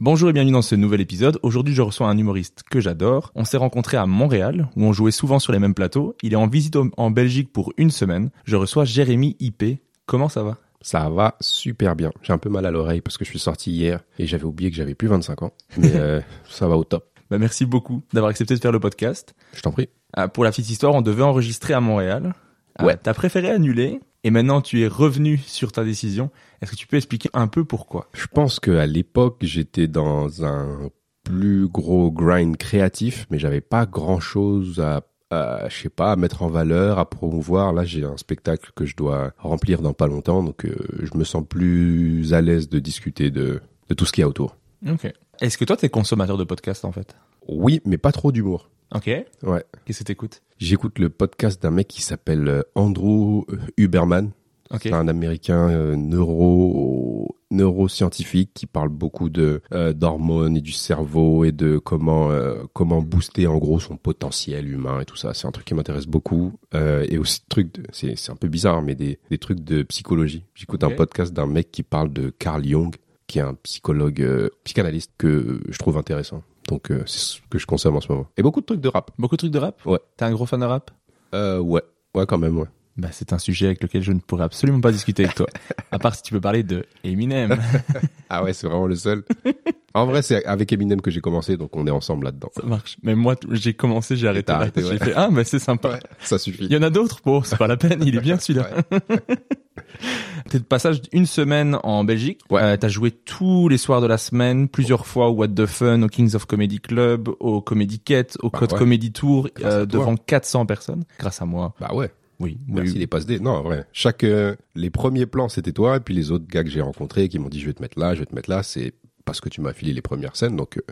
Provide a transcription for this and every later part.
Bonjour et bienvenue dans ce nouvel épisode. Aujourd'hui, je reçois un humoriste que j'adore. On s'est rencontrés à Montréal, où on jouait souvent sur les mêmes plateaux. Il est en visite en Belgique pour une semaine. Je reçois Jérémy IP. Comment ça va? Ça va super bien. J'ai un peu mal à l'oreille parce que je suis sorti hier et j'avais oublié que j'avais plus 25 ans. Mais euh, ça va au top. bah, Merci beaucoup d'avoir accepté de faire le podcast. Je t'en prie. Ah, pour la petite histoire, on devait enregistrer à Montréal. Ah, Ouais. T'as préféré annuler? Et maintenant tu es revenu sur ta décision. Est-ce que tu peux expliquer un peu pourquoi? Je pense qu'à l'époque, j'étais dans un plus gros grind créatif, mais j'avais pas grand chose à, à, je sais pas, à mettre en valeur, à promouvoir. Là, j'ai un spectacle que je dois remplir dans pas longtemps, donc euh, je me sens plus à l'aise de discuter de, de tout ce qu'il y a autour. Ok. Est-ce que toi t'es consommateur de podcasts en fait? Oui, mais pas trop d'humour. Ok. Ouais. Qu'est-ce que t'écoutes? J'écoute le podcast d'un mec qui s'appelle euh, Andrew Huberman. Ok. C'est un Américain euh, neuro neuroscientifique qui parle beaucoup de euh, d'hormones et du cerveau et de comment euh, comment booster en gros son potentiel humain et tout ça. C'est un truc qui m'intéresse beaucoup Euh, et aussi truc c'est c'est un peu bizarre mais des des trucs de psychologie. J'écoute un podcast d'un mec qui parle de Carl Jung qui est un psychologue euh, psychanalyste que je trouve intéressant. Donc euh, c'est ce que je consomme en ce moment. Et beaucoup de trucs de rap. Beaucoup de trucs de rap? Ouais. T'es un gros fan de rap? Euh, ouais. Ouais, quand même, ouais. Bah, c'est un sujet avec lequel je ne pourrais absolument pas discuter avec toi. à part si tu peux parler de Eminem. Ah ouais, c'est vraiment le seul. en vrai, c'est avec Eminem que j'ai commencé, donc on est ensemble là-dedans. Ça marche. Mais moi, j'ai commencé, j'ai arrêté. arrêté, J'ai ouais. fait, ah, mais c'est sympa. Ça suffit. Il y en a d'autres, bon, c'est pas la peine, il est bien celui-là. T'es de passage une semaine en Belgique. Ouais. Euh, T'as joué tous les soirs de la semaine, plusieurs fois au What the Fun, au Kings of Comedy Club, au Comedy Ket, au Bah Code ouais. Comedy Tour, euh, devant 400 personnes. Grâce à moi. Bah ouais. Oui. Merci oui. les passes D. Non, en vrai. Chaque, euh, les premiers plans, c'était toi, et puis les autres gars que j'ai rencontrés qui m'ont dit je vais te mettre là, je vais te mettre là, c'est parce que tu m'as filé les premières scènes, donc euh,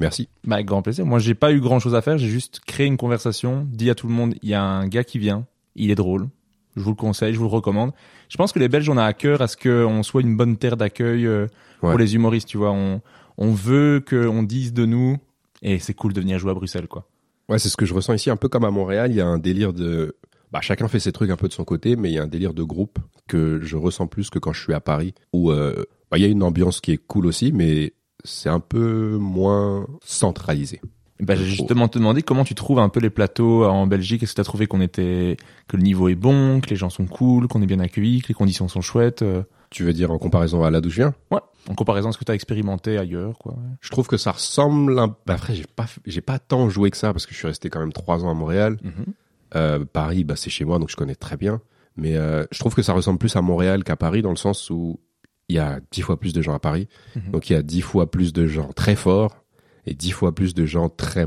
merci. Bah, avec grand plaisir. Moi, j'ai pas eu grand chose à faire. J'ai juste créé une conversation, dit à tout le monde, il y a un gars qui vient, il est drôle. Je vous le conseille, je vous le recommande. Je pense que les Belges, on a à cœur à ce qu'on soit une bonne terre d'accueil euh, Ouais. pour les humoristes, tu vois. On, on veut qu'on dise de nous, et c'est cool de venir jouer à Bruxelles, quoi. Ouais, c'est ce que je ressens ici, un peu comme à Montréal, il y a un délire de... Bah, chacun fait ses trucs un peu de son côté, mais il y a un délire de groupe que je ressens plus que quand je suis à Paris, où euh, bah, il y a une ambiance qui est cool aussi, mais c'est un peu moins centralisé. Bah, j'ai justement te demandé comment tu trouves un peu les plateaux en Belgique. Est-ce que tu as trouvé qu'on était, que le niveau est bon, que les gens sont cool, qu'on est bien accueillis, que les conditions sont chouettes euh, Tu veux dire en comparaison à là d'où je viens? Ouais. En comparaison à ce que tu as expérimenté ailleurs, quoi. Je trouve que ça ressemble. Un... Bah, après, j'ai pas, j'ai pas tant joué que ça parce que je suis resté quand même trois ans à Montréal. Mhm. Euh, Paris, bah, c'est chez moi, donc je connais très bien. Mais euh, je trouve que ça ressemble plus à Montréal qu'à Paris dans le sens où il y a dix fois plus de gens à Paris. Mhm. Donc il y a dix fois plus de gens très forts et dix fois plus de gens très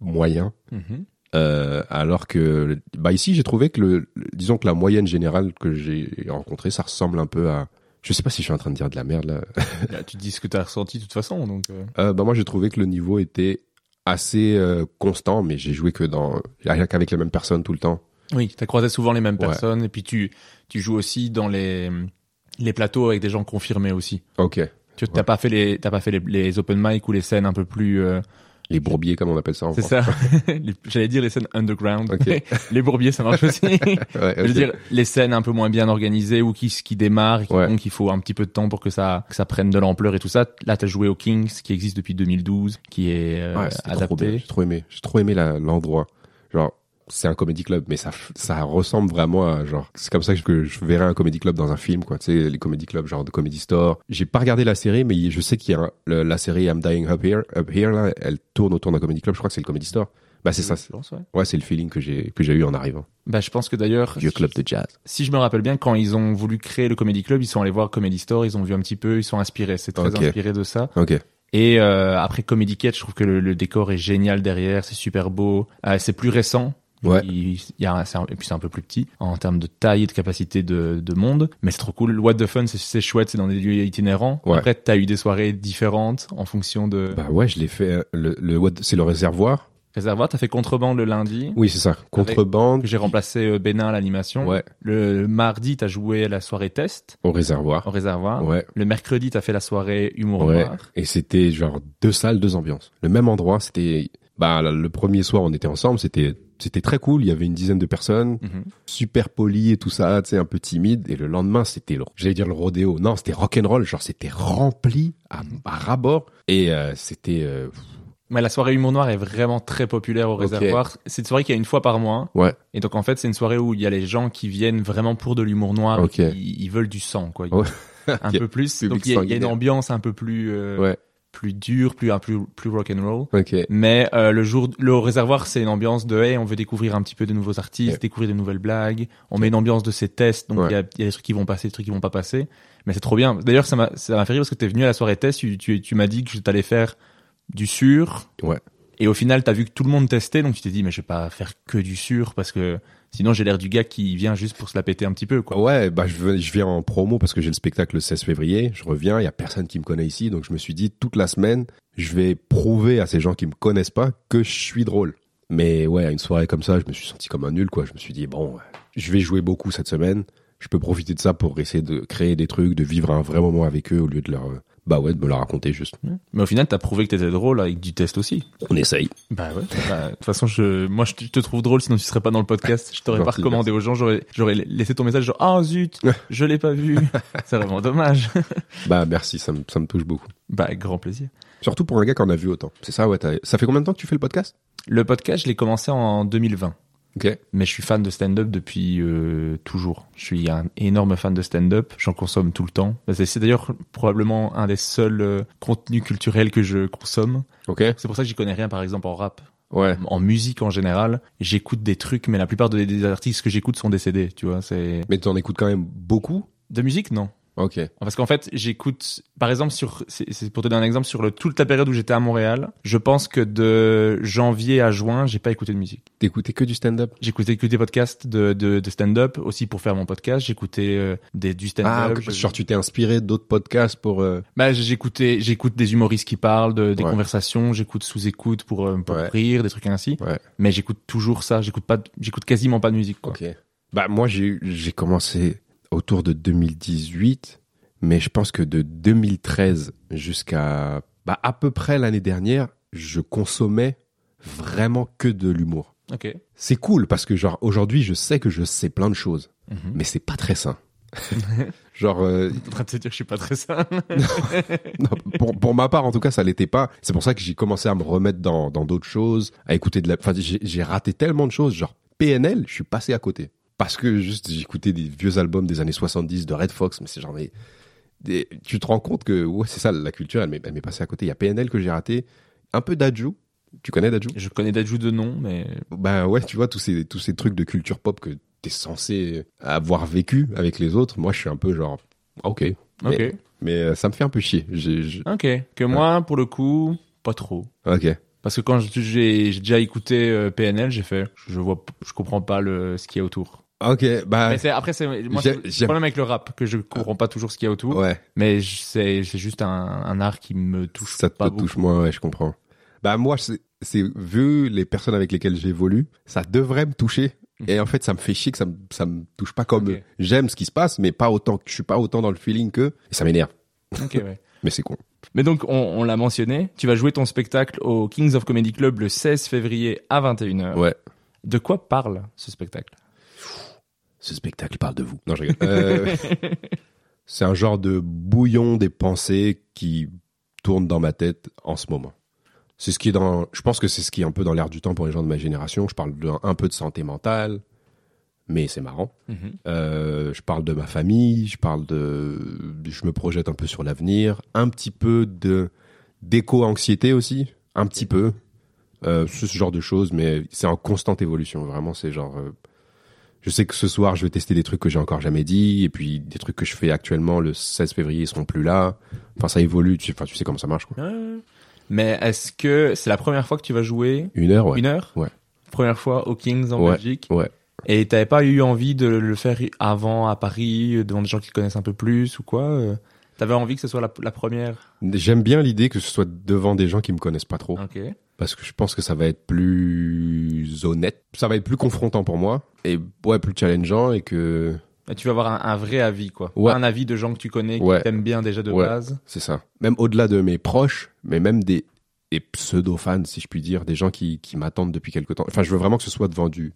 moyens. Mhm. Euh, alors que bah ici j'ai trouvé que le, le- disons que la moyenne générale que j'ai rencontrée ça ressemble un peu à je sais pas si je suis en train de dire de la merde là Là, tu dis ce que tu as ressenti de toute façon, donc. euh, Euh, bah moi j'ai trouvé que le niveau était assez euh, constant, mais j'ai joué que dans rien qu'avec les mêmes personnes tout le temps. Oui, t'as croisé souvent les mêmes Ouais. personnes et puis tu tu joues aussi dans les les plateaux avec des gens confirmés aussi. Ok. Tu t'as pas fait les t'as pas fait les, les open mic ou les scènes un peu plus euh, Les bourbiers, comme on appelle ça en c'est ça. J'allais dire les scènes underground. Les bourbiers ça marche aussi. Ouais, Je veux dire les scènes un peu moins bien organisées ou qui qui démarrent et qui Ouais. font qu'il faut un petit peu de temps pour que ça que ça prenne de l'ampleur et tout ça. Là t'as joué au Kings qui existe depuis 2012 qui est euh, Ouais, adapté. J'ai trop aimé. J'ai trop aimé l'endroit. Genre, c'est un comédie club, mais ça, ça ressemble vraiment à genre. C'est comme ça que je verrais un comédie club dans un film, quoi. Tu sais, les comédie clubs, genre de Comedy Store. J'ai pas regardé la série, mais je sais qu'il y a un- le- la série I'm Dying Up Here, Up Here là, elle tourne autour d'un comédie club. Je crois que c'est le Comedy Store. Bah c'est ça. Pense, ouais. Ouais, c'est le feeling que j'ai que j'ai eu en arrivant. Bah je pense que d'ailleurs Vieux club de jazz. si je me rappelle bien, quand ils ont voulu créer le Comedy Club, ils sont allés voir Comedy Store, ils ont vu un petit peu, ils sont inspirés. C'est très inspiré de ça. Ok. Et euh, après Comedy Catch, je trouve que le, le décor est génial derrière, c'est super beau. Euh, c'est plus récent. Ouais. Il, y a un- c'est un- et puis c'est un peu plus petit en termes de taille et de capacité de, de monde, mais c'est trop cool. What the Fun, c'est- chouette, c'est dans des lieux itinérants. Ouais. Après, t'as eu des soirées différentes en fonction de Bah ouais, je l'ai fait. euh, Le, le c'est le réservoir. réservoir. T'as fait contrebande le lundi, Oui, c'est ça. Contrebande j'ai remplacé euh, Bénin à l'animation. Ouais. Le mardi, t'as joué la soirée test au réservoir. au réservoir. Ouais. Le mercredi, t'as fait la soirée humour Ouais. noir. Et c'était genre deux salles, deux ambiances. Le même endroit, c'était bah le premier soir on était ensemble, c'était c'était très cool, il y avait une dizaine de personnes, Mhm. super poli et tout ça, tu sais un peu timide et le lendemain, c'était le j'allais dire le rodéo. Non, c'était rock and roll, genre c'était rempli à, à ras-bord et euh, c'était euh, Mais la soirée humour noir est vraiment très populaire au réservoir. C'est une soirée qui a une fois par mois. ouais, Et donc en fait, c'est une soirée où il y a les gens qui viennent vraiment pour de l'humour noir. ils, veulent du sang, quoi. Ouais. un peu plus. Donc il y, a, il y a une ambiance un peu plus euh, ouais, plus dure, plus un plus plus rock and roll. OK. Mais euh, le jour, le réservoir, c'est une ambiance de hey, on veut découvrir un petit peu de nouveaux artistes, découvrir de nouvelles blagues. On met une ambiance de ces tests, donc il Ouais. y, a, y a des trucs qui vont passer, des trucs qui vont pas passer. Mais c'est trop bien. D'ailleurs, ça m'a ça m'a fait rire parce que t'es venu à la soirée test, tu, tu, tu m'as dit que t'allais faire du sûr. Ouais. Et au final, t'as vu que tout le monde testait, donc tu t'es dit mais je vais pas faire que du sûr parce que sinon j'ai l'air du gars qui vient juste pour se la péter un petit peu, quoi. Ouais, bah je, viens en promo parce que j'ai le spectacle le 16 février. Je reviens, il y a personne qui me connaît ici, donc je me suis dit toute la semaine, je vais prouver à ces gens qui me connaissent pas que je suis drôle. Mais ouais, à une soirée comme ça, je me suis senti comme un nul, quoi. Je me suis dit bon, je vais jouer beaucoup cette semaine. Je peux profiter de ça pour essayer de créer des trucs, de vivre un vrai moment avec eux au lieu de leur, bah ouais, de me la raconter juste. Mais au final, t'as prouvé que t'étais drôle avec du test aussi. On essaye. Bah ouais. Bah, de toute façon, je, moi, je te- trouve drôle, sinon tu serais pas dans le podcast. Je t'aurais pas recommandé aux gens. J'aurais, j'aurais laissé ton message genre, ah zut, je l'ai pas vu. C'est vraiment dommage. Bah merci, ça me, ça me touche beaucoup. bah, avec grand plaisir. Surtout pour un gars qui en a vu autant. C'est ça, ouais. Ça fait combien de temps que tu fais le podcast? Le podcast, je l'ai commencé en 2020. Ok. Mais je suis fan de stand-up depuis euh, toujours. Je suis un énorme fan de stand-up. J'en consomme tout le temps. C'est c'est d'ailleurs probablement un des seuls euh, contenus culturels que je consomme. Ok. C'est pour ça que j'y connais rien, par exemple, en rap. Ouais. En musique en général, j'écoute des trucs, mais la plupart des, des artistes que j'écoute sont décédés, tu vois. C'est Mais t'en écoutes quand même beaucoup? De musique, non Ok. Parce qu'en fait, j'écoute, par exemple, sur, c'est pour te donner un exemple, sur le, toute la période où j'étais à Montréal, je pense que de janvier à juin, j'ai pas écouté de musique. T'écoutais que du stand-up? J'écoutais que des podcasts de, de, de stand-up, aussi pour faire mon podcast, j'écoutais euh, des, du Ah, stand-up. Je- genre tu t'es inspiré d'autres podcasts pour... euh, Bah, j'écoutais, j'écoute des humoristes qui parlent, de, des Ouais. conversations, j'écoute sous-écoute pour, euh, pour Ouais. rire, des trucs ainsi. Ouais. Mais j'écoute toujours ça, j'écoute pas, j'écoute quasiment pas de musique, quoi. Ok. Bah moi j'ai j'ai commencé autour de 2018, mais je pense que de 2013 jusqu'à bah, à peu près l'année dernière, je consommais vraiment que de l'humour. C'est cool parce que genre aujourd'hui je sais que je sais plein de choses, Mhm. mais c'est pas très sain. genre euh, en train de te dire que je suis pas très sain. non, pour, pour ma part, en tout cas, ça l'était pas. C'est pour ça que j'ai commencé à me remettre dans dans d'autres choses, à écouter de la. Enfin, j'ai raté tellement de choses. Genre PNL, je suis passé à côté parce que juste j'écoutais des vieux albums des années 70 de Red Fox, mais c'est genre mais des- tu te rends compte que ouais, c'est ça la culture, elle m'est passée à côté. Il y a PNL que j'ai raté, un peu d'Adju. Tu connais d'Adju je connais Dajou de nom, mais Bah ouais, tu vois tous ces tous ces trucs de culture pop que t'es censé avoir vécu avec les autres. Moi, je suis un peu genre ok. ok. Mais, mais, euh, ça me fait un peu chier. Ok. Que moi, pour le coup, pas trop. Ok. Parce que quand j'ai déjà écouté euh, PNL, j'ai fait, je vois, je comprends pas le ce qu'il y a autour. Ok, bah Mais après c'est moi j'ai- le problème avec le rap que je comprends pas toujours ce qu'il y a autour. ouais, Mais c'est c'est juste un, un art qui me touche ça te pas touche moins, ouais, je comprends. Bah moi, c'est vu les personnes avec lesquelles j'évolue, ça devrait me toucher. Et en fait, ça me fait chier que ça me, ça me touche pas comme Ok. eux. J'aime ce qui se passe, mais pas autant que je suis pas autant dans le feeling que et ça m'énerve. Ok, ouais. Mais c'est con. Mais donc, on, on l'a mentionné, tu vas jouer ton spectacle au Kings of Comedy Club le 16 février à 21h. Ouais. De quoi parle ce spectacle? Ce spectacle parle de vous. Non, je rigole. Euh, c'est un genre de bouillon des pensées qui tourne dans ma tête en ce moment. C'est ce qui est dans, je pense que c'est ce qui est un peu dans l'air du temps pour les gens de ma génération. Je parle de- un peu de santé mentale, mais c'est marrant. Euh, je parle de ma famille, je parle de, je me projette un peu sur l'avenir, un petit peu de d'éco-anxiété aussi, un petit peu. Euh, ce ce genre de choses, mais c'est en constante évolution. Vraiment, c'est genre, euh, je sais que ce soir, je vais tester des trucs que j'ai encore jamais dit, et puis des trucs que je fais actuellement le 16 février, ils seront plus là. Enfin, ça évolue. Tu, enfin, tu sais comment ça marche, quoi. Mais est-ce que c'est la première fois que tu vas jouer Une heure, ouais. une heure Ouais. Première fois au Kings en Ouais, Belgique ouais. Et t'avais pas eu envie de le faire avant à Paris, devant des gens qui te connaissent un peu plus ou quoi euh T'avais envie que ce soit la, la première? J'aime bien l'idée que ce soit devant des gens qui me connaissent pas trop. Ok. Parce que je pense que ça va être plus honnête, ça va être plus confrontant pour moi et ouais plus challengeant et que Et tu vas avoir un, un vrai avis, quoi. Ouais. Un avis de gens que tu connais, qui Ouais. t'aiment bien déjà de Ouais. base. c'est ça. Même au-delà de mes proches, mais même des, des pseudo fans si je puis dire, des gens qui, qui m'attendent depuis quelque temps. Enfin, je veux vraiment que ce soit devant du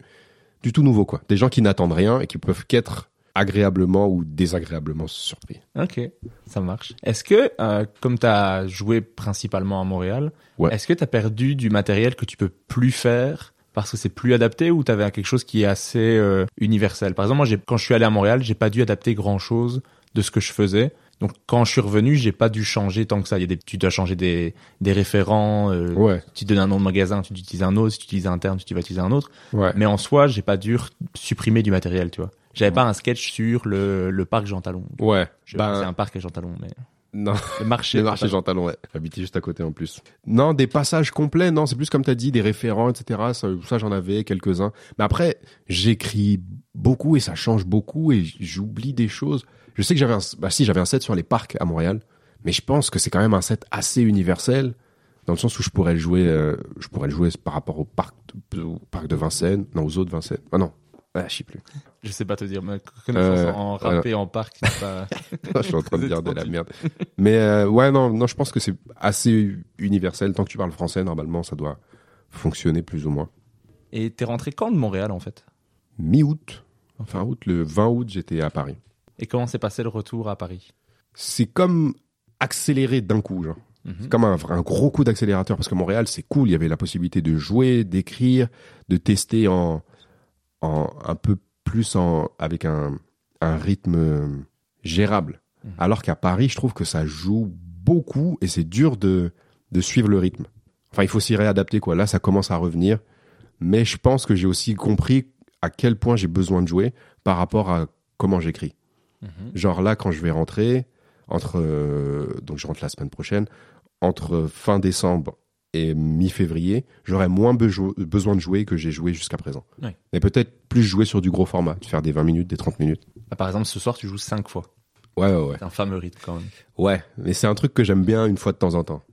du tout nouveau quoi, des gens qui n'attendent rien et qui peuvent qu'être agréablement ou désagréablement surpris. Ok, ça marche. Est-ce que, euh, comme tu as joué principalement à Montréal, Ouais. est-ce que tu as perdu du matériel que tu peux plus faire parce que c'est plus adapté ou tu avais quelque chose qui est assez euh, universel? Par exemple, moi, quand je suis allé à Montréal, j'ai pas dû adapter grand-chose de ce que je faisais. Donc, quand je suis revenu, j'ai pas dû changer tant que ça. Il y a des, tu dois changer des, des référents. euh, Ouais, Tu donnes un nom de magasin, tu utilises un autre. Si tu utilises un terme, tu vas utiliser un autre. ouais. Mais en soi, j'ai pas dû supprimer du matériel, tu vois. J'avais pas un sketch sur le, le parc Jean Talon. Ouais. Je si c'est Ben un parc à Jean Talon, mais non. le marché. Le marché Jean Talon, ouais. Habité juste à côté en plus. Non, des passages complets, non, c'est plus comme t'as dit, des référents, etc. Ça, ça, j'en avais quelques-uns. Mais après, j'écris beaucoup et ça change beaucoup et j'oublie des choses. Je sais que j'avais un, bah si, j'avais un set sur les parcs à Montréal, mais je pense que c'est quand même un set assez universel dans le sens où je pourrais le jouer, euh, je pourrais le jouer par rapport au parc, de, au parc de Vincennes, non, aux autres Vincennes. Ah non. Ah, je sais plus. Je sais pas te dire, mais connaissance Euh, en rap et en parc, c'est pas... je suis en train de C'est dire de trop la merde. Mais euh, ouais, non, non, je pense que c'est assez universel. Tant que tu parles français, normalement, ça doit fonctionner plus ou moins. Et t'es rentré quand de Montréal, en fait? Mi-août, fin août, le 20 août, j'étais à Paris. Et comment s'est passé le retour à Paris? C'est comme accéléré d'un coup, genre. Mhm. C'est comme un, un gros coup d'accélérateur parce que Montréal, c'est cool. Il y avait la possibilité de jouer, d'écrire, de tester en, en un peu plus en avec un, un rythme euh, gérable. Mhm. Alors qu'à Paris, je trouve que ça joue beaucoup et c'est dur de de suivre le rythme. Enfin, il faut s'y réadapter quoi. Là, ça commence à revenir, mais je pense que j'ai aussi compris à quel point j'ai besoin de jouer par rapport à comment j'écris. Mhm. Genre là, quand je vais rentrer, entre euh, donc je rentre la semaine prochaine, entre fin décembre et mi-février, j'aurai moins besoin de jouer que j'ai joué jusqu'à présent. Ouais. Mais peut-être plus jouer sur du gros format, faire des 20 minutes, des 30 minutes. Bah, Par exemple, ce soir, tu joues cinq fois. Ouais, ouais, ouais. C'est un fameux rythme, quand même. Ouais, mais c'est un truc que j'aime bien une fois de temps en temps.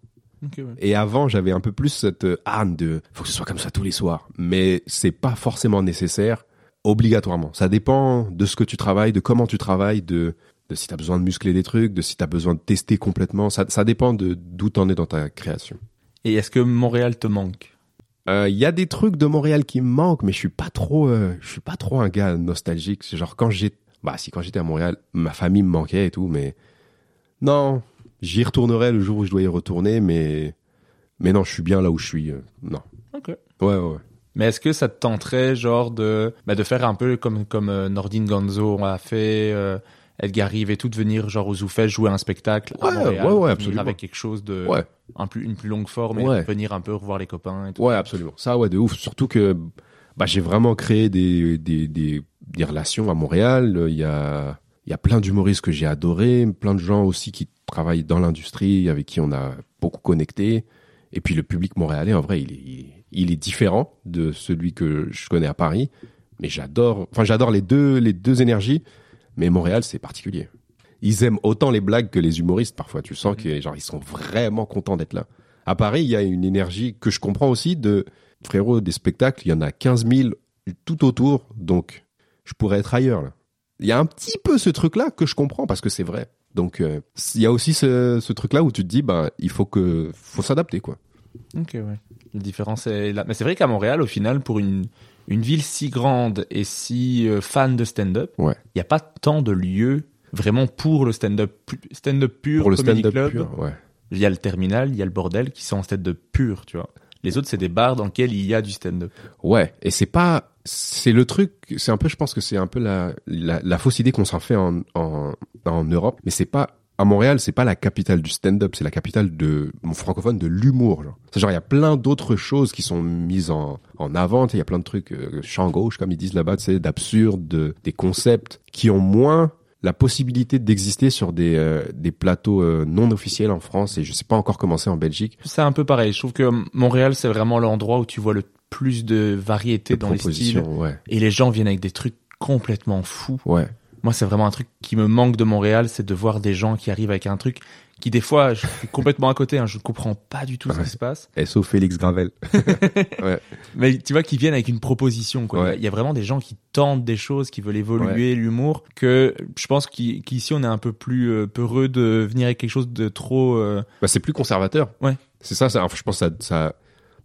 Et avant, j'avais un peu plus cette euh, âne de faut que ce soit comme ça tous les soirs. Mais c'est pas forcément nécessaire, obligatoirement. Ça dépend de ce que tu travailles, de comment tu travailles, de, de si tu as besoin de muscler des trucs, de si tu as besoin de tester complètement. Ça, ça dépend de d'où t'en es dans ta création. Et est-ce que Montréal te manque? Euh, Il y a des trucs de Montréal qui me manquent, mais je suis pas trop, euh, je suis pas trop un gars nostalgique. C'est genre quand j'ai, bah si quand j'étais à Montréal, ma famille me manquait et tout, mais non, j'y retournerai le jour où je dois y retourner, mais mais non, je suis bien là où je suis. euh, non. Ok. Ouais, ouais. Mais est-ce que ça te tenterait, genre, de, bah, de faire un peu comme, comme euh, Nordine Gonzo a fait, euh, Edgar Rive et tout, de venir, genre, au Zoufest, jouer un spectacle à Ouais, Montréal, ouais, ouais, absolument. avec quelque chose de, Ouais. un plus, une plus longue forme, et venir un peu revoir les copains et tout. Ouais, absolument. Ça, ouais, de ouf. Surtout que bah, j'ai vraiment créé des, des, des, des relations à Montréal. Il y a, il y a plein d'humoristes que j'ai adorés, plein de gens aussi qui travaillent dans l'industrie, avec qui on a beaucoup connecté. Et puis le public montréalais, en vrai, il est, il est- il est différent de celui que je connais à Paris. Mais j'adore, enfin, j'adore les deux, les deux énergies. Mais Montréal, c'est particulier. Ils aiment autant les blagues que les humoristes parfois. Tu sens que, genre, ils sont vraiment contents d'être là. À Paris, il y a une énergie que je comprends aussi de frérot des spectacles. Il y en a 15 000 tout autour, donc je pourrais être ailleurs. Là. Il y a un petit peu ce truc-là que je comprends parce que c'est vrai. Donc euh, il y a aussi ce, ce truc-là où tu te dis bah il faut que faut s'adapter quoi. Ok, ouais. La différence est là. Mais c'est vrai qu'à Montréal, au final, pour une, une ville si grande et si euh, fan de stand-up, il Ouais. n'y a pas tant de lieux vraiment pour le stand-up stand-up pur, Pour le stand-up club. ouais. Il y a le terminal, il y a le bordel qui sont en stand-up pur, tu vois. Les autres, c'est des bars dans lesquels il y a du stand-up. Ouais, et c'est pas, c'est le truc, c'est un peu, je pense que c'est un peu la, la, la fausse idée qu'on s'en fait en, en, en Europe, mais c'est pas, à Montréal, c'est pas la capitale du stand-up, c'est la capitale de, mon francophone, de l'humour, genre. C'est genre, il y a plein d'autres choses qui sont mises en, en avant, il y a plein de trucs, euh, champ gauche, comme ils disent là-bas, sais, d'absurde, de- des concepts qui ont moins la possibilité d'exister sur des, euh, des plateaux euh, non officiels en France, et je sais pas encore comment c'est en Belgique. C'est un peu pareil. Je trouve que Montréal, c'est vraiment l'endroit où tu vois le plus de variété dans les styles. Ouais. Et les gens viennent avec des trucs complètement fous. Ouais. Moi, c'est vraiment un truc qui me manque de Montréal, c'est de voir des gens qui arrivent avec un truc qui, des fois, je suis complètement à côté, hein, je comprends pas du tout ce qui se passe. SO Félix Gravel. ouais. Mais tu vois, qui viennent avec une proposition, quoi. Ouais. Il y a vraiment des gens qui tentent des choses, qui veulent évoluer l'humour, que je pense qu'i- qu'ici, on est un peu plus euh, peureux de venir avec quelque chose de trop... euh, Bah, c'est plus conservateur. Ouais. C'est ça, ça, enfin, je pense que ça, ça,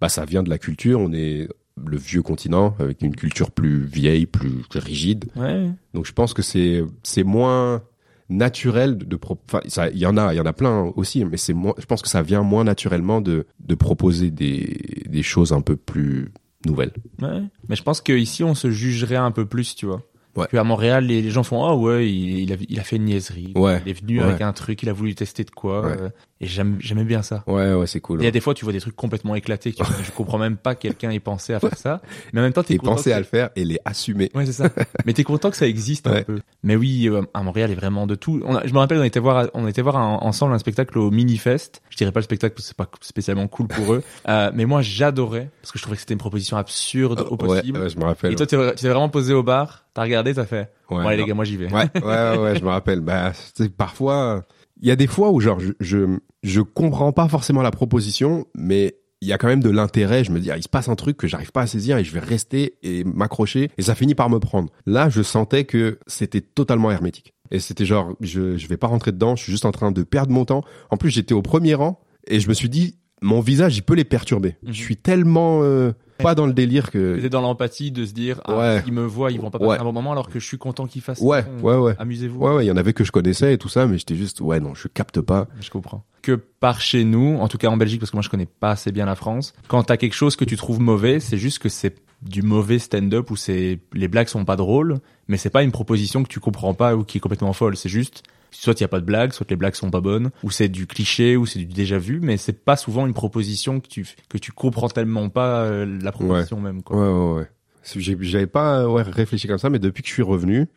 bah, ça vient de la culture. On est le vieux continent avec une culture plus vieille, plus rigide. Ouais. Donc, je pense que c'est, c'est moins naturel de, de enfin, ça, il y en a, il y en a plein aussi, mais c'est moins, je pense que ça vient moins naturellement de, de proposer des, des choses un peu plus nouvelles. Ouais. Mais je pense qu'ici, on se jugerait un peu plus, tu vois. Ouais. Qu'à Montréal, les, les gens font ah ouais, il, il a, il a fait une niaiserie. Ouais. Il est venu Ouais. avec un truc, il a voulu tester de quoi. Euh, et j'aime, j'aimais bien ça. Ouais, ouais, c'est cool. Il y a des fois, tu vois des trucs complètement éclatés. Que je comprends même pas que quelqu'un ait pensé à faire ça. Mais en même temps, t'es content. que à le faire et les assumer. Ouais, c'est ça. Mais t'es content que ça existe un Ouais. peu. Mais oui, euh, à Montréal, il y a vraiment de tout. On a- je me rappelle, on était voir, on était voir un- ensemble un spectacle au Minifest. Je dirais pas le spectacle parce que c'est pas spécialement cool pour eux. Euh, mais moi, j'adorais parce que je trouvais que c'était une proposition absurde au Ouais, possible. ouais, je me rappelle. Et toi, tu t'es vraiment posé au bar, t'as regardé, t'as fait. Ouais, bon, allez, les gars, moi j'y vais. Ouais, ouais, ouais, ouais, je me rappelle. Bah, c'est parfois, il y a des fois où genre je, je je comprends pas forcément la proposition, mais il y a quand même de l'intérêt. Je me dis, ah, il se passe un truc que j'arrive pas à saisir et je vais rester et m'accrocher et ça finit par me prendre. Là, je sentais que c'était totalement hermétique. Et c'était genre, je je vais pas rentrer dedans. Je suis juste en train de perdre mon temps. En plus, j'étais au premier rang et je me suis dit, mon visage, il peut les perturber. Mhm. Je suis tellement euh, pas dans le délire que. T'étais dans l'empathie de se dire, ah, Ouais. ils me voient, ils vont pas passer Ouais. un bon moment alors que je suis content qu'ils fassent Ouais, ça. ouais, ouais. Amusez-vous. Ouais, ouais, il y en avait que je connaissais et tout ça, mais j'étais juste, ouais, non, je capte pas. Je comprends. Que par chez nous, en tout cas en Belgique, parce que moi je connais pas assez bien la France, quand t'as quelque chose que tu trouves mauvais, c'est juste que c'est du mauvais stand-up où c'est les blagues sont pas drôles, mais c'est pas une proposition que tu comprends pas ou qui est complètement folle. C'est juste soit il y a pas de blagues, soit les blagues sont pas bonnes, ou c'est du cliché, ou c'est du déjà vu, mais c'est pas souvent une proposition que tu que tu comprends tellement pas euh, la proposition même. Quoi. Ouais, ouais, ouais. J'avais pas ouais, réfléchi comme ça, mais depuis que je suis revenu,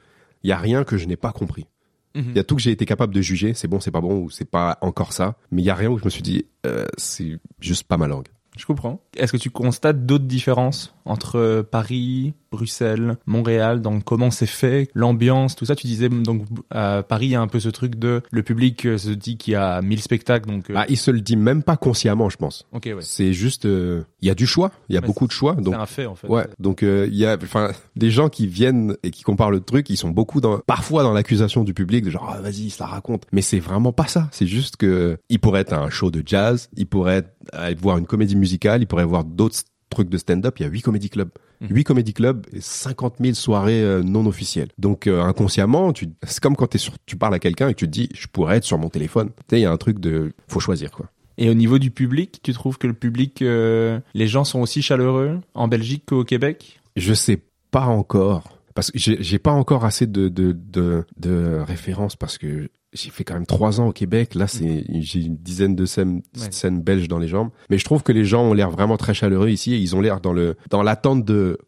il y a rien que je n'ai pas compris. Mhm. Il y a tout que j'ai été capable de juger, c'est bon, c'est pas bon, ou c'est pas encore ça. Mais il y a rien où je me suis dit, euh, c'est juste pas ma langue. Je comprends. Est-ce que tu constates d'autres différences? Entre Paris, Bruxelles, Montréal, dans comment c'est fait, l'ambiance, tout ça Tu disais donc à Paris, il y a un peu ce truc de le public euh, se dit qu'il y a 1000 spectacles, donc euh, Ah, il se le dit même pas consciemment, je pense. ok, ouais. C'est juste, euh, il y a du choix, il y a beaucoup de choix, donc. C'est un fait en fait. Ouais, donc euh, il y a, enfin, des gens qui viennent et qui comparent le truc, ils sont beaucoup dans, parfois dans l'accusation du public de genre, ah, vas-y, la raconte. Mais c'est vraiment pas ça. C'est juste que il pourrait être un show de jazz, il pourrait être, aller voir une comédie musicale, il pourrait voir d'autres trucs de stand-up. Il y a huit comédie clubs, Mhm. huit comédie clubs et 50 000 soirées euh, non officielles. Donc euh, inconsciemment, tu, c'est comme quand t'es sur, tu parles à quelqu'un et que tu te dis, je pourrais être sur mon téléphone. Tu sais, il y a un truc de, faut choisir quoi. Et au niveau du public, tu trouves que le public, euh, les gens sont aussi chaleureux en Belgique qu'au Québec? Je sais pas encore parce que j'ai j'ai pas encore assez de de de, de références parce que j'ai fait quand même trois ans au Québec. Là, c'est j'ai une dizaine de scènes, Ouais. scènes belges dans les jambes. Mais je trouve que les gens ont l'air vraiment très chaleureux ici et ils ont l'air dans le dans l'attente de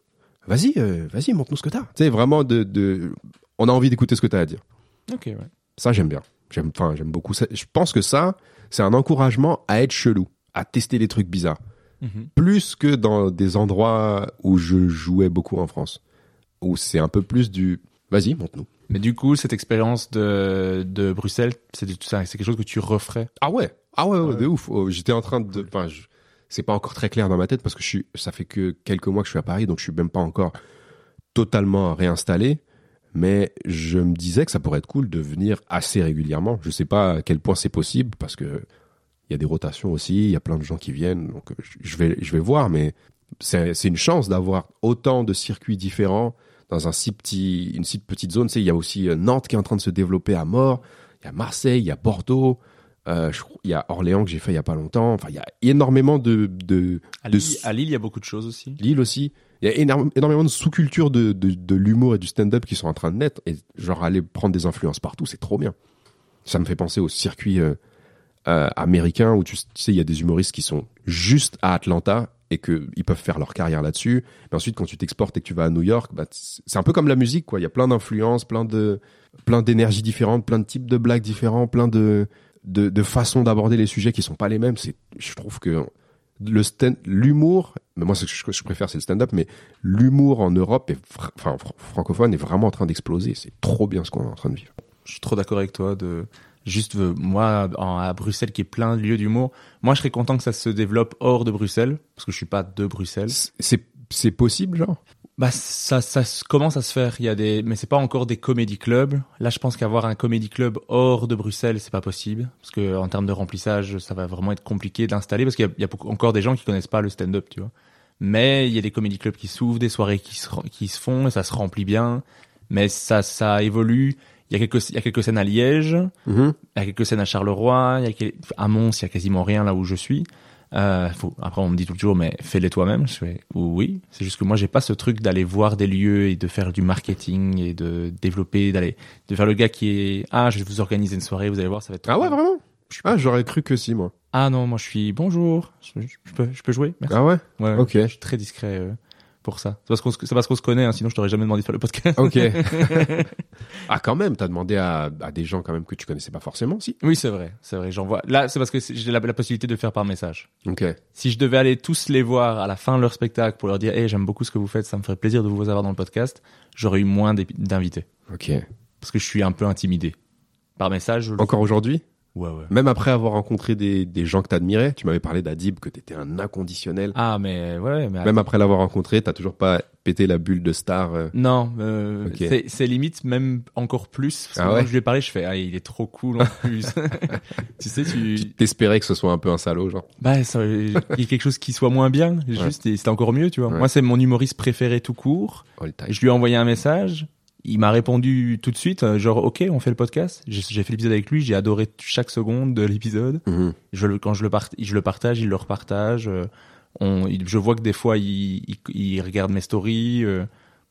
vas-y, euh, vas-y, montre-nous ce que t'as. Tu sais vraiment de de on a envie d'écouter ce que t'as à dire. Ok, ouais. Ça, j'aime bien. J'aime, enfin, j'aime beaucoup ça. Je pense que ça, c'est un encouragement à être chelou, à tester des trucs bizarres Mhm. plus que dans des endroits où je jouais beaucoup en France, où c'est un peu plus du vas-y, montre-nous. Mais du coup, cette expérience de, de Bruxelles, c'est quelque chose que tu referais? Ah ouais, ah ouais, ouais, de ouf. Oh, J'étais en train de, enfin, je- c'est pas encore très clair dans ma tête parce que je suis, ça fait que quelques mois que je suis à Paris, donc je suis même pas encore totalement réinstallé. Mais je me disais que ça pourrait être cool de venir assez régulièrement. Je sais pas à quel point c'est possible parce que il y a des rotations aussi, il y a plein de gens qui viennent, donc euh, je- vais, je vais voir. Mais c'est une chance d'avoir autant de circuits différents dans un si petit, une si petite zone. Tu sais, il y a aussi euh, Nantes qui est en train de se développer à mort. Il y a Marseille, il y a Bordeaux. Euh, je il y a Orléans que j'ai fait il y a pas longtemps. Enfin, il y a énormément de, de, À de Lille, à Lille, il y a beaucoup de choses aussi. Lille aussi. Il y a énorme- énormément de sous-cultures de, de, de l'humour et du stand-up qui sont en train de naître. Et genre, aller prendre des influences partout, c'est trop bien. Ça me fait penser au circuit euh, euh, américain où tu, tu sais, il y a des humoristes qui sont juste à Atlanta et que ils peuvent faire leur carrière là-dessus. Mais ensuite, quand tu t'exportes et que tu vas à New York, bah, c'est un peu comme la musique, quoi. Il y a plein d'influences, plein de, plein d'énergies différentes, plein de types de blagues différents, plein de, de, façons d'aborder les sujets qui sont pas les mêmes. C'est, je trouve que le l'humour, mais moi ce que je, préfère c'est le stand-up, mais l'humour en Europe, enfin fr- francophone, est vraiment en train d'exploser. C'est trop bien ce qu'on est en train de vivre. Je suis trop d'accord avec toi juste euh, moi en- à Bruxelles qui est plein de lieux d'humour. Moi, je serais content que ça se développe hors de Bruxelles parce que je suis pas de Bruxelles. C'est c'est possible, genre? Bah ça ça commence à se faire? Il y a des mais c'est pas encore des comédie clubs. Là, je pense qu'avoir un comédie club hors de Bruxelles, c'est pas possible parce que en termes de remplissage, ça va vraiment être compliqué d'installer parce qu'il y a, il y a beaucoup- encore des gens qui connaissent pas le stand-up, tu vois. Mais il y a des comédie clubs qui s'ouvrent, des soirées qui se ren- qui se font et ça se remplit bien. Mais ça ça évolue. Il y a quelques il y a quelques scènes à Liège. Mhm. Il y a quelques scènes à Charleroi, il y a quel- à Mons, il y a quasiment rien là où je suis. Euh, faut, après, on me dit toujours, mais fais-les toi-même. Je fais oui. C'est juste que moi, j'ai pas ce truc d'aller voir des lieux et de faire du marketing et de développer, d'aller, de faire le gars qui est, ah, je vais vous organiser une soirée, vous allez voir, ça va être. Ah ouais, bien. vraiment? Ah, j'aurais cru que si, moi. Ah non, moi, je suis bonjour. Je, je peux, je peux jouer? Merci. Ah ouais Ouais, ok. Je suis très discret euh, pour ça. C'est parce qu'on se, c'est parce qu'on se connaît. Hein, sinon, je t'aurais jamais demandé de faire le podcast. Ok. ah, quand même, t'as demandé à, à des gens quand même que tu connaissais pas forcément, si oui, c'est vrai, c'est vrai. J'en vois. Là, c'est parce que j'ai la, la possibilité de le faire par message. Ok. si je devais aller tous les voir à la fin de leur spectacle pour leur dire hey j'aime beaucoup ce que vous faites ça me ferait plaisir de vous avoir dans le podcast j'aurais eu moins d'invités Ok. parce que je suis un peu intimidé par message je Encore aujourd'hui? Ouais ouais Même après avoir rencontré des, des gens que t'admirais, tu m'avais parlé d'Adib, que t'étais un inconditionnel. ah mais ouais mais Même après l'avoir rencontré, t'as toujours pas pété la bulle de star. euh. non euh, Ok. c'est- c'est limite même encore plus parce que Ah quand ouais je lui ai parlé je fais ah il est trop cool en plus tu sais tu Tu t'espérais que ce soit un peu un salaud, genre. bah ça, il y a quelque chose qui soit moins bien juste et c'était encore mieux tu vois Ouais. moi c'est mon humoriste préféré tout court All time. Je lui ai envoyé un message. Il m'a répondu tout de suite, euh, genre ok, on fait le podcast. J'ai fait l'épisode avec lui, j'ai adoré chaque seconde de l'épisode. Mhm. Je le, quand je le, part, je le partage, il le repartage. euh, On, je vois que des fois il, il, il regarde mes stories. euh,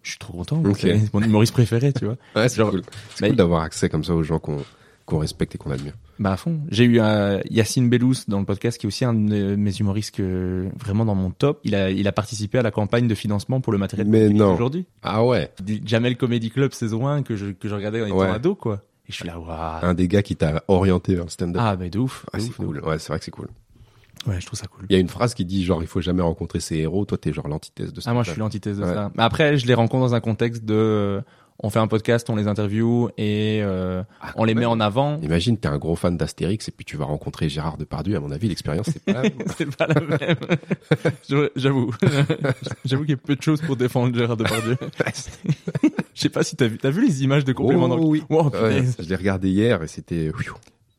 je suis trop content. C'est mon humoriste préféré, tu vois. Ouais, c'est Genre- cool. Cool d'avoir accès comme ça aux gens qu'on qu'on respecte et qu'on admire. Bah à fond. J'ai eu euh, Yacine Bellous dans le podcast, qui est aussi un de mes humoristes que, vraiment dans mon top. Il a, il a participé à la campagne de financement pour le matériel Mais non. aujourd'hui. Ah ouais. Du Jamel Comedy Club saison 1 que je, que je regardais en étant Ouais. ado, quoi. Et je suis là, waouh. Un des gars qui t'a orienté vers le stand-up. Ah, mais de ouf. De c'est cool. Ouais, c'est vrai que c'est cool. Ouais, je trouve ça cool. Il y a une phrase qui dit genre il faut jamais rencontrer ses héros. Toi, t'es genre l'antithèse de ça. Ah, moi, je suis l'antithèse de Ouais. ça. Mais après, je les rencontre dans un contexte de, euh, on fait un podcast, on les interview et euh, Ah, on les met en avant. Imagine, t'es un gros fan d'Astérix et puis tu vas rencontrer Gérard Depardieu. À mon avis, l'expérience c'est pas. la même. C'est pas la même. Je- J'avoue. J'avoue qu'il y a peu de choses pour défendre Gérard Depardieu. Je sais pas si t'as vu, t'as vu les images de complément Oh, oui. Wow, Ouais, je l'ai regardé hier et c'était.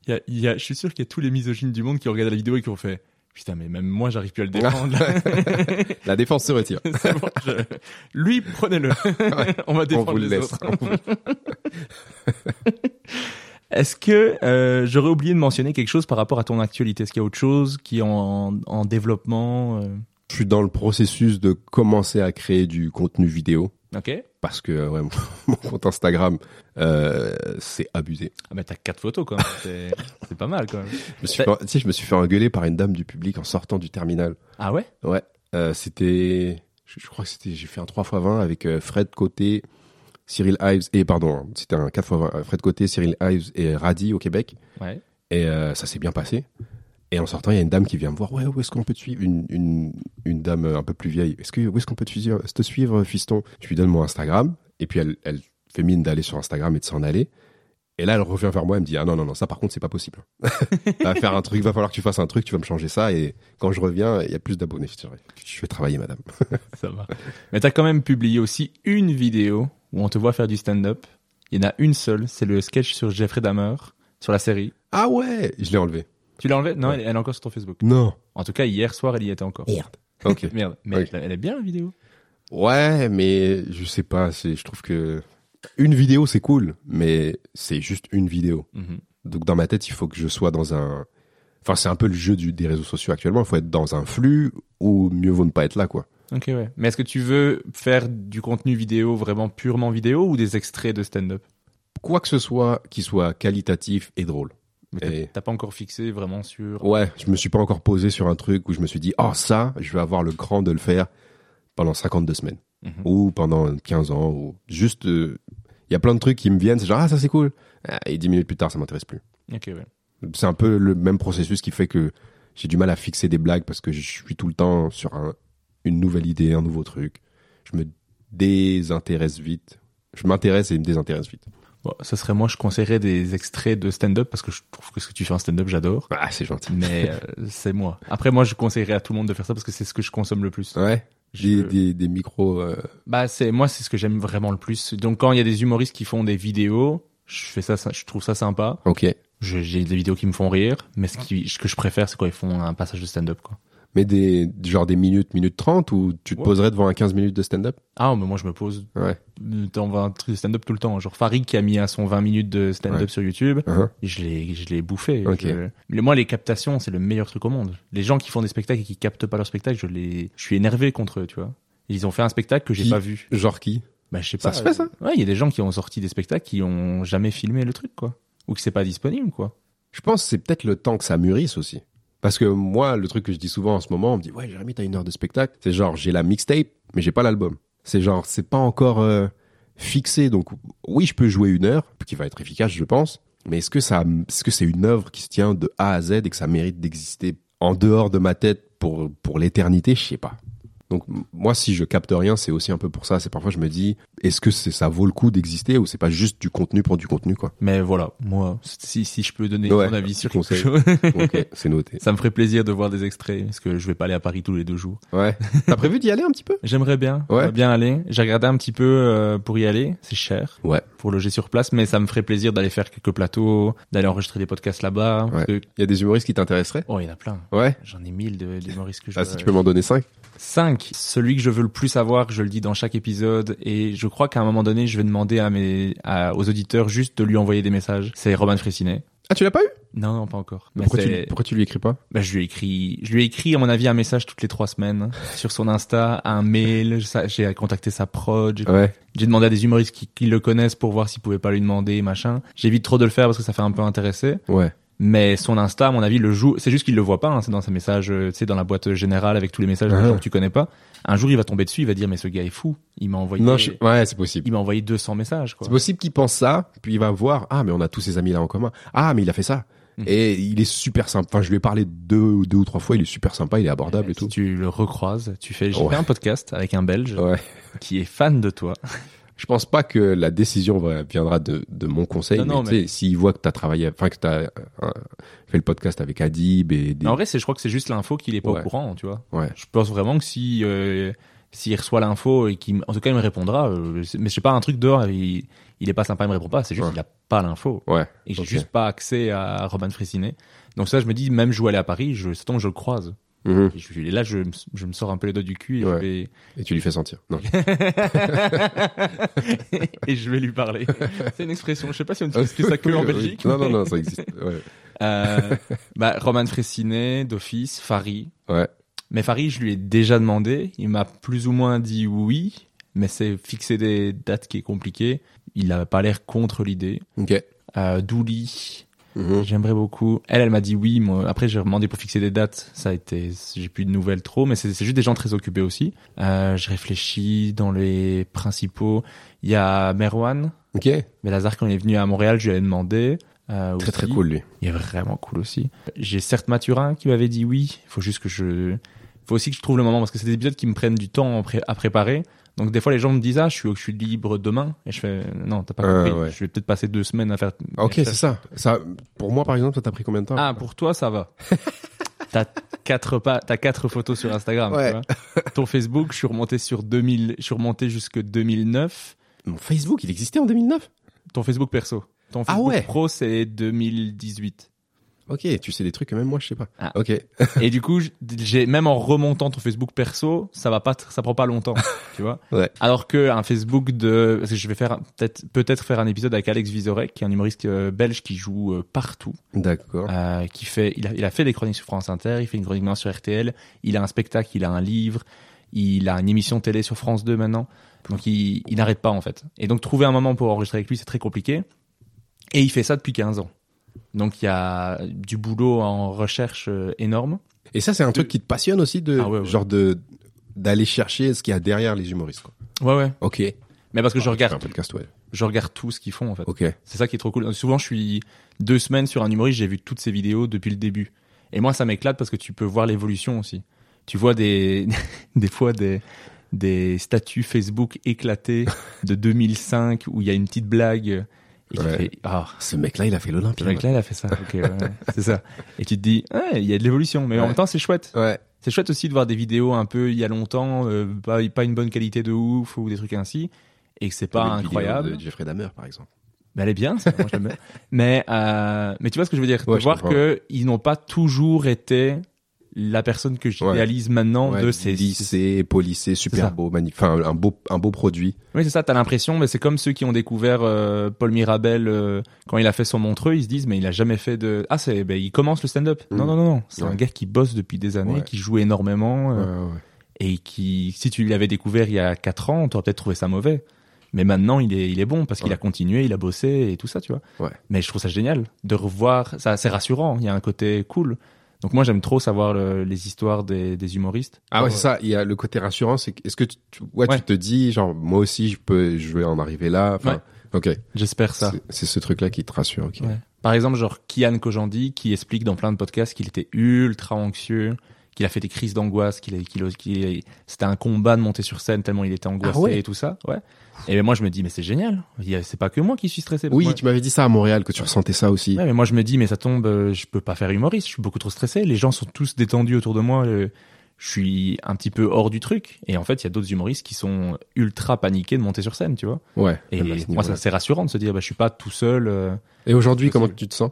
Il y a, il y a, je suis sûr qu'il y a tous les misogynes du monde qui regardent la vidéo et qui ont fait, putain, mais même moi, j'arrive plus à le défendre. La défense se retire. Bon, je- Lui, prenez-le. On va On défendre vous le les laisse. autres. Est-ce que euh, j'aurais oublié de mentionner quelque chose par rapport à ton actualité? Est-ce qu'il y a autre chose qui est en, en développement euh? Je suis dans le processus de commencer à créer du contenu vidéo Ok. Parce que ouais, mon- compte Instagram euh, c'est abusé. Ah bah t'as quatre photos quand même. C'est pas mal quand même. Je me suis fait, tu sais, je me suis fait engueuler par une dame du public en sortant du terminal. Ah ouais? Ouais, euh, c'était, je, je crois que c'était, j'ai fait un 3x20 avec euh, Fred Côté, Cyril Ives et pardon, hein, c'était un 4x20, euh, Fred Côté, Cyril Ives et Radi au Québec. Ouais. Et ça s'est bien passé. Et en sortant, il y a une dame qui vient me voir. Ouais, où est-ce qu'on peut te suivre? Une, une, une dame un peu plus vieille. Est-ce que où est-ce qu'on peut te suivre, te suivre, fiston? Je lui donne mon Instagram. Et puis elle, elle, fait mine d'aller sur Instagram et de s'en aller. Et là, elle revient vers moi, elle me dit ah non non non ça par contre c'est pas possible. va faire un truc, va falloir que tu fasses un truc, tu vas me changer ça et quand je reviens, il y a plus d'abonnés. Je vais travailler, madame. Ça va. Mais t'as quand même publié aussi une vidéo où on te voit faire du stand-up. Il y en a une seule, c'est le sketch sur Jeffrey Dahmer, sur la série. ah ouais, je l'ai enlevé. Tu l'as enlevé Non, Ouais. elle, elle est encore sur ton Facebook. Non. En tout cas, hier soir, elle y était encore. Merde. Ok. Merde. Mais elle, elle est bien la vidéo. Ouais, mais je sais pas. C'est, je trouve que une vidéo c'est cool, mais c'est juste une vidéo. Mhm. Donc dans ma tête, il faut que je sois dans un. Enfin, c'est un peu le jeu du, des réseaux sociaux actuellement. Il faut être dans un flux ou mieux vaut ne pas être là, quoi. Ok, ouais. Mais est-ce que tu veux faire du contenu vidéo vraiment purement vidéo ou des extraits de stand-up? Quoi que ce soit qui soit qualitatif et drôle. Mais t'as- pas encore fixé vraiment sur. Ouais, je me suis pas encore posé sur un truc où je me suis dit, oh ça, je vais avoir le cran de le faire pendant 52 semaines. Mhm. Ou pendant 15 ans. Ou juste, euh, il y a plein de trucs qui me viennent, c'est genre, ah ça c'est cool. Ah, Et 10 minutes plus tard, ça m'intéresse plus. Ok, ouais. C'est un peu le même processus qui fait que j'ai du mal à fixer des blagues parce que je suis tout le temps sur un- une nouvelle idée, un nouveau truc. Je me désintéresse vite. Je m'intéresse et me désintéresse vite. Bon, ça serait moi, je conseillerais des extraits de stand-up parce que je trouve que ce que tu fais en stand-up, j'adore. Ah, c'est gentil. Mais euh, c'est moi. Après, moi, je conseillerais à tout le monde de faire ça parce que c'est ce que je consomme le plus. Ouais. Je- Des, des, micros. euh, Bah, c'est moi, c'est ce que j'aime vraiment le plus. Donc, quand il y a des humoristes qui font des vidéos, je fais ça, je trouve ça sympa. Ok. J'ai des vidéos qui me font rire, mais ce, qui, ce que je préfère, c'est quand ils font un passage de stand-up, quoi. Mais des, genre des minutes, minutes 30 où tu te Ouais. poserais devant un 15 minutes de stand-up? Ah, mais moi, je me pose Ouais. dans un truc de stand-up tout le temps. Genre Farid qui a mis à son 20 minutes de stand-up Ouais. sur YouTube. Et je l'ai, je l'ai bouffé. Ok. Je- mais moi, les captations, c'est le meilleur truc au monde. Les gens qui font des spectacles et qui captent pas leur spectacle, je les, je suis énervé contre eux, tu vois. Ils ont fait un spectacle que j'ai pas vu. Genre qui? Bah, je sais Ça pas. se fait, ça? Ouais, il y a des gens qui ont sorti des spectacles qui ont jamais filmé le truc, quoi. Ou que c'est pas disponible, quoi. Je pense que c'est peut-être le temps que ça mûrisse aussi. Parce que moi, le truc que je dis souvent en ce moment, on me dit ouais, Jérémy, t'as une heure de spectacle. C'est genre j'ai la mixtape, mais j'ai pas l'album. C'est genre c'est pas encore euh, fixé. Donc oui, je peux jouer une heure, qui va être efficace, je pense. Mais est-ce que ça, est-ce que c'est une œuvre qui se tient de A à Z et que ça mérite d'exister en dehors de ma tête pour pour l'éternité? Je sais pas. Donc moi, si je capte rien, c'est aussi un peu pour ça. C'est parfois je me dis, est-ce que c'est ça vaut le coup d'exister ou c'est pas juste du contenu pour du contenu quoi? Mais voilà, moi, si, si je peux donner Ouais, mon avis sur quelque conseil. chose, Ok, c'est noté. ça me ferait plaisir de voir des extraits, parce que je vais pas aller à Paris tous les deux jours. Ouais. T'as prévu d'y aller un petit peu? J'aimerais bien, Ouais. bien aller. J'ai regardé un petit peu euh, pour y aller, c'est cher Ouais. pour loger sur place, mais ça me ferait plaisir d'aller faire quelques plateaux, d'aller enregistrer des podcasts là-bas. parce Ouais. que- Il y a des humoristes qui t'intéresseraient? Oh, il y en a plein. Ouais. J'en ai mille de, d'humoristes que je Ah, si tu peux m'en donner 5 5. Celui que je veux le plus avoir, je le dis dans chaque épisode, et je crois qu'à un moment donné, je vais demander à mes, à- aux auditeurs juste de lui envoyer des messages. C'est Roman Fressinet. Ah, tu l'as pas eu? Non, non, pas encore. Mais pourquoi, tu, lui- pourquoi tu lui écris pas? Bah, je lui ai écrit, je lui ai écrit à mon avis un message toutes les trois semaines sur son Insta, un mail. J'ai contacté sa prod. J'ai Ouais. j'ai demandé à des humoristes qui, qui le connaissent pour voir s'ils pouvaient pas lui demander machin. J'évite trop de le faire parce que ça fait un peu intéressé. Ouais. Mais son Insta, à mon avis, le joue. C'est juste qu'il le voit pas. hein, c'est dans ses messages, euh, tu sais, dans la boîte générale avec tous les messages Ah. gens que tu connais pas. Un jour, il va tomber dessus, il va dire mais ce gars est fou. Il m'a envoyé, Non, je- ouais, c'est possible. il m'a envoyé 200 messages. Quoi. C'est possible qu'il pense ça, puis il va voir, ah, mais on a tous ces amis là en commun. Ah, mais il a fait ça. Mhm. Et il est super sympa. Enfin, je lui ai parlé deux, ou- deux ou trois fois, il est super sympa, il est abordable et Si tout. tu le recroises, tu fais. J'ai Ouais. fait un podcast avec un Belge Ouais. qui est fan de toi. Je pense pas que la décision va- viendra de, de mon conseil, Non, mais, tu sais, s'il voit que t'as travaillé, enfin, que t'as euh, fait le podcast avec Adib et des... Mais en vrai, c'est, je crois que c'est juste l'info qu'il est pas Ouais. au courant, tu vois. Ouais. Je pense vraiment que si, euh, s'il reçoit l'info et qu'il, en tout cas, il me répondra. euh, c'est- mais je sais pas un truc dehors, il, il est pas sympa, il me répond pas. C'est juste Ouais. qu'il a pas l'info Ouais. et j'ai juste pas accès à Robin Fressinet. Donc ça, je me dis, même je vais aller à Paris, je, c'est temps que je le croise. Mhm. Et, je, et là, je, me- je me sors un peu les doigts du cul et Ouais. je vais, Et tu lui fais sentir. Non. et je vais lui parler. C'est une expression. Je sais pas si on utilise que ça que en Belgique. Non, non, mais- non, ça existe. Ouais. Euh, bah, Roman Fressinet, d'office, Fari. Ouais. Mais Farid, je lui ai déjà demandé. Il m'a plus ou moins dit oui, mais c'est fixer des dates qui est compliqué. Il n'a pas l'air contre l'idée. Ok. Euh, Douli, Mhm. j'aimerais beaucoup. Elle, elle m'a dit oui. Moi, après, j'ai demandé pour fixer des dates. Ça a été, j'ai plus de nouvelles trop, mais c'est juste des gens très occupés aussi. Euh, je réfléchis dans les principaux. Il y a Merwan. Ok. Mais Lazare, quand il est venu à Montréal, je lui avais demandé. Euh, Très, très cool, lui. Il est vraiment cool aussi. J'ai certes Mathurin qui m'avait dit oui. Il faut juste que je, faut aussi que je trouve le moment parce que c'est des épisodes qui me prennent du temps à préparer. Donc des fois les gens me disent ah je suis je suis libre demain et je fais non t'as pas Euh, compris. ouais. Je vais peut-être passer deux semaines à faire. Ah, Ok, c'est ça. Ça, pour moi, par exemple, ça t'a pris combien de temps Ah pour toi ça va. t'as quatre pas t'as quatre photos sur Instagram. Ouais. Tu vois Ton Facebook je suis remonté sur 2000 je suis remonté jusque 2009. Mon Facebook, il existait en 2009 Ton Facebook perso. Ton Ah Facebook ouais. pro c'est 2018. Ok, tu sais des trucs que même moi, je sais pas. Ah. Ok. Et du coup, j'ai même en remontant ton Facebook perso, ça va pas, ça prend pas longtemps, tu vois. Ouais. Alors que un Facebook de, parce que je vais faire peut-être peut-être faire un épisode avec Alex Vizorek, qui est un humoriste euh, belge qui joue euh, partout, D'accord. euh, qui fait, il a, il a fait des chroniques sur France Inter, il fait une chronique maintenant sur RTL, il a un spectacle, il a un livre, il a une émission télé sur France 2 maintenant, donc il, il n'arrête pas en fait. Et donc trouver un moment pour enregistrer avec lui, c'est très compliqué. Et il fait ça depuis 15 ans. Donc il y a du boulot en recherche euh, énorme. Et ça, c'est un truc qui te passionne aussi, de Ah ouais, ouais. genre de d'aller chercher ce qu'il y a derrière les humoristes. Quoi. Ouais ouais. Ok. Mais parce que je Ah, regarde, un podcast, ouais. je regarde tout ce qu'ils font en fait. Ok. C'est ça qui est trop cool. Souvent, je suis deux semaines sur un humoriste, j'ai vu toutes ses vidéos depuis le début. Et moi, ça m'éclate parce que tu peux voir l'évolution aussi. Tu vois des, des fois des, des statuts Facebook éclatés de 2005 où il y a une petite blague. Et tu Ouais. fais, ah, Ce mec-là, il a fait ce l'Olympia. mec-là, il a fait ça. Ok, ouais, c'est ça. Et tu te dis, ouais, il y a de l'évolution. Mais en même temps, c'est chouette. Ouais. C'est chouette aussi de voir des vidéos un peu il y a longtemps, euh, pas, pas une bonne qualité de ouf ou des trucs ainsi. Et que c'est pas incroyable. De Jeffrey Dahmer, par exemple. Mais elle est bien, ça, moi, je. Mais, euh, mais tu vois ce que je veux dire? Ouais, De voir que ils n'ont pas toujours été la personne que j'idéalise maintenant Ouais, de ces lycée, polissé, ça. super beau, magnifique. Enfin, un beau, un beau produit. Oui, c'est ça, t'as l'impression, mais c'est comme ceux qui ont découvert euh, Paul Mirabel euh, quand il a fait son Montreux, ils se disent, mais il a jamais fait de... Ah, c'est, ben, il commence le stand-up. Mm. Non, non, non, non. C'est Ouais. un gars qui bosse depuis des années, qui joue énormément, euh, et qui, si tu l'avais découvert il y a quatre ans, t'aurais peut-être trouvé ça mauvais. Mais maintenant, il est, il est bon parce qu'il Ouais. a continué, il a bossé et tout ça, tu vois. Ouais. Mais je trouve ça génial de revoir. Ça, c'est rassurant. Il y a un côté cool. Donc moi, j'aime trop savoir le- les histoires des, des humoristes. Ah ouais, c'est ça. Il y a le côté rassurant, c'est que- est-ce que tu, ouais, Ouais. tu te dis genre moi aussi je peux, je vais en arriver là. Enfin, ok. J'espère ça. C'est- ce truc-là qui te rassure. Ok. Ouais. Par exemple, genre Kian Kojandi qui explique dans plein de podcasts qu'il était ultra anxieux, qu'il a fait des crises d'angoisse, qu'il a- qu'il a- c'était un combat de monter sur scène tellement il était angoissé Ah ouais et tout ça. Ouais. Et ben moi je me dis mais c'est génial. C'est pas que moi qui suis stressé. Oui, Moi- tu m'avais dit ça à Montréal que tu ressentais ça aussi. Ouais, mais moi je me dis mais ça tombe, euh, je peux pas faire humoriste, je suis beaucoup trop stressé. Les gens sont tous détendus autour de moi. euh, je suis un petit peu hors du truc. Et en fait, il y a d'autres humoristes qui sont ultra paniqués de monter sur scène, tu vois. Ouais. Et ce moi, c'est rassurant de se dire, bah, je suis pas tout seul. euh, Et aujourd'hui, comment tu te sens?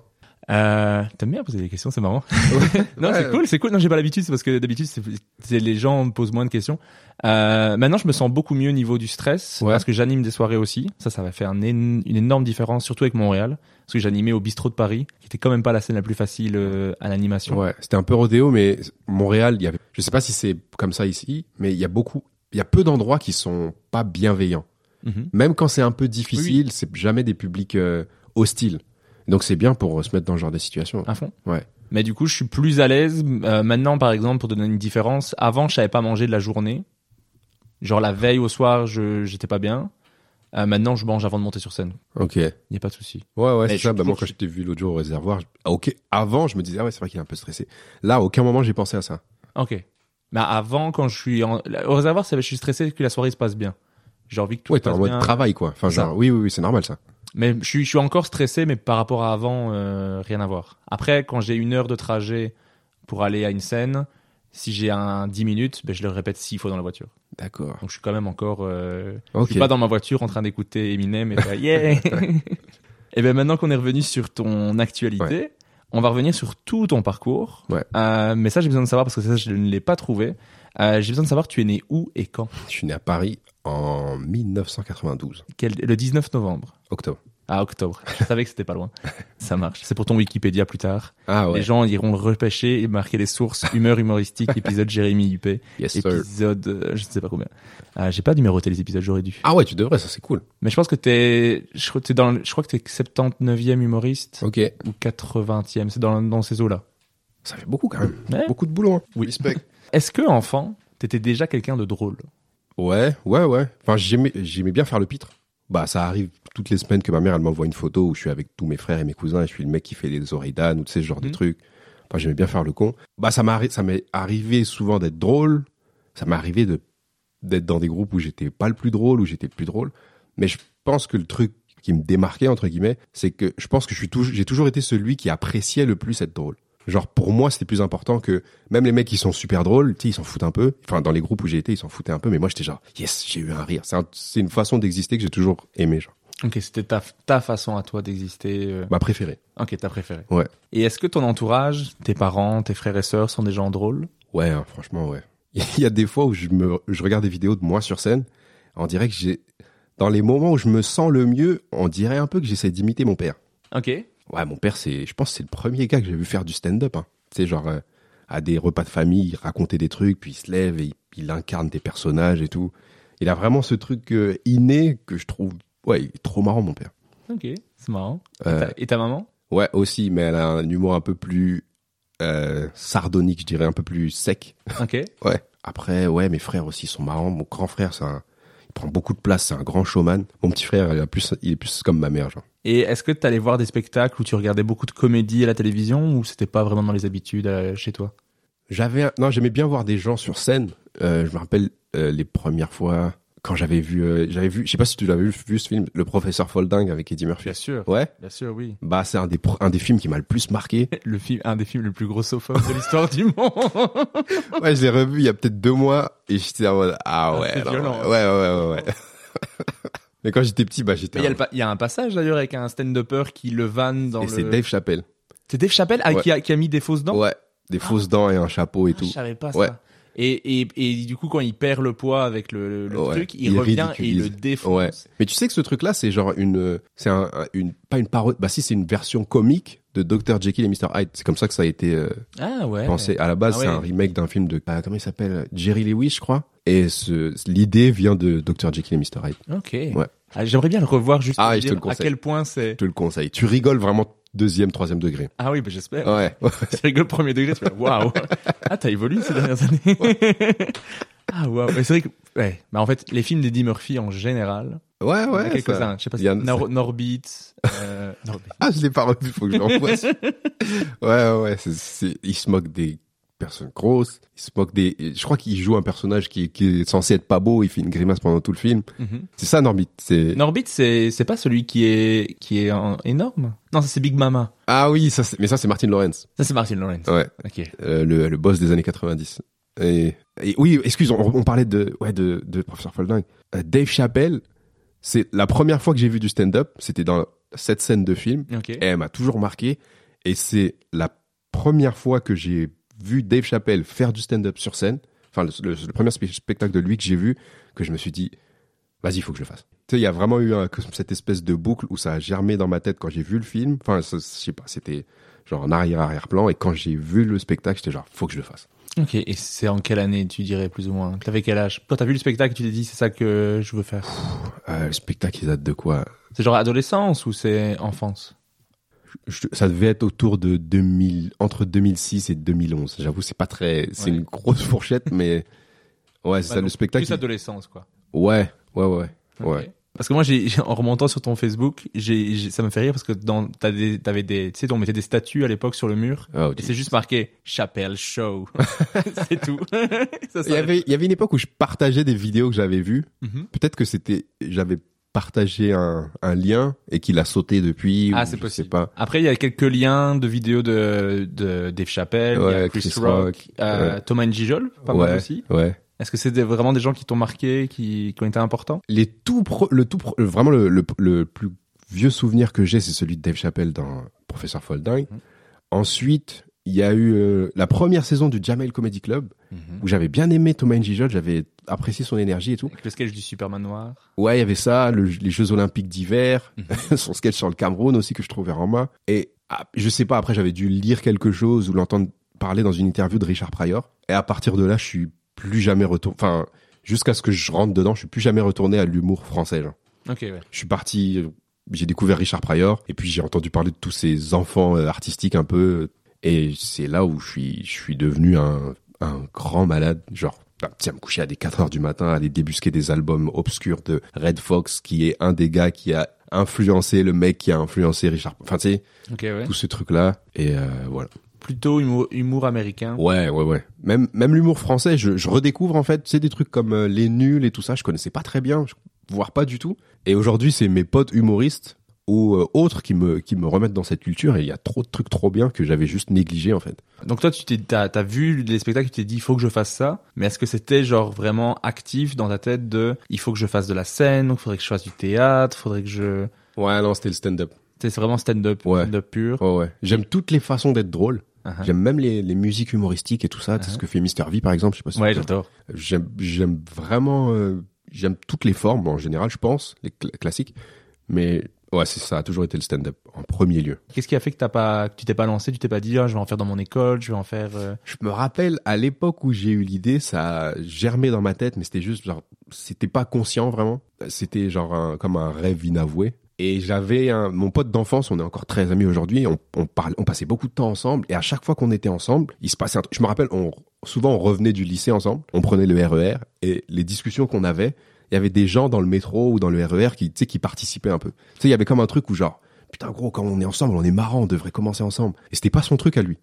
Euh, T'aimes bien poser des questions, c'est marrant. non, c'est cool, c'est cool. Non, j'ai pas l'habitude, c'est parce que d'habitude, c'est les gens me posent moins de questions. Euh, maintenant, je me sens beaucoup mieux au niveau du stress Ouais. parce que j'anime des soirées aussi. Ça, ça va faire un une énorme différence, surtout avec Montréal, parce que j'animais au bistrot de Paris, qui était quand même pas la scène la plus facile euh, à l'animation. Ouais, c'était un peu rodéo, mais Montréal, il y avait, je sais pas si c'est comme ça ici, mais il y a beaucoup, il y a peu d'endroits qui sont pas bienveillants. Mhm. Même quand c'est un peu difficile, c'est jamais des publics hostiles. Donc c'est bien pour euh, se mettre dans ce genre de situation. À fond. Ouais. Mais du coup, je suis plus à l'aise. Euh, maintenant, par exemple, pour donner une différence, avant, je savais pas manger de la journée. Genre la veille au soir, je j'étais pas bien. Euh, maintenant, je mange avant de monter sur scène. Ok. Il y a pas de souci. Ouais, ouais, c'est ça. Bah, moi, quand je t'ai vu l'autre jour au réservoir, je- ah, ok. Avant, je me disais, ah ouais, c'est vrai qu'il est un peu stressé. Là, à aucun moment, j'ai pensé à ça. Ok. Mais avant, quand je suis en... au réservoir, c'est je suis stressé que la soirée se passe bien. J'ai envie que tout Ouais, se t'es en passe mode bien. travail, quoi. Enfin, Ça. genre, oui, oui, oui, c'est normal, ça. Mais je suis, je suis encore stressé, mais par rapport à avant, euh, rien à voir. Après, quand j'ai une heure de trajet pour aller à une scène, si j'ai un 10 minutes, ben, je le répète six fois dans la voiture. D'accord. Donc je suis quand même encore... Euh... Je Ok. suis pas dans ma voiture en train d'écouter Eminem et faire yeah Et bien maintenant qu'on est revenu sur ton actualité, on va revenir sur tout ton parcours. Ouais. Euh, mais ça, j'ai besoin de savoir parce que ça, je ne l'ai pas trouvé. Euh, j'ai besoin de savoir tu es né où et quand? Je suis né à Paris en 1992, Quel... Le 19 novembre. Octobre. Ah, octobre. Je savais que c'était pas loin. Ça marche. C'est pour ton Wikipédia plus tard. Ah ouais. Les gens iront le repêcher et marquer les sources. Humeur humoristique, épisode Jérémy Huppé. Yes. Épisode, euh, je ne sais pas combien. Euh, j'ai pas numéroté les épisodes, j'aurais dû. Ah ouais, tu devrais, ça c'est cool. Mais je pense que t'es, je crois que t'es dans, le- je crois que t'es 79e humoriste Ok. ou 80e. C'est dans, dans ces eaux-là. Ça fait beaucoup quand même. Ouais. Beaucoup de boulot. hein. Oui. Respect. Est-ce que enfant, t'étais déjà quelqu'un de drôle? Ouais, ouais, ouais. Enfin, j'aimais, j'aimais bien faire le pitre. Bah, ça arrive toutes les semaines que ma mère, elle m'envoie une photo où je suis avec tous mes frères et mes cousins et je suis le mec qui fait les oreilles d'âne ou tu sais, ce genre de Mhm. trucs. Enfin, j'aimais bien faire le con. Bah, ça m'est ça m'est arrivé souvent d'être drôle. Ça m'est arrivé de d'être dans des groupes où j'étais pas le plus drôle, où j'étais le plus drôle. Mais je pense que le truc qui me démarquait entre guillemets, c'est que je pense que je suis j'ai toujours été celui qui appréciait le plus être drôle. Genre pour moi, c'était plus important que même les mecs qui sont super drôles, tu sais, ils s'en foutent un peu. Enfin, dans les groupes où j'ai été, ils s'en foutaient un peu, mais moi j'étais genre yes, j'ai eu un rire. C'est un- c'est une façon d'exister que j'ai toujours aimé, genre Ok, c'était ta, ta façon à toi d'exister. euh. ma préférée. Ok, ta préférée. Ouais. Et est-ce que ton entourage, tes parents, tes frères et sœurs sont des gens drôles? Ouais, hein, franchement, ouais. Il y a des fois où je me, je regarde des vidéos de moi sur scène, on dirait que j'ai, dans les moments où je me sens le mieux, on dirait un peu que j'essaie d'imiter mon père. Ok. Ouais, mon père, c'est, je pense, que c'est le premier gars que j'ai vu faire du stand-up. Hein. Tu sais, genre, euh, à des repas de famille, il racontait des trucs, puis il se lève et il, il incarne des personnages et tout. Il a vraiment ce truc euh, inné que je trouve, ouais, il est trop marrant, mon père. Ok, c'est marrant. Et Euh, ta- Et ta maman? Ouais, aussi, mais elle a un humour un peu plus sardonique, je dirais, un peu plus sec. Ok. Ouais. Après, ouais, mes frères aussi sont marrants. Mon grand frère, c'est un, prend beaucoup de place, c'est un grand showman. Mon petit frère, il, a plus, il est plus comme ma mère, genre. Et est-ce que tu allais voir des spectacles où tu regardais beaucoup de comédies à la télévision ou c'était pas vraiment dans les habitudes euh, chez toi? J'avais, un- non, j'aimais bien voir des gens sur scène. Euh, je me rappelle euh, les premières fois quand j'avais vu, euh, j'avais vu, je sais pas si tu l'avais vu, vu ce film, Le Professeur Folding avec Eddie Murphy. sûr. Ouais. Bien sûr, oui. Bah, c'est un des, un des films qui m'a le plus marqué. Le film, un des films les plus grossophobes de l'histoire du monde. Ouais, je l'ai revu il y a peut-être deux mois et j'étais en mode, ah Ah, ouais, violent, ouais, ouais, ouais, ouais. ouais. Mais quand j'étais petit, bah, j'étais. Il y, a un- le pa- il y a un passage d'ailleurs avec un stand-upper qui le vanne dans Et le. c'est Dave Chappelle. C'est Dave Chappelle ah, Ouais. qui, a, qui a mis des fausses dents? Ouais. Des fausses dents et un chapeau et Ah, tout. Je savais pas Ouais. Et, et, et du coup, quand il perd le poids avec le, le- le Ouais. truc, il, Il revient et il le défonce. Ouais. Mais tu sais que ce truc-là, c'est genre une, c'est un, un- une, pas une parodie, bah si, c'est une version comique de Dr. Jekyll et Mr. Hyde. C'est comme ça que ça a été euh, Ah ouais. pensé. À la base, Ah c'est ouais. un remake d'un film de, ah, comment il s'appelle? Jerry Lewis, je crois. Et ce, l'idée vient de Dr. Jekyll et Mr. Hyde. Ok. Ouais. Ah, J'aimerais bien le revoir juste pour dire à quel point c'est. Je te le conseille. Tu rigoles vraiment deuxième, troisième degré. Ah oui, bah, j'espère. Ouais. ouais. Tu rigoles premier degré, tu fais waouh. Ah, t'as évolué ces dernières années. ah waouh. Mais c'est vrai que, ouais. Bah en fait, les films d'Eddie Murphy en général. Ouais, ouais. quelques-uns. ça- Je sais pas si a- Nor- Norbit. Euh, Norbit. Ah, je l'ai pas revu, faut que je l'envoie. ouais, ouais, ouais, c'est, c'est, il se moque des personnes grosses, il se moque des, je crois qu'il joue un personnage qui, qui est censé être pas beau, il fait une grimace pendant tout le film. Mhm. C'est ça, Norbit, c'est, Norbit, c'est c'est pas celui qui est qui est en- énorme? Non, ça c'est Big Mama. ah oui, ça, c'est- mais ça, c'est Martin Lawrence. Ça c'est Martin Lawrence. Ouais, Ok. euh, le, le boss des années 90. Et, et oui, excuse, on, on parlait de, ouais, de, de Professeur Folding. Euh, Dave Chappelle, c'est la première fois que j'ai vu du stand-up, c'était dans cette scène de film. Et elle m'a toujours marqué. Et c'est la première fois que j'ai vu Dave Chappelle faire du stand-up sur scène. Enfin, le, le- le premier spe- spectacle de lui que j'ai vu, que je me suis dit, vas-y, il faut que je le fasse. Tu sais, il y a vraiment eu un- cette espèce de boucle où ça a germé dans ma tête quand j'ai vu le film. Enfin, je sais pas, c'était genre en arrière-arrière-plan. Et quand j'ai vu le spectacle, j'étais genre, faut que je le fasse. Ok. Et c'est en quelle année tu dirais plus ou moins? T'avais quel âge? Quand t'as vu le spectacle, tu t'es dit c'est ça que je veux faire. Euh, le spectacle, il date de quoi? C'est genre adolescence ou c'est enfance? Je- Ça devait être autour de 2000, entre 2006 et 2011. J'avoue, c'est pas très, c'est Ouais. une grosse fourchette, mais ouais, c'est Ouais, ça, le spectacle. Plus adolescence quoi. Ouais, ouais, ouais. Parce que moi, j'ai, en remontant sur ton Facebook, j'ai, j'ai- ça me fait rire parce que dans, t'as des, t'avais des, tu sais, on mettait des statues à l'époque sur le mur. Oh, Et c'est juste marqué Chapelle Show. c'est tout. Ça, ça- Il y avait, il y avait une époque où je partageais des vidéos que j'avais vues. Mhm. Peut-être que c'était, j'avais partagé un, un lien et qu'il a sauté depuis. Ah, c'est possible. sais pas. Après, il y a quelques liens de vidéos de, de Dave Chappelle, il y a Ouais, Chris, Chris Rock, Rock, euh, ouais. Thomas Njijol, pas mal aussi. ouais. Est-ce que c'est des- vraiment des gens qui t'ont marqué, qui, qui ont été importants? Les tout pro, le tout pro- vraiment le, le, le plus vieux souvenir que j'ai, c'est celui de Dave Chappelle dans Professeur Folding. Mhm. Ensuite, il y a eu euh, la première saison du Jamel Comedy Club où j'avais bien aimé Thomas Njijol, j'avais apprécié son énergie et tout. Avec le sketch du Superman noir. Ouais, il y avait ça, le- les Jeux Olympiques d'hiver, Mhm. son sketch sur le Cameroun aussi que je trouvais en main. Et ah, je sais pas, après j'avais dû lire quelque chose ou l'entendre parler dans une interview de Richard Pryor. Et à partir de là, je suis plus jamais retourné. Enfin, jusqu'à ce que je rentre dedans, je suis plus jamais retourné à l'humour français. Genre. Ok, ouais. Je suis parti, j'ai découvert Richard Pryor et puis j'ai entendu parler de tous ces enfants euh, artistiques un peu. Et c'est là où je suis, je suis devenu un, un grand malade. Genre, bah, tiens, me coucher à des 4 heures du matin, aller débusquer des albums obscurs de Red Fox, qui est un des gars qui a influencé le mec qui a influencé Richard. Enfin, tu sais, Ok, ouais. tout ce truc-là. Et euh, voilà. Plutôt humour, humour américain. Ouais, ouais, ouais. Même, même l'humour français, je, je redécouvre en fait, c'est des trucs comme euh, les nuls et tout ça, je connaissais pas très bien, voire pas du tout. Et aujourd'hui, c'est mes potes humoristes ou euh, autres qui me, qui me remettent dans cette culture et il y a trop de trucs trop bien que j'avais juste négligé en fait. Donc toi, tu t'es, t'as, t'as vu les spectacles, tu t'es dit, il faut que je fasse ça. Mais est-ce que c'était genre vraiment actif dans ta tête de, il faut que je fasse de la scène, il faudrait que je fasse du théâtre, faudrait que je, Ouais, non, c'était le stand-up. c'est vraiment stand-up, Ouais. stand-up pur. Ouais, ouais. J'aime toutes les façons d'être drôle. Uh-huh. J'aime même les, les musiques humoristiques et tout ça. C'est ce que fait Mister V par exemple. Je sais pas si Ouais, j'adore. J'aime, j'aime vraiment, euh, j'aime toutes les formes en général, je pense, les cl- classiques. Mais ouais, c'est ça a toujours été le stand-up en premier lieu. Qu'est-ce qui a fait que t'as pas, que tu t'es pas lancé, tu t'es pas dit, ah, je vais en faire dans mon école, je vais en faire, euh, Je me rappelle à l'époque où j'ai eu l'idée, ça a germé dans ma tête, mais c'était juste genre, c'était pas conscient vraiment. C'était genre un- comme un rêve inavoué. Et j'avais un, mon pote d'enfance, on est encore très amis aujourd'hui, on, on passait beaucoup de temps ensemble, et à chaque fois qu'on était ensemble, il se passait un truc. Je me rappelle, on, souvent on revenait du lycée ensemble, on prenait le RER, et les discussions qu'on avait, il y avait des gens dans le métro ou dans le RER qui, tu sais, qui participaient un peu. Tu sais, il y avait comme un truc où genre, putain gros, quand on est ensemble, on est marrant, on devrait commencer ensemble. Et c'était pas son truc à lui.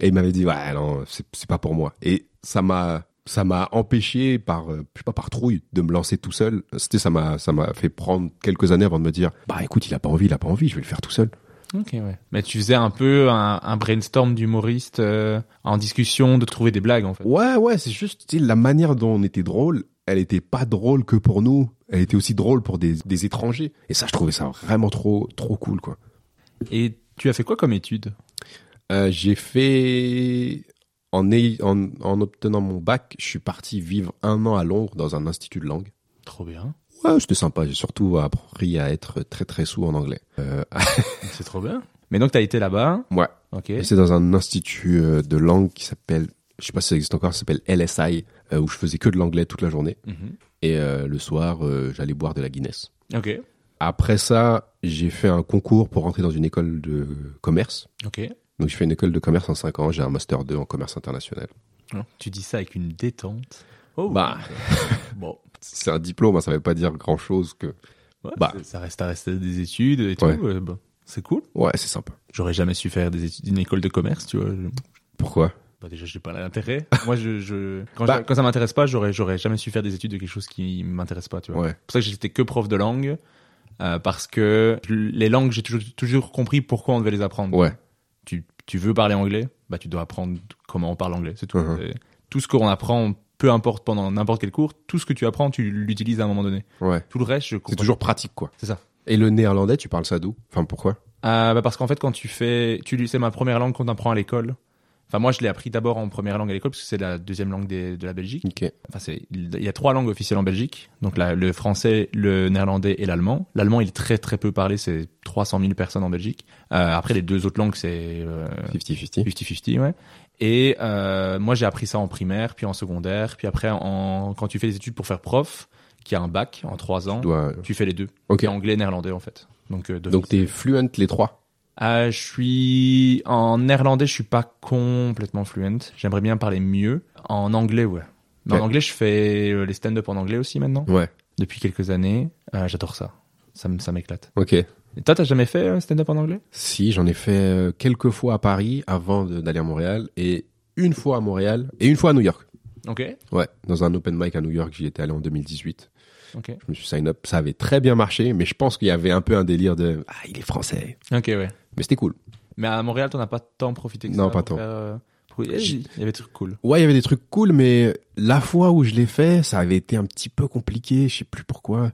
Et il m'avait dit ouais non c'est pas pour moi. Et ça m'a ça m'a empêché par euh, je sais pas par trouille de me lancer tout seul. C'était ça m'a ça m'a fait prendre quelques années avant de me dire bah écoute il a pas envie il a pas envie je vais le faire tout seul. Ok, ouais. Mais tu faisais un peu un, un brainstorm d'humoriste euh, en discussion, de trouver des blagues en fait. Ouais ouais c'est juste tu sais, la manière dont on était drôle elle était pas drôle que pour nous elle était aussi drôle pour des, des étrangers et ça je trouvais ça vraiment trop trop cool quoi. Et tu as fait quoi comme étude? Euh, j'ai fait en, en en obtenant mon bac je suis parti vivre un an à Londres dans un institut de langue. Trop bien. Ouais, c'était sympa. J'ai surtout appris à être très très sous en anglais. Euh, C'est trop bien. Mais donc t'as été là-bas? ouais. Ok. Et C'est dans un institut euh, de langue qui s'appelle, je sais pas si ça existe encore, ça s'appelle LSI, où je faisais que de l'anglais toute la journée. Mhm. Et euh, le soir, euh, j'allais boire de la Guinness. Ok. Après ça, j'ai fait un concours pour rentrer dans une école de commerce. Ok. Donc j'ai fait une école de commerce en 5 ans. J'ai un master 2 en commerce international. Tu dis ça avec une détente. Oh. Bah, Bon. c'est un diplôme, hein, ça veut pas dire grand chose que. Ouais, Bah. ça reste à rester des études et tout. Ouais. euh. C'est cool. Ouais, c'est sympa. J'aurais jamais su faire des études d'une école de commerce, tu vois. Je- Pourquoi? Bah déjà, j'ai pas l'intérêt. Moi, je, je... Quand, Bah. quand ça m'intéresse pas, j'aurais, j'aurais jamais su faire des études de quelque chose qui m'intéresse pas, tu vois. Ouais. C'est pour ça que j'étais que prof de langue, euh, parce que les langues, j'ai toujours, toujours compris pourquoi on devait les apprendre. Ouais. Tu, tu veux parler anglais, bah tu dois apprendre comment on parle anglais, c'est tout. C'est- Tout ce qu'on apprend, peu importe pendant n'importe quel cours, tout ce que tu apprends, tu l'utilises à un moment donné. Ouais. Tout le reste, je C'est comprends. toujours pratique, quoi. C'est ça. Et le néerlandais, tu parles ça d'où? Enfin, pourquoi? Euh, bah parce qu'en fait, quand tu fais, tu c'est ma première langue qu'on apprend à l'école. Enfin, moi, je l'ai appris d'abord en première langue à l'école parce que c'est la deuxième langue des- de la Belgique. Ok. Enfin, c'est, il y a trois langues officielles en Belgique. Donc, le français, le néerlandais et l'allemand. L'allemand, il est très, très peu parlé. C'est 300 000 personnes en Belgique. Euh, après, les deux autres langues, c'est, euh, 50-50. 50-50, ouais. Et, euh, moi, j'ai appris ça en primaire, puis en secondaire, puis après, en, quand tu fais des études pour faire prof, qui a un bac en trois ans, Tu dois- tu fais les deux. Ok. C'est anglais, néerlandais, en fait. Donc, euh, Donc t'es fluent les trois. Euh, je suis en néerlandais, je suis pas complètement fluent. J'aimerais bien parler mieux. En anglais, ouais. Mais. En anglais, je fais euh, les stand-up en anglais aussi maintenant. Ouais. Depuis quelques années. Euh, J'adore ça. Ça, m'éclate. Ok. Et toi, t'as jamais fait euh, stand-up en anglais? Si, j'en ai fait euh, quelques fois à Paris avant d'aller à Montréal et une fois à Montréal et une fois à New York. Ok. Ouais, dans un open mic à New York, j'y étais allé en 2018. Ok. Je me suis sign up, ça avait très bien marché, mais je pense qu'il y avait un peu un délire de ah il est français, Ok, ouais. Mais c'était cool. Mais à Montréal, t'en as pas tant profité que Non, ça pas pour tant. faire, euh, pour- Eh, Il y avait des trucs cool. Ouais, il y avait des trucs cool, mais la fois où je l'ai fait, ça avait été un petit peu compliqué, je sais plus pourquoi.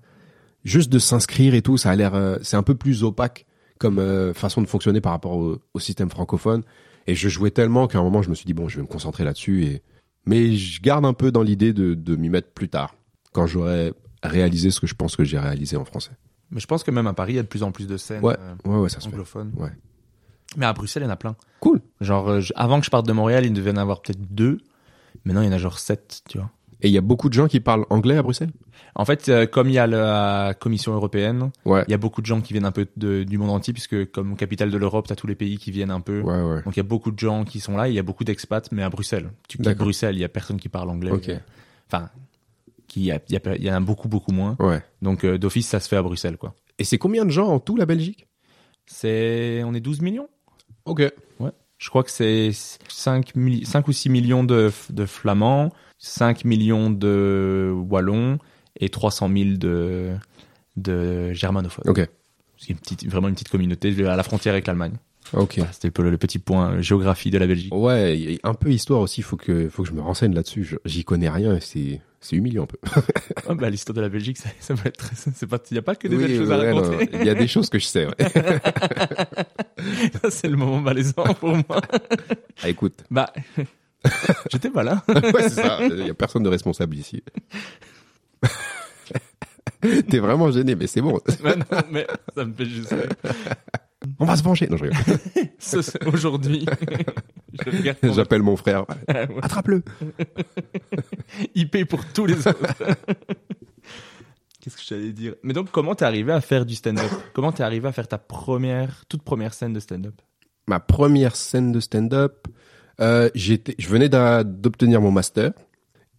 Juste de s'inscrire et tout, ça a l'air, euh, c'est un peu plus opaque comme euh, façon de fonctionner par rapport au, au système francophone. Et je jouais tellement qu'à un moment, je me suis dit bon, je vais me concentrer là-dessus. Et mais je garde un peu dans l'idée de, de m'y mettre plus tard, quand j'aurai réalisé ce que je pense que j'ai réalisé en français. Mais je pense que même à Paris, il y a de plus en plus de scènes Ouais, euh, ouais, ouais, ça se fait. anglophones. Ouais. Mais à Bruxelles, il y en a plein. Cool. Genre, euh, je- avant que je parte de Montréal, il devait y en avoir peut-être deux. Maintenant, il y en a genre sept, tu vois. Et il y a beaucoup de gens qui parlent anglais à Bruxelles? En fait, euh, comme il y a la Commission européenne, Ouais. il y a beaucoup de gens qui viennent un peu de- du monde entier, puisque comme capitale de l'Europe, t'as tous les pays qui viennent un peu. Ouais, ouais. Donc il y a beaucoup de gens qui sont là, et il y a beaucoup d'expats, mais à Bruxelles. Tu quittes. Bruxelles, il y a personne qui parle anglais. Enfin, qui, il y, a- y a- il y en a beaucoup, beaucoup moins. Ouais. Donc euh, d'office, ça se fait à Bruxelles, quoi. Et c'est combien de gens en tout la Belgique? C'est, on est 12 millions. Ok. Ouais. Je crois que c'est 5, 5 ou 6 millions de, de Flamands, 5 millions de Wallons et 300 000 de, de germanophones. Ok. C'est une petite, vraiment une petite communauté à la frontière avec l'Allemagne. Ok. Voilà, C'était le, le petit point euh, géographie de la Belgique. Ouais, un peu histoire aussi. Faut que, faut que je me renseigne là-dessus. J'y connais rien. et C'est, c'est humiliant un peu. Bah, l'histoire de la Belgique, ça, ça va être très, c'est pas, il y a pas que des Oui, belles choses à ouais, raconter. Il y a des choses que je sais. Ouais. C'est le moment malaisant pour moi. Ah, écoute. Bah, j'étais pas là. ouais, c'est ça. Il y a personne de responsable ici. T'es vraiment gêné, mais c'est bon. Mais non, mais ça me fait juste. On va se venger. Non, je rigole. Ça, c'est aujourd'hui. J'appelle mon frère. Ouais. Attrape-le. IP pour tous les autres. Qu'est-ce que j'allais dire? Mais donc, comment t'es arrivé à faire du stand-up? Comment t'es arrivé à faire ta première, toute première scène de stand-up? Ma première scène de stand-up, euh, j'étais, je venais d'obtenir mon master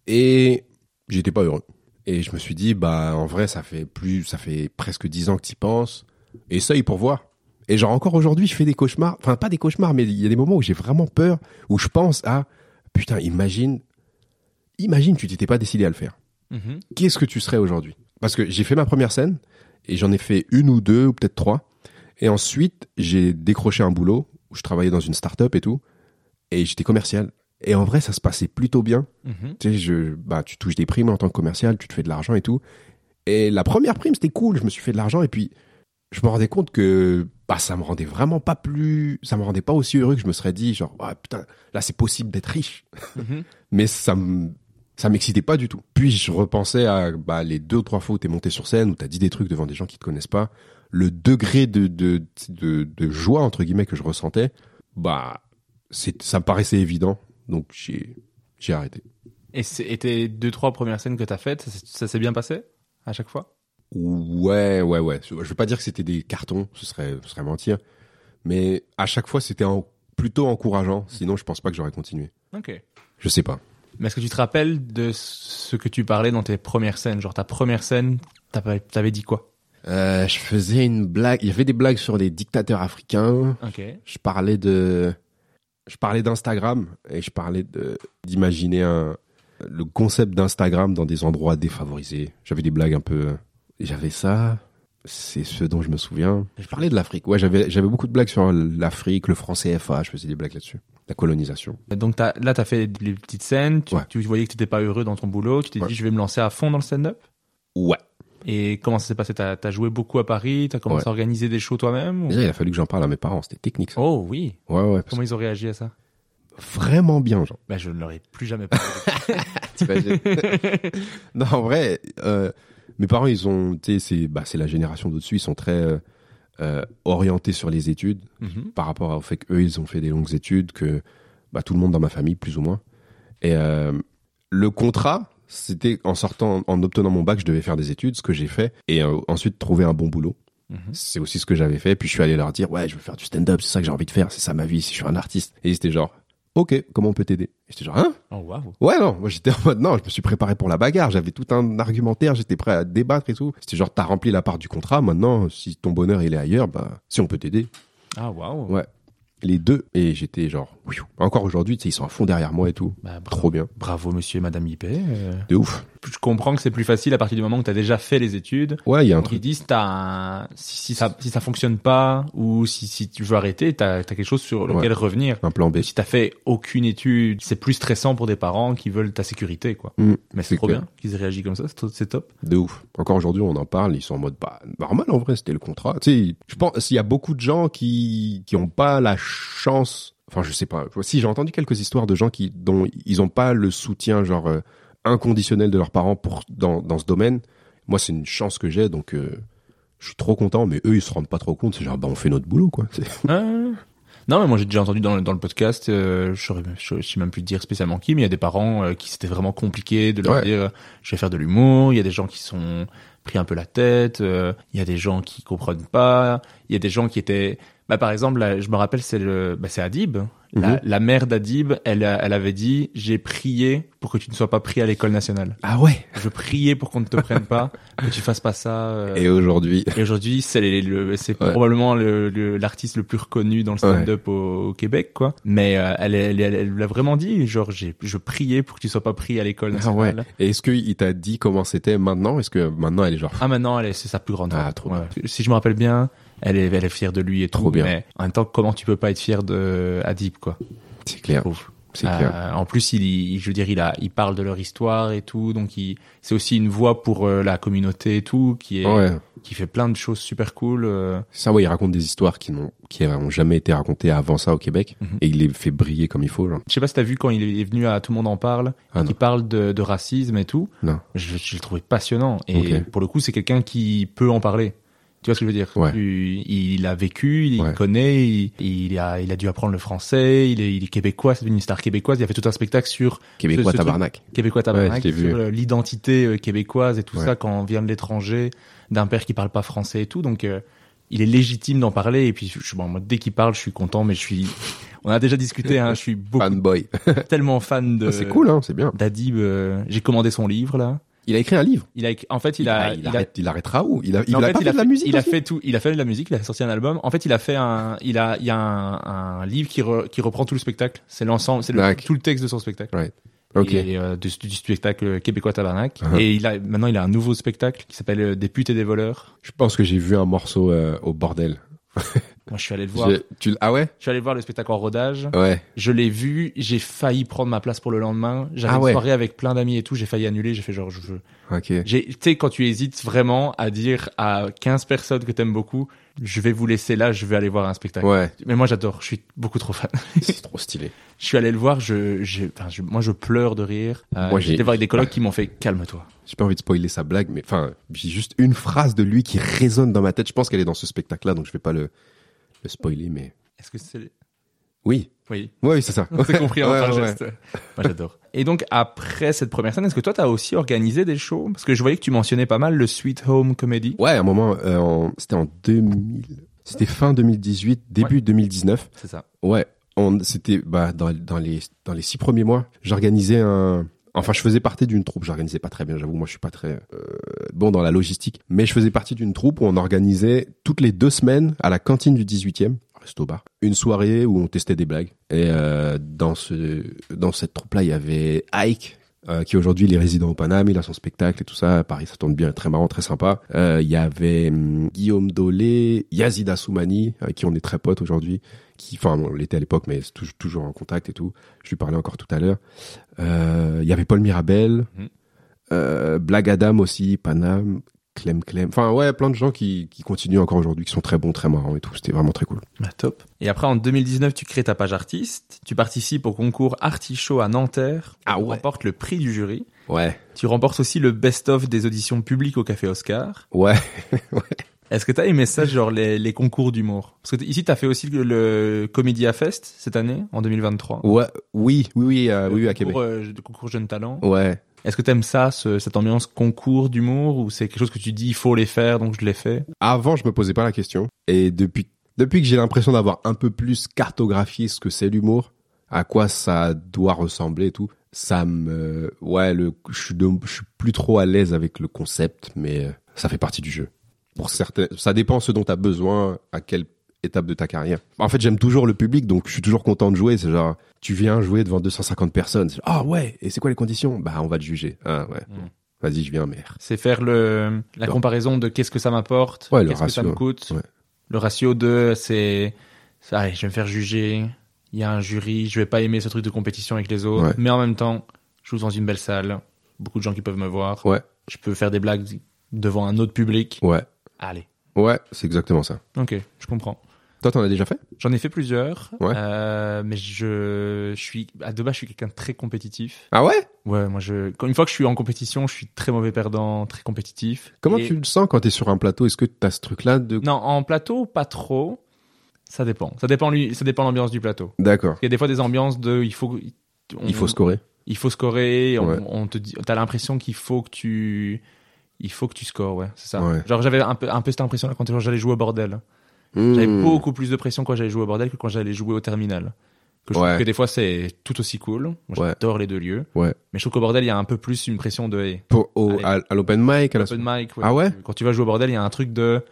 et j'étais pas heureux. Et je me suis dit, bah, en vrai, ça fait plus, ça fait presque dix ans que tu penses. Essaye pour voir. Et genre encore aujourd'hui, je fais des cauchemars. Enfin, pas des cauchemars, mais il y a des moments où j'ai vraiment peur, où je pense à, putain, imagine, imagine, tu t'étais pas décidé à le faire. Qu'est-ce que tu serais aujourd'hui? Parce que j'ai fait ma première scène et j'en ai fait une ou deux ou peut-être trois. Et ensuite, j'ai décroché un boulot où je travaillais dans une start-up et tout. Et j'étais commercial. Et en vrai, ça se passait plutôt bien. Mhm. Tu sais, je, bah, tu touches des primes en tant que commercial, tu te fais de l'argent et tout. Et la première prime, c'était cool. Je me suis fait de l'argent et puis je me rendais compte que bah, ça me rendait vraiment pas plus, ça me rendait pas aussi heureux que je me serais dit, genre, ah, putain, là, c'est possible d'être riche. Mhm. Mais ça me, ça m'excitait pas du tout. Puis je repensais à bah, les deux ou trois fois où t'es monté sur scène, où t'as dit des trucs devant des gens qui te connaissent pas. Le degré de, de, de, de joie, entre guillemets, que je ressentais, bah, c'est, ça me paraissait évident. Donc j'ai, j'ai arrêté. Et, et tes deux, trois premières scènes que t'as faites, ça, ça s'est bien passé À chaque fois? Ouais, ouais, ouais. Je veux pas dire que c'était des cartons, ce serait, ce serait mentir. Mais à chaque fois, c'était en- plutôt encourageant. Sinon, je pense pas que j'aurais continué. Ok. Je sais pas. Mais est-ce que tu te rappelles de ce que tu parlais dans tes premières scènes? Genre ta première scène, t'avais t'avais dit quoi? Euh, je faisais une blague. Il y avait des blagues sur les dictateurs africains. Ok. Je parlais de, je parlais d'Instagram et je parlais de d'imaginer un le concept d'Instagram dans des endroits défavorisés. J'avais des blagues un peu. J'avais ça. C'est ce dont je me souviens. Je parlais de l'Afrique. Ouais, j'avais j'avais beaucoup de blagues sur l'Afrique, le franc CFA. Je faisais des blagues là-dessus. La colonisation. Donc là, t'as fait les petites scènes, tu, Ouais. tu voyais que t'étais pas heureux dans ton boulot, tu t'es Ouais. dit je vais me lancer à fond dans le stand-up? Ouais. Et comment ça s'est passé? T'as as joué beaucoup à Paris T'as commencé Ouais. à organiser des shows toi-même ou- il a fallu que j'en parle à mes parents. C'était technique. Ça. Oh oui Ouais, ouais. Comment ils ont réagi à ça? Vraiment bien, genre. Bah je ne leur ai plus jamais parlé. Non, en vrai, euh, mes parents, ils ont, tu sais, c'est, bah, la génération d'au-dessus, ils sont très euh, euh, orientés sur les études Mhm. par rapport au fait qu'eux, ils ont fait des longues études, que bah, tout le monde dans ma famille, plus ou moins. Et euh, le contrat, c'était en sortant, en obtenant mon bac, je devais faire des études, ce que j'ai fait, et euh, ensuite trouver un bon boulot. Mhm. C'est aussi ce que j'avais fait. Puis je suis allé leur dire, ouais, je veux faire du stand-up, c'est ça que j'ai envie de faire, c'est ça ma vie, si je suis un artiste. Et ils étaient genre, ok, comment on peut t'aider? J'étais genre, hein? Oh waouh Ouais, non, moi j'étais en mode non, je me suis préparé pour la bagarre, j'avais tout un argumentaire, j'étais prêt à débattre et tout. C'était genre, t'as rempli la part du contrat, maintenant, si ton bonheur il est ailleurs, bah, si on peut t'aider. Ah waouh Ouais. Les deux, et j'étais genre, oui. Encore aujourd'hui, tu ils sont à fond derrière moi et tout. Bah. Trop bien. Bravo monsieur et madame IP. euh, De ouf. Je comprends que c'est plus facile à partir du moment où t'as déjà fait les études. Ouais, il y a un Donc ils truc. disent t'as un... si, si ça si ça fonctionne pas ou si, si tu veux arrêter, t'as as quelque chose sur lequel Ouais. revenir. Un plan B. Si t'as fait aucune étude, c'est plus stressant pour des parents qui veulent ta sécurité, quoi. Mm, Mais c'est trop clair. bien qu'ils aient réagi comme ça, c'est top. De ouf. Encore aujourd'hui, on en parle, ils sont en mode, bah, normal en vrai, c'était le contrat. Tu sais, je pense, s'il y a beaucoup de gens qui, qui ont pas la chance, enfin, je sais pas. Si, j'ai entendu quelques histoires de gens qui, dont ils ont pas le soutien, genre, euh, inconditionnel de leurs parents pour, dans, dans ce domaine. Moi, c'est une chance que j'ai, donc, euh, je suis trop content, mais eux, ils se rendent pas trop compte. C'est genre, bah, on fait notre boulot, quoi. Non, mais moi j'ai déjà entendu dans, le- dans le podcast, euh, je, je, je sais même plus dire spécialement qui, mais il y a des parents euh, qui c'était vraiment compliqué de leur Ouais. dire je vais faire de l'humour. Il y a des gens qui sont pris un peu la tête. euh, il y a des gens qui comprennent pas. Il y a des gens qui étaient, bah par exemple, là, je me rappelle c'est le, bah c'est Adib, la, Mhm. la mère d'Adib, elle, elle avait dit j'ai prié pour que tu ne sois pas pris à l'école nationale. Ah ouais. Je priais pour qu'on ne te prenne pas, que tu fasses pas ça. euh. Et aujourd'hui, Et aujourd'hui, c'est le- c'est Ouais. probablement le- le- l'artiste le, plus reconnu dans le stand-up au, au Québec, quoi. Mais euh, elle, elle, elle, l'a vraiment dit, genre, j'ai, je priais pour que tu sois pas pris à l'école ah ouais. nationale. Et est-ce qu'il t'a dit comment c'était maintenant? Est-ce que maintenant elle est genre Ah, maintenant, elle est, c'est sa plus grande. Ah, trop Ouais. Si je me rappelle bien, elle est, elle est fière de lui et Trop bien. Mais en même temps, comment tu peux pas être fier de Adib, quoi? C'est clair, Euh, en plus, il, il- je veux dire, il a, il parle de leur histoire et tout, donc il, c'est aussi une voix pour euh, la communauté et tout, qui est, Ouais. qui fait plein de choses super cool. euh. Ça, ouais, il raconte des histoires qui n'ont qui n'ont jamais été racontées avant ça au Québec Mhm. et il les fait briller comme il faut. Genre. Je sais pas si t'as vu quand il est venu à Tout le monde en parle, Ah il parle de, de racisme et tout. Non. Je, je le trouvais passionnant. Et pour le coup, c'est quelqu'un qui peut en parler. Tu vois ce que je veux dire? Ouais. Tu- Il a vécu, il Ouais. connaît, il, il a, il a dû apprendre le français, il est, il est québécois, c'est une star québécoise. Il a fait tout un spectacle sur Québécois ce- ce truc- tabarnak. Québécois tabarnak, Ouais, sur euh, l'identité euh, québécoise et tout ça quand on vient de l'étranger, d'un père qui parle pas français et tout. Donc, euh, il est légitime d'en parler. Et puis, je, bon, moi, dès qu'il parle, je suis content, mais je suis. On a déjà discuté. Hein, je suis beaucoup, Fanboy. tellement fan de. c'est cool, hein, c'est bien. D'Adib. euh, J'ai commandé son livre là. Il a écrit un livre. Il a, en fait, il a, il, il a- arrête- il arrêtera où? Il a, il a fait, pas fait de la musique Il a fait tout. Il a fait de la musique. Il a sorti un album. En fait, il a fait un. Il a. Il y a un, un livre qui, re- qui reprend tout le spectacle. C'est l'ensemble. C'est le- tout le texte de son spectacle. Ok. Et euh, du spectacle québécois Tabarnak. Uh-huh. Et il a maintenant il a un nouveau spectacle qui s'appelle euh, Des putes et des voleurs. Je pense que j'ai vu un morceau euh, au bordel. Moi, je suis allé le voir. Tu, ah ouais Je suis allé voir le spectacle en rodage. Ouais. Je l'ai vu. J'ai failli prendre ma place pour le lendemain. J'avais Ah une ouais. soirée avec plein d'amis et tout. J'ai failli annuler. J'ai fait genre je veux. Ok. Tu sais, quand tu hésites vraiment à dire à 15 personnes que t'aimes beaucoup, je vais vous laisser là, je vais aller voir un spectacle. Ouais. Mais moi, j'adore. Je suis beaucoup trop fan. C'est trop stylé. je suis allé le voir. Je, j'ai- enfin, je- moi, je pleure de rire. Euh, Moi, j'ai- j'étais voir avec des collègues qui m'ont fait calme-toi. J'ai pas envie de spoiler sa blague, mais enfin, j'ai juste une phrase de lui qui résonne dans ma tête. Je pense qu'elle est dans ce spectacle-là, donc je vais pas le, le spoiler, mais Est-ce que c'est, oui. oui. Oui, c'est ça. On s'est compris en Ouais, ouais, geste. Moi, j'adore. Et donc, après cette première scène, est-ce que toi, t'as aussi organisé des shows? Parce que je voyais que tu mentionnais pas mal le Sweet Home Comedy. Ouais, à un moment, euh, en- c'était en 2000, c'était fin 2018, début 2019. C'est ça. Ouais, on, c'était bah, dans, dans les dans les six premiers mois, j'organisais un. Enfin, je faisais partie d'une troupe. J'organisais pas très bien, j'avoue. Moi, je suis pas très euh, bon dans la logistique, mais je faisais partie d'une troupe où on organisait toutes les deux semaines à la cantine du 18e, resto bar, une soirée où on testait des blagues. Et euh, dans ce dans cette troupe-là, il y avait Ike. Euh, qui aujourd'hui il est résident au Paname, il a son spectacle et tout ça. À Paris, ça tourne bien, très marrant, très sympa. Euh, Il y avait hum, Guillaume Dolé, Yazida Soumani, avec qui on est très potes aujourd'hui qui, enfin, on l'était à l'époque, mais c'est toujours, toujours en contact et tout. Je lui parlais encore tout à l'heure. Euh, Il y avait Paul Mirabel, euh, Black Adam aussi, Panam, Clem Clem. Enfin, ouais, plein de gens qui, qui continuent encore aujourd'hui, qui sont très bons, très marrants et tout. C'était vraiment très cool. Bah, top. Et après, en 2019, tu crées ta page artiste. Tu participes au concours Artichaut à Nanterre. Ah Tu ouais. remportes le prix du jury. Ouais, Tu remportes aussi le best-of des auditions publiques au Café Oscar. ouais. Est-ce que t'as aimé ça, genre les, les concours d'humour? Parce que ici, t'as fait aussi le, le Comédia Fest cette année, en 2023. Ouais, oui, oui, oui, euh, oui, oui, à Québec. Concours, euh, concours Jeunes Talents. Ouais. Est-ce que t'aimes ça, ce- cette ambiance concours d'humour, ou c'est quelque chose que tu dis, il faut les faire, donc je l'ai fait Avant, je me posais pas la question. Et depuis, depuis que j'ai l'impression d'avoir un peu plus cartographié ce que c'est l'humour, à quoi ça doit ressembler et tout, ça me, ouais, le, je suis, je suis plus trop à l'aise avec le concept, mais euh, ça fait partie du jeu. Pour certains, ça dépend ce dont tu as besoin, à quelle étape de ta carrière. En fait, j'aime toujours le public, donc je suis toujours content de jouer. C'est genre, tu viens jouer devant 250 personnes. Ah ouais, et c'est quoi les conditions? Bah, on va te juger. Ah ouais. Mm. Vas-y, je viens, mère. C'est faire le, la Non. comparaison de qu'est-ce que ça m'apporte, Ouais, qu'est-ce que ça me coûte. ouais. Le ratio de, c'est, allez, je vais me faire juger. Il y a un jury, je vais pas aimer ce truc de compétition avec les autres. Ouais. Mais en même temps, je suis dans une belle salle, beaucoup de gens qui peuvent me voir. Ouais. Je peux faire des blagues devant un autre public. Ouais. Allez. Ouais, c'est exactement ça. Ok, je comprends. Toi, t'en as déjà fait? J'en ai fait plusieurs, Ouais. euh, mais je, je suis à de base, je suis quelqu'un de très compétitif. Ah ouais? Ouais, moi je, une fois que je suis en compétition, je suis très mauvais perdant, très compétitif. Comment Et- tu le sens quand t'es sur un plateau? Est-ce que t'as ce truc-là de... Non, en plateau, pas trop. Ça dépend. Ça dépend lui, ça dépend de l'ambiance du plateau. D'accord. Il y a des fois des ambiances de, il faut, on- Il faut scorer. il faut scorer. On te dit, t'as l'impression qu'il faut que tu, il faut que tu scores, ouais, c'est ça. Ouais. Genre j'avais un peu, un peu cette impression là quand j'allais jouer au bordel. J'avais Mmh. beaucoup plus de pression quand j'allais jouer au bordel que quand j'allais jouer au terminal. Que je Ouais. trouve que des fois c'est tout aussi cool. Ouais. j'adore les deux lieux. Ouais. Mais je trouve qu'au bordel, il y a un peu plus une pression de hey, Pour, au, Allez. à, l'open mic, à la... open mic. Ah ouais? Quand tu vas jouer au bordel, il y a un truc de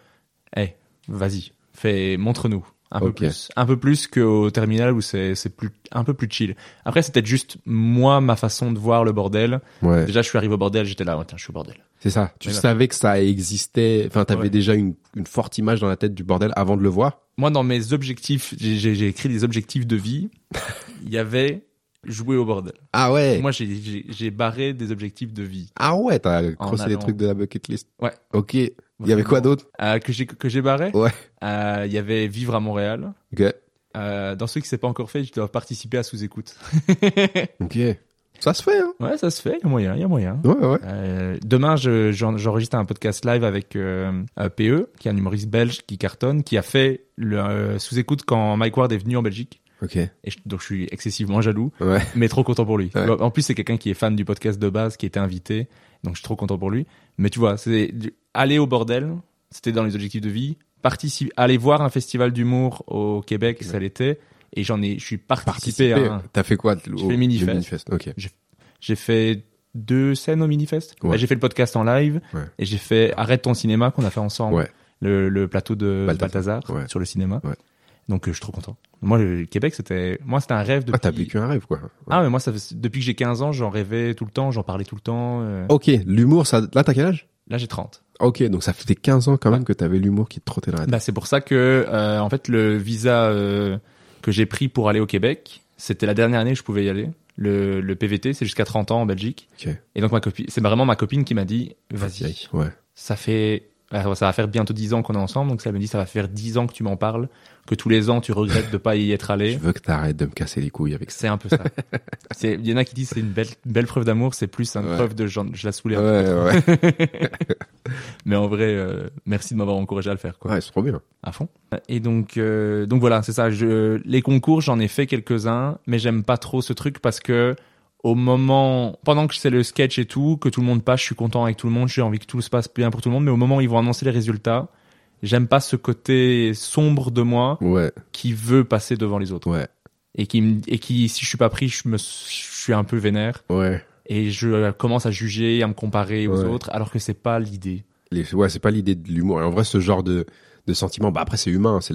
hey, vas-y, fais, montre-nous. Un peu plus. Un peu plus qu'au terminal où c'est, c'est plus, un peu plus chill. Après, c'est peut-être juste moi, ma façon de voir le bordel. Ouais. Déjà, je suis arrivé au bordel, j'étais là, ouais, tiens, je suis au bordel. C'est ça. Tu Mais là- savais que ça existait. Enfin, t'avais Ouais. déjà une, une forte image dans la tête du bordel avant de le voir? Moi, dans mes objectifs, j'ai, écrit des objectifs de vie. Il y avait jouer au bordel. Ah ouais. Moi, j'ai, barré des objectifs de vie. Ah ouais, t'as crossé les trucs de la bucket list. Ouais. Ok. Il y avait quoi d'autre? Euh, que j'ai, que j'ai barré? Ouais. Euh, Il y avait vivre à Montréal. Ok. Euh, dans ceux qui s'est pas encore fait, je dois participer à sous-écoute. Ok. Ça se fait, hein? ouais, ça se fait. Il y a moyen, il y a moyen. Ouais, ouais. Euh, demain, je- j'en- j'enregistre un podcast live avec euh, euh, PE, qui est un humoriste belge qui cartonne, qui a fait le euh, sous-écoute quand Mike Ward est venu en Belgique. Ok. Et je- donc je suis excessivement jaloux, Ouais. mais trop content pour lui. Ouais. En plus, c'est quelqu'un qui est fan du podcast de base, qui était invité, donc je suis trop content pour lui. Mais tu vois, c'est aller au bordel, c'était dans les objectifs de vie. Participer, aller voir un festival d'humour au Québec, ça l'était. Et j'en ai, je suis participé Participer. à un- T'as fait quoi J'ai fait Minifest. Minifest. Ok. J'ai fait deux scènes au Minifest. Ouais. Bah, j'ai fait le podcast en live Ouais. et j'ai fait Arrête ton cinéma qu'on a fait ensemble. Ouais. Le, le plateau de Balthazar. Balthazar, Ouais. sur le cinéma. Ouais. Donc euh, je suis trop content. Moi le Québec c'était moi c'était un rêve depuis Ah, t'as vécu un rêve, quoi. Ah mais moi ça depuis que j'ai 15 ans, j'en rêvais tout le temps, j'en parlais tout le temps. euh. Ok. L'humour, ça, là, t'as quel âge? Là j'ai 30. Ok. Donc ça fait 15 ans quand même que t'avais l'humour qui te trottait dans la tête. Bah c'est pour ça que euh, en fait le visa euh, que j'ai pris pour aller au Québec, c'était la dernière année que je pouvais y aller. Le, le PVT, c'est jusqu'à 30 ans en Belgique. Ok. Et donc ma copine, c'est vraiment ma copine qui m'a dit vas-y. Ouais. ça fait euh, ça va faire bientôt 10 ans qu'on est ensemble donc ça me dit ça va faire 10 ans que tu m'en parles que tous les ans tu regrettes de pas y être Je allé veux que t'arrêtes de me casser les couilles avec ça. c'est un peu ça il y en a qui disent c'est une belle belle preuve d'amour c'est plus une Ouais. preuve de genre, je la saoulais Ouais, ouais. mais en vrai euh, merci de m'avoir encouragé à le faire quoi Ouais, c'est trop bien. à fond et donc euh, donc voilà c'est ça je les concours j'en ai fait quelques-uns mais j'aime pas trop ce truc parce que au moment pendant que c'est le sketch et tout que tout le monde passe je suis content avec tout le monde j'ai envie que tout se passe bien pour tout le monde mais au moment où ils vont annoncer les résultats j'aime pas ce côté sombre de moi Ouais. qui veut passer devant les autres Ouais. et qui me- et qui si je suis pas pris je me je suis un peu vénère Ouais. et je euh, commence à juger à me comparer aux autres alors que c'est pas l'idée Les- ouais, c'est pas l'idée de l'humour. Et en vrai, ce genre de, de sentiment, bah après, c'est humain. C'est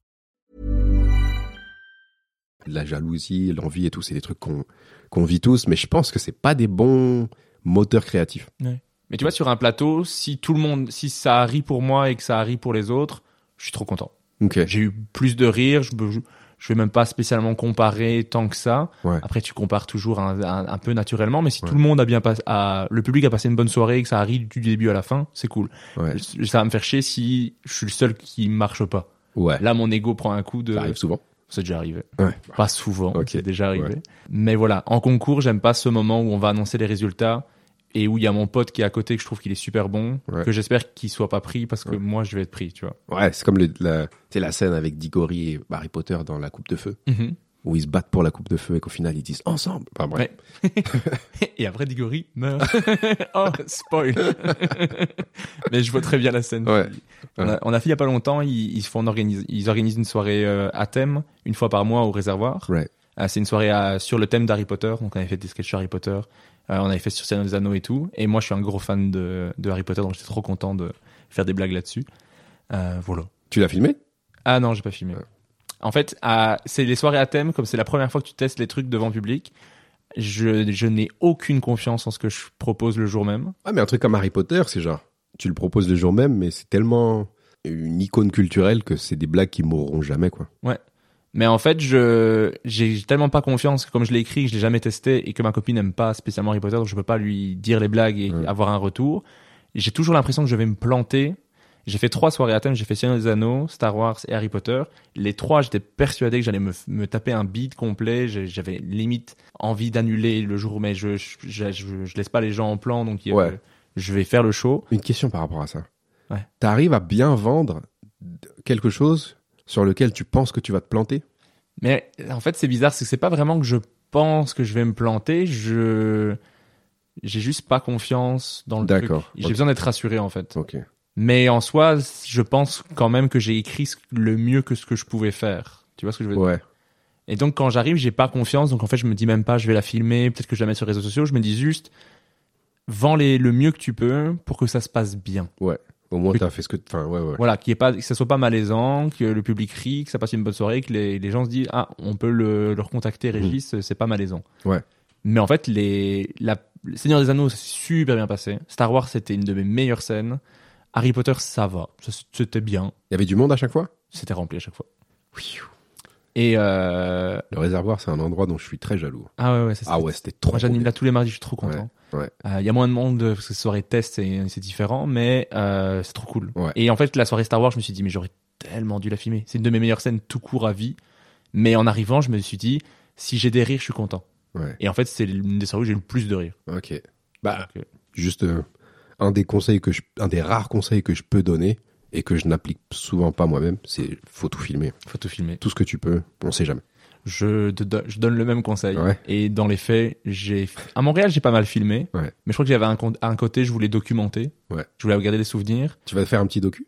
La jalousie, l'envie et tout, c'est des trucs qu'on vit tous, mais je pense que c'est pas des bons moteurs créatifs. Mais tu vois, sur un plateau, si tout le monde, si ça rit pour moi et que ça rit pour les autres, je suis trop content. Ok. J'ai eu plus de rire, je, je, je vais même pas spécialement comparer tant que ça. Ouais. Après, tu compares toujours un, un, un peu naturellement, mais si tout le monde a bien passé, le public a passé une bonne soirée et que ça a ri du début à la fin, c'est cool. Ouais. Ça va me faire chier si je suis le seul qui marche pas. Ouais. Là, mon ego prend un coup de. Ça arrive souvent. C'est déjà arrivé. Ouais. Pas souvent, c'est déjà arrivé. Ouais. Mais voilà, en concours, j'aime pas ce moment où on va annoncer les résultats et où il y a mon pote qui est à côté que je trouve qu'il est super bon, Ouais. que j'espère qu'il soit pas pris parce que moi je vais être pris, tu vois. Ouais, c'est comme le, la, la scène avec Diggory et Harry Potter dans la coupe de feu, où ils se battent pour la coupe de feu et qu'au final ils disent ensemble. Enfin bref. Ouais. et après Diggory meurt. oh, spoil. Mais je vois très bien la scène. Ouais. On, a, on a fait il y a pas longtemps, ils, ils font organise, ils organisent une soirée euh, à thème une fois par mois au réservoir. Euh, c'est une soirée à- sur le thème d'Harry Potter. Donc on avait fait des sketchs Harry Potter. Euh, on avait fait sur Seigneur des Anneaux et tout. Et moi je suis un gros fan de, de Harry Potter, donc j'étais trop content de faire des blagues là-dessus. Euh, voilà. Tu l'as filmé? Ah non, j'ai pas filmé. En fait, c'est les soirées à thème, comme c'est la première fois que tu testes les trucs devant public. Je, je n'ai aucune confiance en ce que je propose le jour même. Ah, mais un truc comme Harry Potter, c'est genre, tu le proposes le jour même, mais c'est tellement une icône culturelle que c'est des blagues qui mourront jamais, quoi. Ouais. Mais en fait, je j'ai tellement pas confiance que comme je l'ai écrit, que je l'ai jamais testé et que ma copine n'aime pas spécialement Harry Potter, donc je peux pas lui dire les blagues et Ouais. avoir un retour. J'ai toujours l'impression que je vais me planter. J'ai fait trois soirées à thème, j'ai fait Seigneur des Anneaux, Star Wars et Harry Potter. Les trois, j'étais persuadé que j'allais me, me taper un beat complet. J'avais limite envie d'annuler le jour, mais je je, je, je- je laisse pas les gens en plan, donc Ouais. je vais faire le show. Une question par rapport à ça. Ouais. T'arrives à bien vendre quelque chose sur lequel tu penses que tu vas te planter? Mais en fait, c'est bizarre, c'est que c'est pas vraiment que je pense que je vais me planter, je j'ai juste pas confiance dans le truc. J'ai besoin d'être rassuré en fait. Ok. Mais en soi, je pense quand même que j'ai écrit le mieux que ce que je pouvais faire. Tu vois ce que je veux dire? Ouais. Et donc quand j'arrive, j'ai pas confiance, donc en fait, je me dis même pas je vais la filmer, peut-être que je la mets sur les réseaux sociaux, je me dis juste vends les le mieux que tu peux pour que ça se passe bien. Ouais. Au moins, t'as fait ce que. Enfin, ouais, ouais. Voilà, qu'il pas, que ça soit pas malaisant, que le public rit, que ça passe une bonne soirée, que les, les gens se disent ah on peut le, le recontacter Régis, c'est pas malaisant. Mmh. Ouais. Mais en fait les la le Seigneur des Anneaux ça s'est super bien passé. Star Wars c'était une de mes meilleures scènes. Harry Potter ça va, c'était bien, Il y avait du monde à chaque fois? C'était rempli à chaque fois. Et euh... Le réservoir, c'est un endroit dont je suis très jaloux. ah ouais ouais Ah ouais, c'était trop. Moi j'anime là tous les mardis, je suis trop content. Ouais, ouais. Euh, Il y a moins de monde parce que soirée test c'est c'est différent, mais euh, c'est trop cool. Ouais. Et en fait la soirée Star Wars, je me suis dit mais j'aurais tellement dû la filmer. C'est une de mes meilleures scènes tout court à vie. Mais en arrivant, je me suis dit si j'ai des rires, je suis content. Ouais. Et en fait c'est une des soirées où j'ai le plus de rires. Ok. Bah, Donc, euh, juste euh, un des conseils que je, un des rares conseils que je peux donner et que je n'applique souvent pas moi-même, c'est faut tout filmer. faut tout filmer. Tout ce que tu peux, on sait jamais. Je, te do- je donne le même conseil. Ouais. Et dans les faits, j'ai à Montréal j'ai pas mal filmé. Ouais. Mais je crois que j'avais un, un côté je voulais documenter. Ouais. Je voulais regarder des souvenirs. Tu vas faire un petit docu?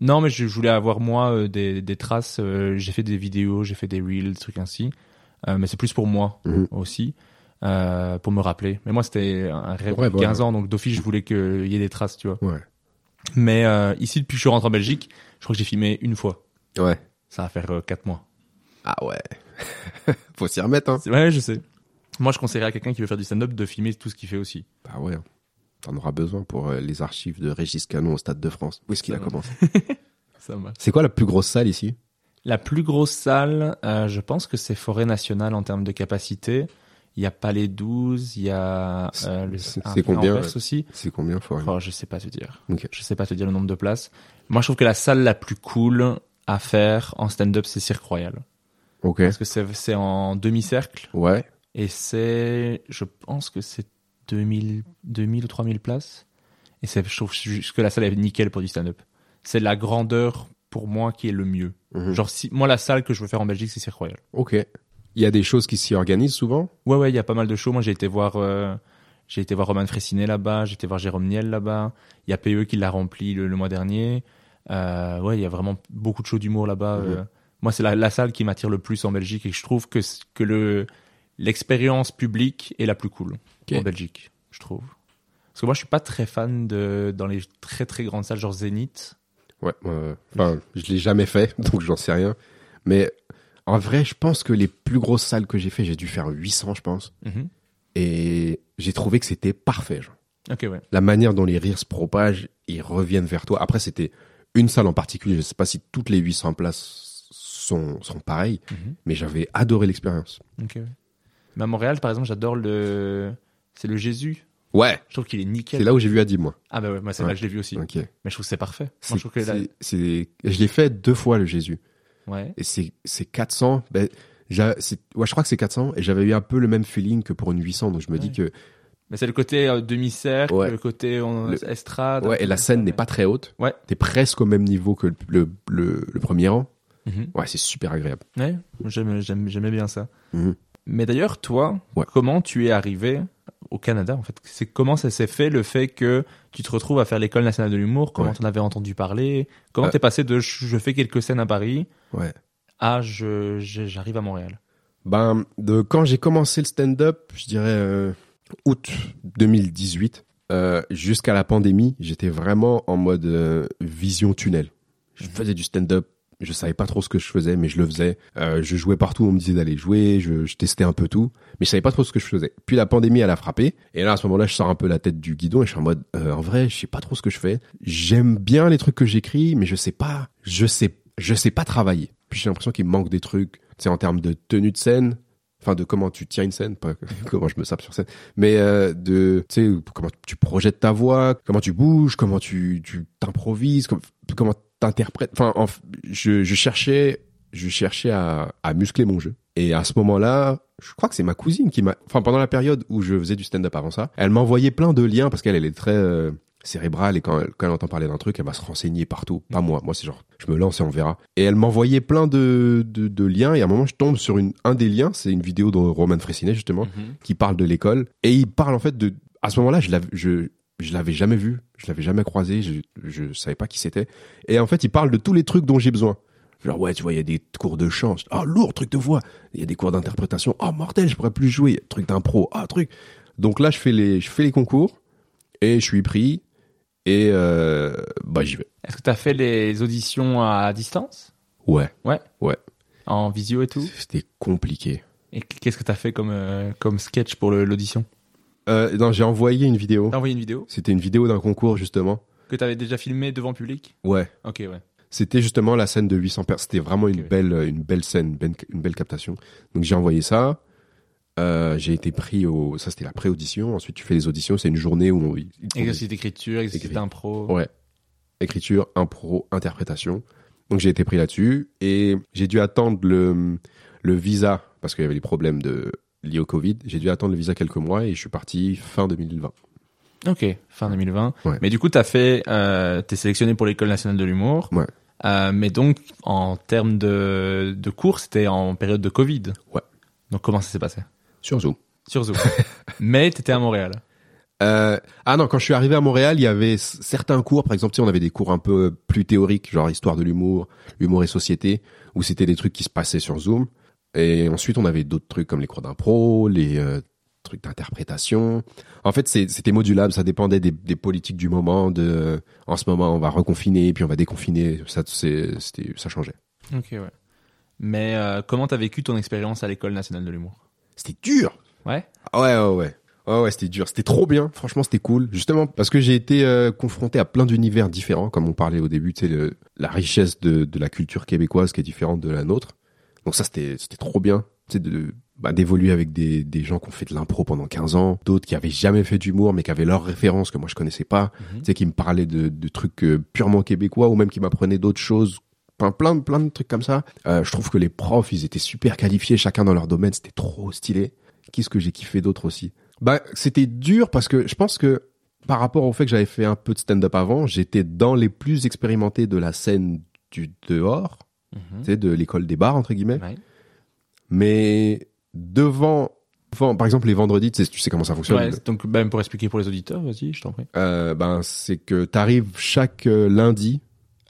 Non, mais je, je voulais avoir moi euh, des, des traces. euh, j'ai fait des vidéos, j'ai fait des reels, des trucs ainsi. Euh, mais c'est plus pour moi Mhm. aussi, euh, pour me rappeler. Mais moi, c'était un rêve Ouais, de voilà. 15 ans, donc d'office, je voulais qu'il y ait des traces, tu vois. Ouais. Mais euh, ici, depuis que je suis rentré en Belgique, je crois que j'ai filmé une fois. Ouais. Ça va faire 4 mois. Ah ouais. faut s'y remettre, hein. Ouais, je sais. Moi, je conseillerais à quelqu'un qui veut faire du stand-up de filmer tout ce qu'il fait aussi. Bah ouais. T'en auras besoin pour euh, les archives de Régis Canon au Stade de France. Où est-ce qu'il a va. commencé Ça. C'est quoi la plus grosse salle ici? La plus grosse salle, euh, je pense que c'est Forêt Nationale en termes de capacité. Il y a Palais 12, il y a euh, le C'est- c'est combien, ouais? aussi. C'est combien Oh, je sais pas te dire. Je sais pas te dire le nombre de places. Moi, je trouve que la salle la plus cool à faire en stand-up, c'est Cirque Royal. Ok. Parce que c'est c'est en demi-cercle Ouais. et c'est, je pense que c'est 2000, 2000 ou 3000 places. Et c'est, je trouve juste que la salle est nickel pour du stand-up. C'est la grandeur pour moi qui est le mieux. Mhm. Genre, si, moi, la salle que je veux faire en Belgique, c'est Cirque Royal. Ok. Il y a des choses qui s'y organisent souvent? Ouais, ouais, il y a pas mal de shows. Moi, j'ai été voir, euh, j'ai été voir Roman Fressinet là-bas, j'ai été voir Jérôme Niel là-bas. Il y a PE qui l'a rempli le, le mois dernier. Euh, ouais, il y a vraiment beaucoup de shows d'humour là-bas. Euh. Moi, c'est la, la salle qui m'attire le plus en Belgique et je trouve que, que le, l'expérience publique est la plus cool en Belgique, je trouve. Parce que moi, je suis pas très fan de, dans les très très grandes salles, genre Zénith. Ouais. Enfin, je l'ai jamais fait, donc j'en sais rien. Mais en vrai, je pense que les plus grosses salles que j'ai fait, j'ai dû faire 800, je pense. Mhm. Et j'ai trouvé que c'était parfait. Genre. Ouais. La manière dont les rires se propagent, ils reviennent vers toi. Après, c'était une salle en particulier. Je sais pas si toutes les 800 places sont, sont pareilles, Mhm. mais j'avais adoré l'expérience. Ouais. Mais à Montréal, par exemple, j'adore le, c'est le Jésus. Ouais. Je trouve qu'il est nickel. C'est là où j'ai vu Adib, moi. Ah bah ouais, moi c'est Ouais. là que je l'ai vu aussi. Mais je trouve que c'est parfait. Moi, je trouve que là, je l'ai fait deux fois, le Jésus. Ouais. Et c'est, c'est 400. Ben, ouais, je crois que c'est 400. Et j'avais eu un peu le même feeling que pour une 800. Donc je me dis que, Mais c'est le côté euh, demi-cercle, Ouais. le côté Le- estrade. ouais, et la scène n'est pas très haute. Ouais. T'es presque au même niveau que le, le, le, le premier rang. Mhm. Ouais, c'est super agréable. Ouais, j'aime- j'aime- j'aimais bien ça. Mhm. Mais d'ailleurs, toi, Ouais. comment tu es arrivé au Canada en fait C'est comment ça s'est fait le fait que tu te retrouves à faire l'école nationale de l'humour Comment Ouais. t'en avais entendu parler Comment Euh. t'es passé de je fais quelques scènes à Paris Ouais. à je j'arrive à Montréal? Ben, de quand j'ai commencé le stand-up, je dirais euh, août 2018, euh, jusqu'à la pandémie, j'étais vraiment en mode vision tunnel. Je faisais du stand-up, je savais pas trop ce que je faisais, mais je le faisais. Euh, je jouais partout, on me disait d'aller jouer, je, testais un peu tout, mais je savais pas trop ce que je faisais. Puis la pandémie, elle a frappé, et là à ce moment-là, je sors un peu la tête du guidon et je suis en mode, euh, en vrai, je sais pas trop ce que je fais. J'aime bien les trucs que j'écris, mais je sais pas, je sais, je sais pas travailler. Puis j'ai l'impression qu'il me manque des trucs, tu en termes de tenue de scène, enfin de comment tu tiens une scène, pas comment je me sape sur scène, mais euh, de tu sais comment tu projettes ta voix, comment tu bouges, comment tu tu t'improvises, com- comment t'interprètes. Enfin, en je, je cherchais je cherchais à, à muscler mon jeu. Et à ce moment-là, je crois que c'est ma cousine qui m'a, enfin pendant la période où je faisais du stand-up avant ça, elle m'envoyait plein de liens parce qu'elle elle est très euh, cérébrale et quand elle, quand elle entend parler d'un truc, elle va se renseigner partout. Pas moi, moi c'est genre, je me lance et on verra. Et elle m'envoyait plein de, de, de liens et à un moment je tombe sur une, un des liens, c'est une vidéo de Roman Fressinet justement, qui parle de l'école et il parle en fait de, à ce moment-là je je, je l'avais jamais vu, je l'avais jamais croisé, je, je savais pas qui c'était. Et en fait il parle de tous les trucs dont j'ai besoin. Genre, ouais, tu vois, il y a des cours de chant. Ah, lourd, truc de voix. Il y a des cours d'interprétation. Oh, mortel, je pourrais plus jouer. Truc d'impro. Ah, truc. Donc là, je fais les, je fais les concours et je suis pris et, euh, bah, j'y vais. Est-ce que tu as fait les auditions à distance? Ouais. Ouais? Ouais. En visio et tout? C'était compliqué. Et qu'est-ce que tu as fait comme, euh, comme sketch pour l'audition? Euh, non, j'ai envoyé une vidéo. T'as envoyé une vidéo? C'était une vidéo d'un concours, justement. que tu avais déjà filmé devant le public? Ouais. Ok, ouais. C'était justement la scène de 800 personnes. C'était vraiment une belle, une belle scène, une belle, une belle captation. Donc j'ai envoyé ça. Euh, j'ai été pris au, ça c'était la pré-audition. Ensuite tu fais les auditions. C'est une journée où on, Exercice d'écriture, exercice d'impro. Ouais. Écriture, impro, interprétation. Donc j'ai été pris là-dessus et j'ai dû attendre le, le visa parce qu'il y avait des problèmes de, liés au Covid. J'ai dû attendre le visa quelques mois et je suis parti fin 2020. Ok, fin 2020. Ouais. Mais du coup, t'as fait, euh, t'es sélectionné pour l'école nationale de l'humour. Ouais. Euh, mais donc, en termes de, de cours, c'était en période de Covid. Ouais. Donc, comment ça s'est passé? Sur Zoom. Sur Zoom. mais t'étais à Montréal. Euh, ah non, quand je suis arrivé à Montréal, il y avait certains cours, par exemple, tu sais, on avait des cours un peu plus théoriques, genre histoire de l'humour, humour et société, où c'était des trucs qui se passaient sur Zoom. Et ensuite, on avait d'autres trucs comme les cours d'impro, les euh, trucs d'interprétation. En fait, c'était modulable, ça dépendait des, des politiques du moment. De, en ce moment, on va reconfiner, puis on va déconfiner. Ça, c'était, ça changeait. Ok, ouais. Mais euh, comment t'as vécu ton expérience à l'école nationale de l'humour? C'était dur. Ouais? Ah Ouais, ouais, ouais. Ouais, ouais, c'était dur. C'était trop bien. Franchement, c'était cool. Justement, parce que j'ai été euh, confronté à plein d'univers différents, comme on parlait au début, tu sais, le- la richesse de, de la culture québécoise qui est différente de la nôtre. Donc ça, c'était, c'était trop bien. Tu sais, de, bah, d'évoluer avec des, des gens qui ont fait de l'impro pendant 15 ans, d'autres qui avaient jamais fait d'humour, mais qui avaient leurs références que moi je connaissais pas. Tu sais, qui me parlaient de, de trucs euh, purement québécois ou même qui m'apprenaient d'autres choses. Plein, de- plein de trucs comme ça. Euh, je trouve que les profs, ils étaient super qualifiés, chacun dans leur domaine. C'était trop stylé. Qu'est-ce que j'ai kiffé d'autre aussi? Bah, c'était dur parce que je pense que par rapport au fait que j'avais fait un peu de stand-up avant, j'étais dans les plus expérimentés de la scène du dehors, tu sais, de l'école des bars entre guillemets. Ouais. Mais devant, par exemple les vendredis, tu sais, tu sais comment ça fonctionne. Ouais, donc, ben, pour expliquer pour les auditeurs, vas-y, je t'en prie. Euh, ben, c'est que tu arrives chaque euh, lundi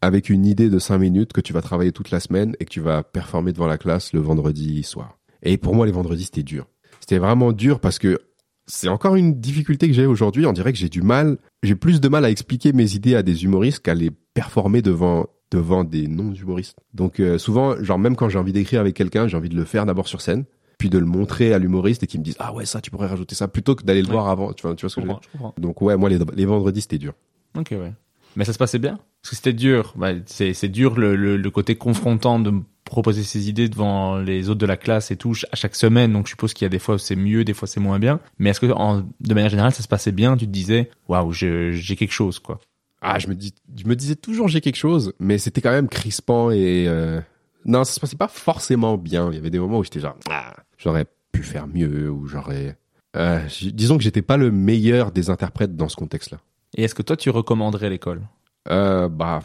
avec une idée de 5 minutes que tu vas travailler toute la semaine et que tu vas performer devant la classe le vendredi soir. Et pour moi, les vendredis, c'était dur. C'était vraiment dur parce que c'est encore une difficulté que j'ai aujourd'hui. On dirait que j'ai du mal, j'ai plus de mal à expliquer mes idées à des humoristes qu'à les performer devant devant des non-humoristes. Donc euh, souvent, genre même quand j'ai envie d'écrire avec quelqu'un, j'ai envie de le faire d'abord sur scène, puis de le montrer à l'humoriste et qu'il me dise ah ouais ça tu pourrais rajouter ça plutôt que d'aller le Ouais. voir avant. Tu vois, tu vois ce que je veux dire. Donc ouais, moi les, les vendredis c'était dur. Ok, ouais. Mais ça se passait bien? Parce que c'était dur. Bah, c'est dur le, le, le côté confrontant de proposer ses idées devant les autres de la classe et tout à chaque semaine. Donc je suppose qu'il y a des fois où c'est mieux, des fois c'est moins bien. Mais est-ce que en, de manière générale ça se passait bien? Tu te disais waouh, j'ai quelque chose quoi. Ah, je me dis, je me disais toujours j'ai quelque chose, mais c'était quand même crispant et euh... non, ça se passait pas forcément bien. Il y avait des moments où j'étais genre, ah, j'aurais pu faire mieux ou j'aurais. Euh, disons que j'étais pas le meilleur des interprètes dans ce contexte-là. Et est-ce que toi tu recommanderais l'école? Euh, bah,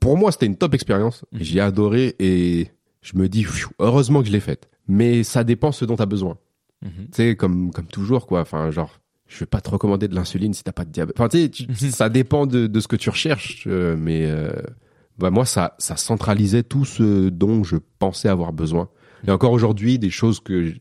pour moi c'était une top expérience. Mhm. J'ai adoré et je me dis, pfiou, heureusement que je l'ai faite. Mais ça dépend ce dont t'as besoin. Mhm. Tu sais, comme comme toujours quoi. Enfin, genre. Je vais pas te recommander de l'insuline si t'as pas de diabète. Enfin, tu sais, ça dépend de, de ce que tu recherches, euh, mais euh, bah moi, ça, ça centralisait tout ce dont je pensais avoir besoin. Et encore aujourd'hui, des choses que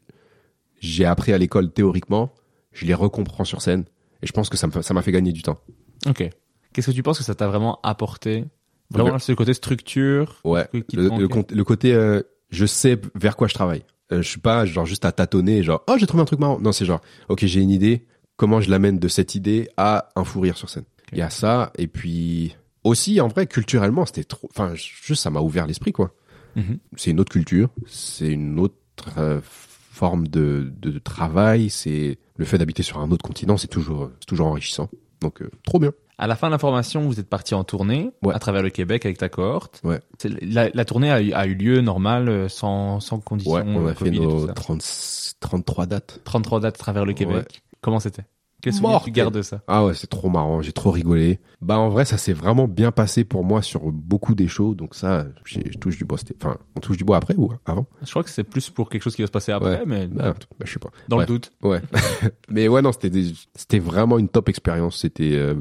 j'ai appris à l'école théoriquement, je les recomprends sur scène. Et je pense que ça m'a fait gagner du temps. Ok. Qu'est-ce que tu penses que ça t'a vraiment apporté? Vraiment, c'est le côté structure. Ouais. le côté, euh, je sais vers quoi je travaille. Euh, je suis pas genre juste à tâtonner, genre oh j'ai trouvé un truc marrant. Non, c'est genre ok j'ai une idée, comment je l'amène de cette idée à un fou rire sur scène. Il y a ça et puis aussi en vrai culturellement c'était trop, enfin juste ça m'a ouvert l'esprit quoi. Mhm. C'est une autre culture, c'est une autre euh, forme de, de, de travail, c'est le fait d'habiter sur un autre continent, c'est toujours toujours enrichissant. Donc euh, trop bien. À la fin de la formation, vous êtes parti en tournée Ouais. à travers le Québec avec ta cohorte. Ouais. La, la tournée a eu, a eu lieu normal, euh, sans, sans conditions Ouais, on a fait Covid nos ça. 30 33 dates. 33 dates à travers le Québec. Comment c'était? Quel souvenir tu gardes de ça? Ah ouais, c'est trop marrant, j'ai trop rigolé. Bah en vrai, ça s'est vraiment bien passé pour moi sur beaucoup des shows, donc ça, j'ai- je touche du bois. Enfin, on touche du bois après ou avant? Je crois que c'est plus pour quelque chose qui va se passer après, Ouais. mais bah, bah, je sais pas. dans le doute. Ouais. Mais ouais, non, c'était des- c'était vraiment une top expérience. C'était euh,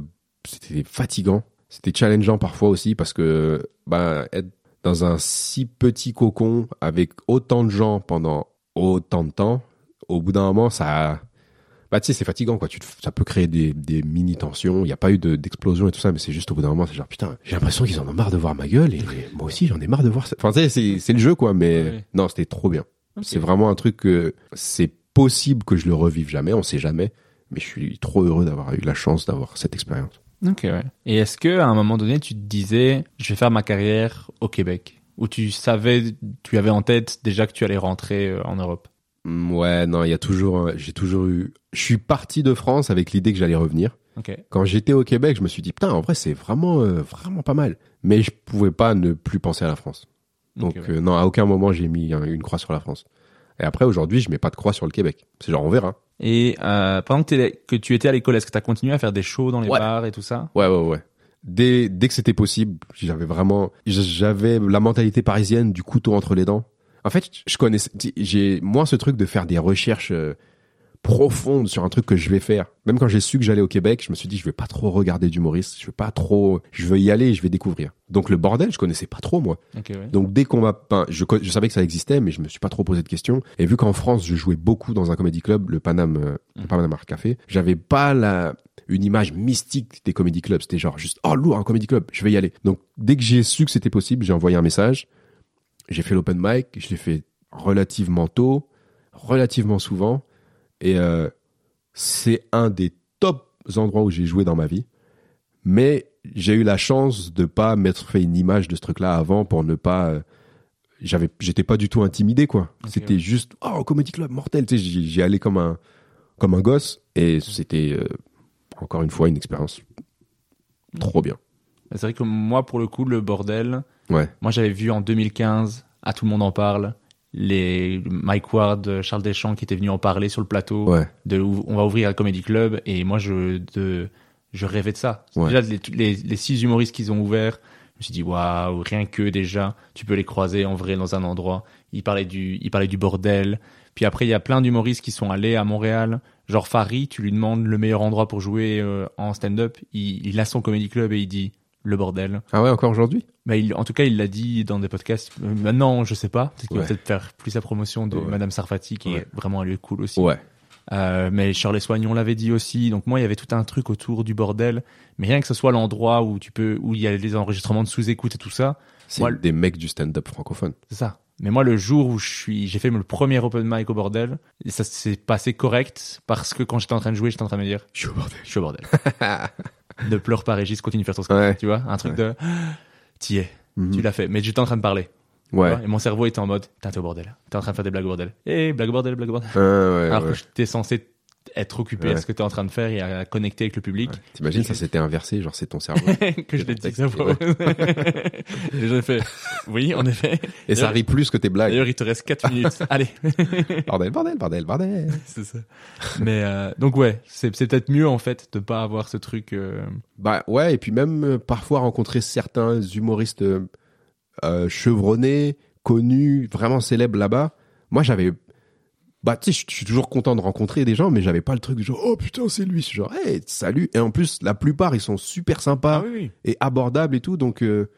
c'était fatigant, c'était challengeant parfois aussi parce que bah être dans un si petit cocon avec autant de gens pendant autant de temps, au bout d'un moment, ça bah tu sais c'est fatigant quoi. Tu te- ça peut créer des, des mini tensions. Il n'y a pas eu de- d'explosion et tout ça mais c'est juste au bout d'un moment c'est genre putain j'ai l'impression qu'ils en ont marre de voir ma gueule et moi aussi j'en ai marre de voir ça. Enfin tu sais c'est c'est le jeu quoi mais Ouais. non c'était trop bien. C'est vraiment un truc que c'est possible que je le revive jamais on sait jamais mais je suis trop heureux d'avoir eu la chance d'avoir cette expérience. Ok, ouais. Et est-ce que à un moment donné, tu te disais, je vais faire ma carrière au Québec? Ou tu savais, tu avais en tête déjà que tu allais rentrer euh, en Europe? Ouais non il y a toujours j'ai toujours eu je suis parti de France avec l'idée que j'allais revenir Ok. quand j'étais au Québec, je me suis dit putain, en vrai, c'est vraiment euh, vraiment pas mal. Mais je pouvais pas ne plus penser à la France. Donc Ok, ouais. euh, non, à aucun moment j'ai mis un- une croix sur la France. Et après aujourd'hui, je mets pas de croix sur le Québec. C'est genre on verra. Et euh, pendant que, tu étais à l'école, est-ce que tu as continué à faire des shows dans les Ouais. bars et tout ça? Ouais ouais ouais. Dès dès que c'était possible, j'avais vraiment j'avais la mentalité parisienne du couteau entre les dents. En fait, je connaissais j'ai moins ce truc de faire des recherches euh, profondes sur un truc que je vais faire. Même quand j'ai su que j'allais au Québec, je me suis dit je vais pas trop regarder d'humoristes, je vais pas trop je veux y aller je vais découvrir. Donc le bordel, je connaissais pas trop moi. Ouais. Donc dès qu'on m'a, enfin, je, savais que ça existait, mais je me suis pas trop posé de questions. Et vu qu'en France, je jouais beaucoup dans un comedy club, le Paname, euh, le Paname Art Café, j'avais pas la une image mystique des comedy clubs. C'était genre juste oh lourd un comedy club, je vais y aller. Donc dès que j'ai su que c'était possible, j'ai envoyé un message. J'ai fait l'open mic, je l'ai fait relativement tôt, relativement souvent, et euh, c'est un des top endroits où j'ai joué dans ma vie. Mais j'ai eu la chance de pas m'être fait une image de ce truc-là avant pour ne pas. euh, j'avais, j'étais pas du tout intimidé quoi. c'était ouais. juste oh comedy club mortel. Tu sais, j'y j'y allais comme un comme un gosse et c'était euh, encore une fois une expérience trop bien. C'est vrai que moi, pour le coup, le bordel, Ouais. moi j'avais vu en 2015, à Tout le monde en parle, les Mike Ward, Charles Deschamps qui étaient venus en parler sur le plateau. Ouais. De, on va ouvrir un comedy club et moi je, de, je rêvais de ça. Ouais. Déjà, les, les, les six humoristes qu'ils ont ouverts, je me suis dit, waouh, rien que déjà, tu peux les croiser en vrai dans un endroit. Ils parlaient du, ils parlaient du bordel. Puis après, il y a plein d'humoristes qui sont allés à Montréal. Genre Farid, tu lui demandes le meilleur endroit pour jouer euh, en stand-up. Il, il a son comedy club et il dit le bordel. Ah ouais encore aujourd'hui? Bah, il, en tout cas, il l'a dit dans des podcasts. Euh, Maintenant, je sais pas. Peut-être qu'il va peut-être faire plus la promotion de Ouais. Madame Sarfati, qui Ouais. est vraiment un lieu cool aussi. Ouais. Euh, mais Shirley Soignon l'avait dit aussi. Donc moi, il y avait tout un truc autour du bordel. Mais rien que ce soit l'endroit où tu peux, où il y a les enregistrements de sous-écoute et tout ça, C'est Moi, des mecs du stand-up francophone. c'est ça. Mais moi, le jour où je suis, j'ai fait le premier open mic au bordel, et ça s'est passé correct parce que quand j'étais en train de jouer, j'étais en train de me dire, Je suis au bordel. je suis au bordel. ne pleure pas, Régis, continue de faire ton spectacle. Ouais. Tu vois, un truc de, t'y es, Mhm. tu l'as fait. Mais j'étais en train de parler. Ouais. Et mon cerveau était en mode, t'es au bordel. T'es en train de faire des blagues au bordel. Eh, blague au bordel, blague au bordel. Ouais, Alors ouais. que t'es censé être occupé à ce que t'es en train de faire et à connecter avec le public. T'imagines ça s'était inversé, genre c'est ton cerveau. que je l'ai dit ça. Et j'ai fait, oui, en effet. Et ça rit plus que tes blagues. D'ailleurs, il te reste 4 minutes. Allez. Bordel, bordel, bordel, bordel. c'est ça. Mais euh, donc ouais, c'est peut-être mieux en fait de pas avoir ce truc. euh, Bah ouais, et puis même euh, parfois rencontrer certains humoristes chevronnés, connus, vraiment célèbres là-bas. Moi j'avais... Bah tu sais, je suis toujours content de rencontrer des gens, mais j'avais pas le truc de genre, oh putain c'est lui, Je suis genre, hey, salut. Et en plus, la plupart, ils sont super sympas Ah oui, et abordables et tout, donc euh,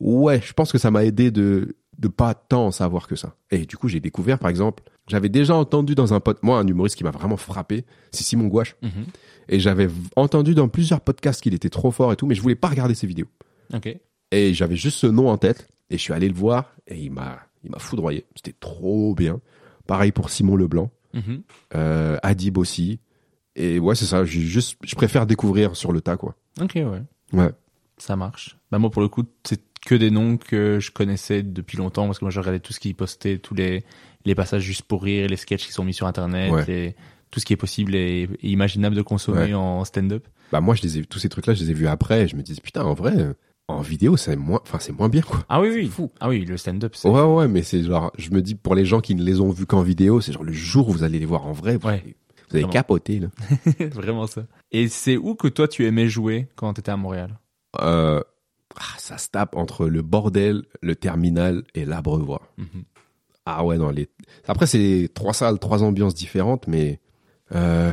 ouais, je pense que ça m'a aidé de de pas tant en savoir que ça. Et du coup, j'ai découvert, par exemple, j'avais déjà entendu dans un pod, moi, un humoriste qui m'a vraiment frappé, c'est Simon Gouache. Mhm. Et j'avais entendu dans plusieurs podcasts qu'il était trop fort et tout, mais je voulais pas regarder ses vidéos. Et j'avais juste ce nom en tête. Et je suis allé le voir et il m'a, il m'a foudroyé. C'était trop bien. Pareil pour Simon Leblanc. Mhm. Euh, Adib aussi. Et ouais, c'est ça. Juste, je préfère découvrir sur le tas, quoi. Ok, ouais. Ouais. Ça marche. Bah moi pour le coup c'est que des noms que je connaissais depuis longtemps parce que moi je regardais tout ce qu'ils postaient, tous les les passages juste pour rire, les sketchs qui sont mis sur internet, Ouais. et tout ce qui est possible et, et imaginable de consommer Ouais. en stand-up. Bah moi, je les ai, tous ces trucs-là, je les ai vus après. Et je me disais, putain, en vrai, en vidéo, c'est moins, enfin, c'est moins bien, quoi. Ah oui oui. Ah oui le stand-up c'est Ouais, ouais, mais c'est genre, je me dis, pour les gens qui ne les ont vus qu'en vidéo, c'est genre le jour où vous allez les voir en vrai, vous, Ouais. allez, vous allez Vraiment. capoter, là. vraiment ça. Et c'est où que toi tu aimais jouer quand t'étais à Montréal? Euh, ah, ça se tape entre le bordel, le terminal et l'abreuvoir. Mhm. Ah ouais, non, les... Après, c'est trois salles, trois ambiances différentes, mais euh,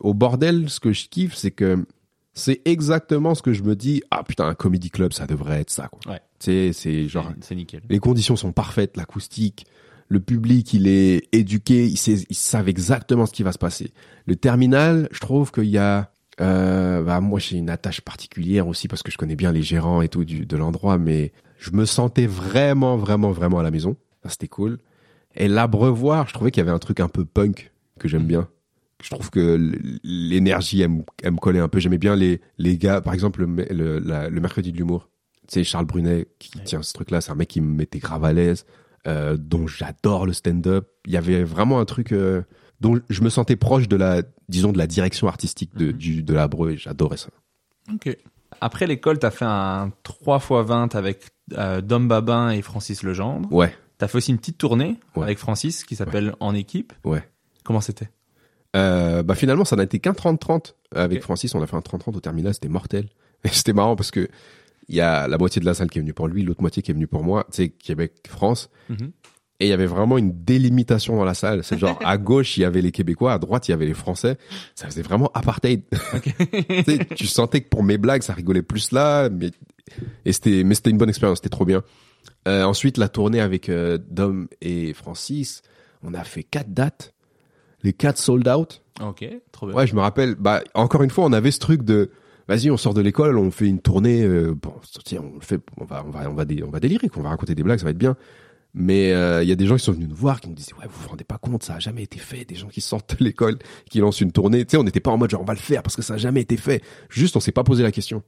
au bordel, ce que je kiffe, c'est que c'est exactement ce que je me dis. Ah putain, un comedy club, ça devrait être ça, quoi. Ouais. Sais, c'est genre, C'est- C'est nickel. les conditions sont parfaites, l'acoustique, le public, il est éduqué, ils, sait- ils savent exactement ce qui va se passer. Le terminal, je trouve qu'il y a, euh, bah, moi j'ai une attache particulière aussi parce que je connais bien les gérants et tout du, de l'endroit, mais je me sentais vraiment, vraiment, vraiment à la maison. Ça, C'était cool. Et l'abreuvoir, je trouvais qu'il y avait un truc un peu punk que j'aime bien. Je trouve que l'énergie, elle, me- elle me collait un peu. J'aimais bien les, les gars, par exemple, le, me- le, la- le mercredi de l'humour. Tu sais, Charles Brunet qui tient ce truc-là, c'est un mec qui me mettait grave à l'aise, euh, dont j'adore le stand-up. Il y avait vraiment un truc euh, dont je me sentais proche de la, disons, de la direction artistique de, du, de l'abreu et j'adorais ça. Ok. Après l'école t'as fait un 3x20 avec euh, Dom Babin et Francis Legendre. Ouais, T'as fait aussi une petite tournée Ouais. avec Francis qui s'appelle En équipe. ouais. Comment c'était? Euh, bah finalement, ça n'a été qu'un 30-30 avec. Francis. On a fait un 30-30 au terminal, c'était mortel. Et c'était marrant parce que il y a la moitié de la salle qui est venue pour lui, l'autre moitié qui est venue pour moi. Tu sais, Québec-France. Mhm. Et il y avait vraiment une délimitation dans la salle. C'est genre, à gauche, il y avait les Québécois, à droite, il y avait les Français. Ça faisait vraiment apartheid. tu sentais que pour mes blagues, ça rigolait plus là, mais, et c'était, mais c'était une bonne expérience, c'était trop bien. Euh, ensuite, la tournée avec euh, Dom et Francis, on a fait quatre dates, les quatre sold out. Ok, trop bien. Ouais, je me rappelle. Bah, encore une fois, on avait ce truc de, vas-y, on sort de l'école, on fait une tournée. euh, bon, tiens, on le fait, on va, on va, on va, dé- on va délirer, qu'on va raconter des blagues, ça va être bien. Mais euh, il y a des gens qui sont venus nous voir, qui nous disaient, ouais, vous vous rendez pas compte, ça a jamais été fait. Des gens qui sortent de l'école, qui lancent une tournée. Tu sais, on n'était pas en mode genre on va le faire parce que ça a jamais été fait. Juste, on s'est pas posé la question.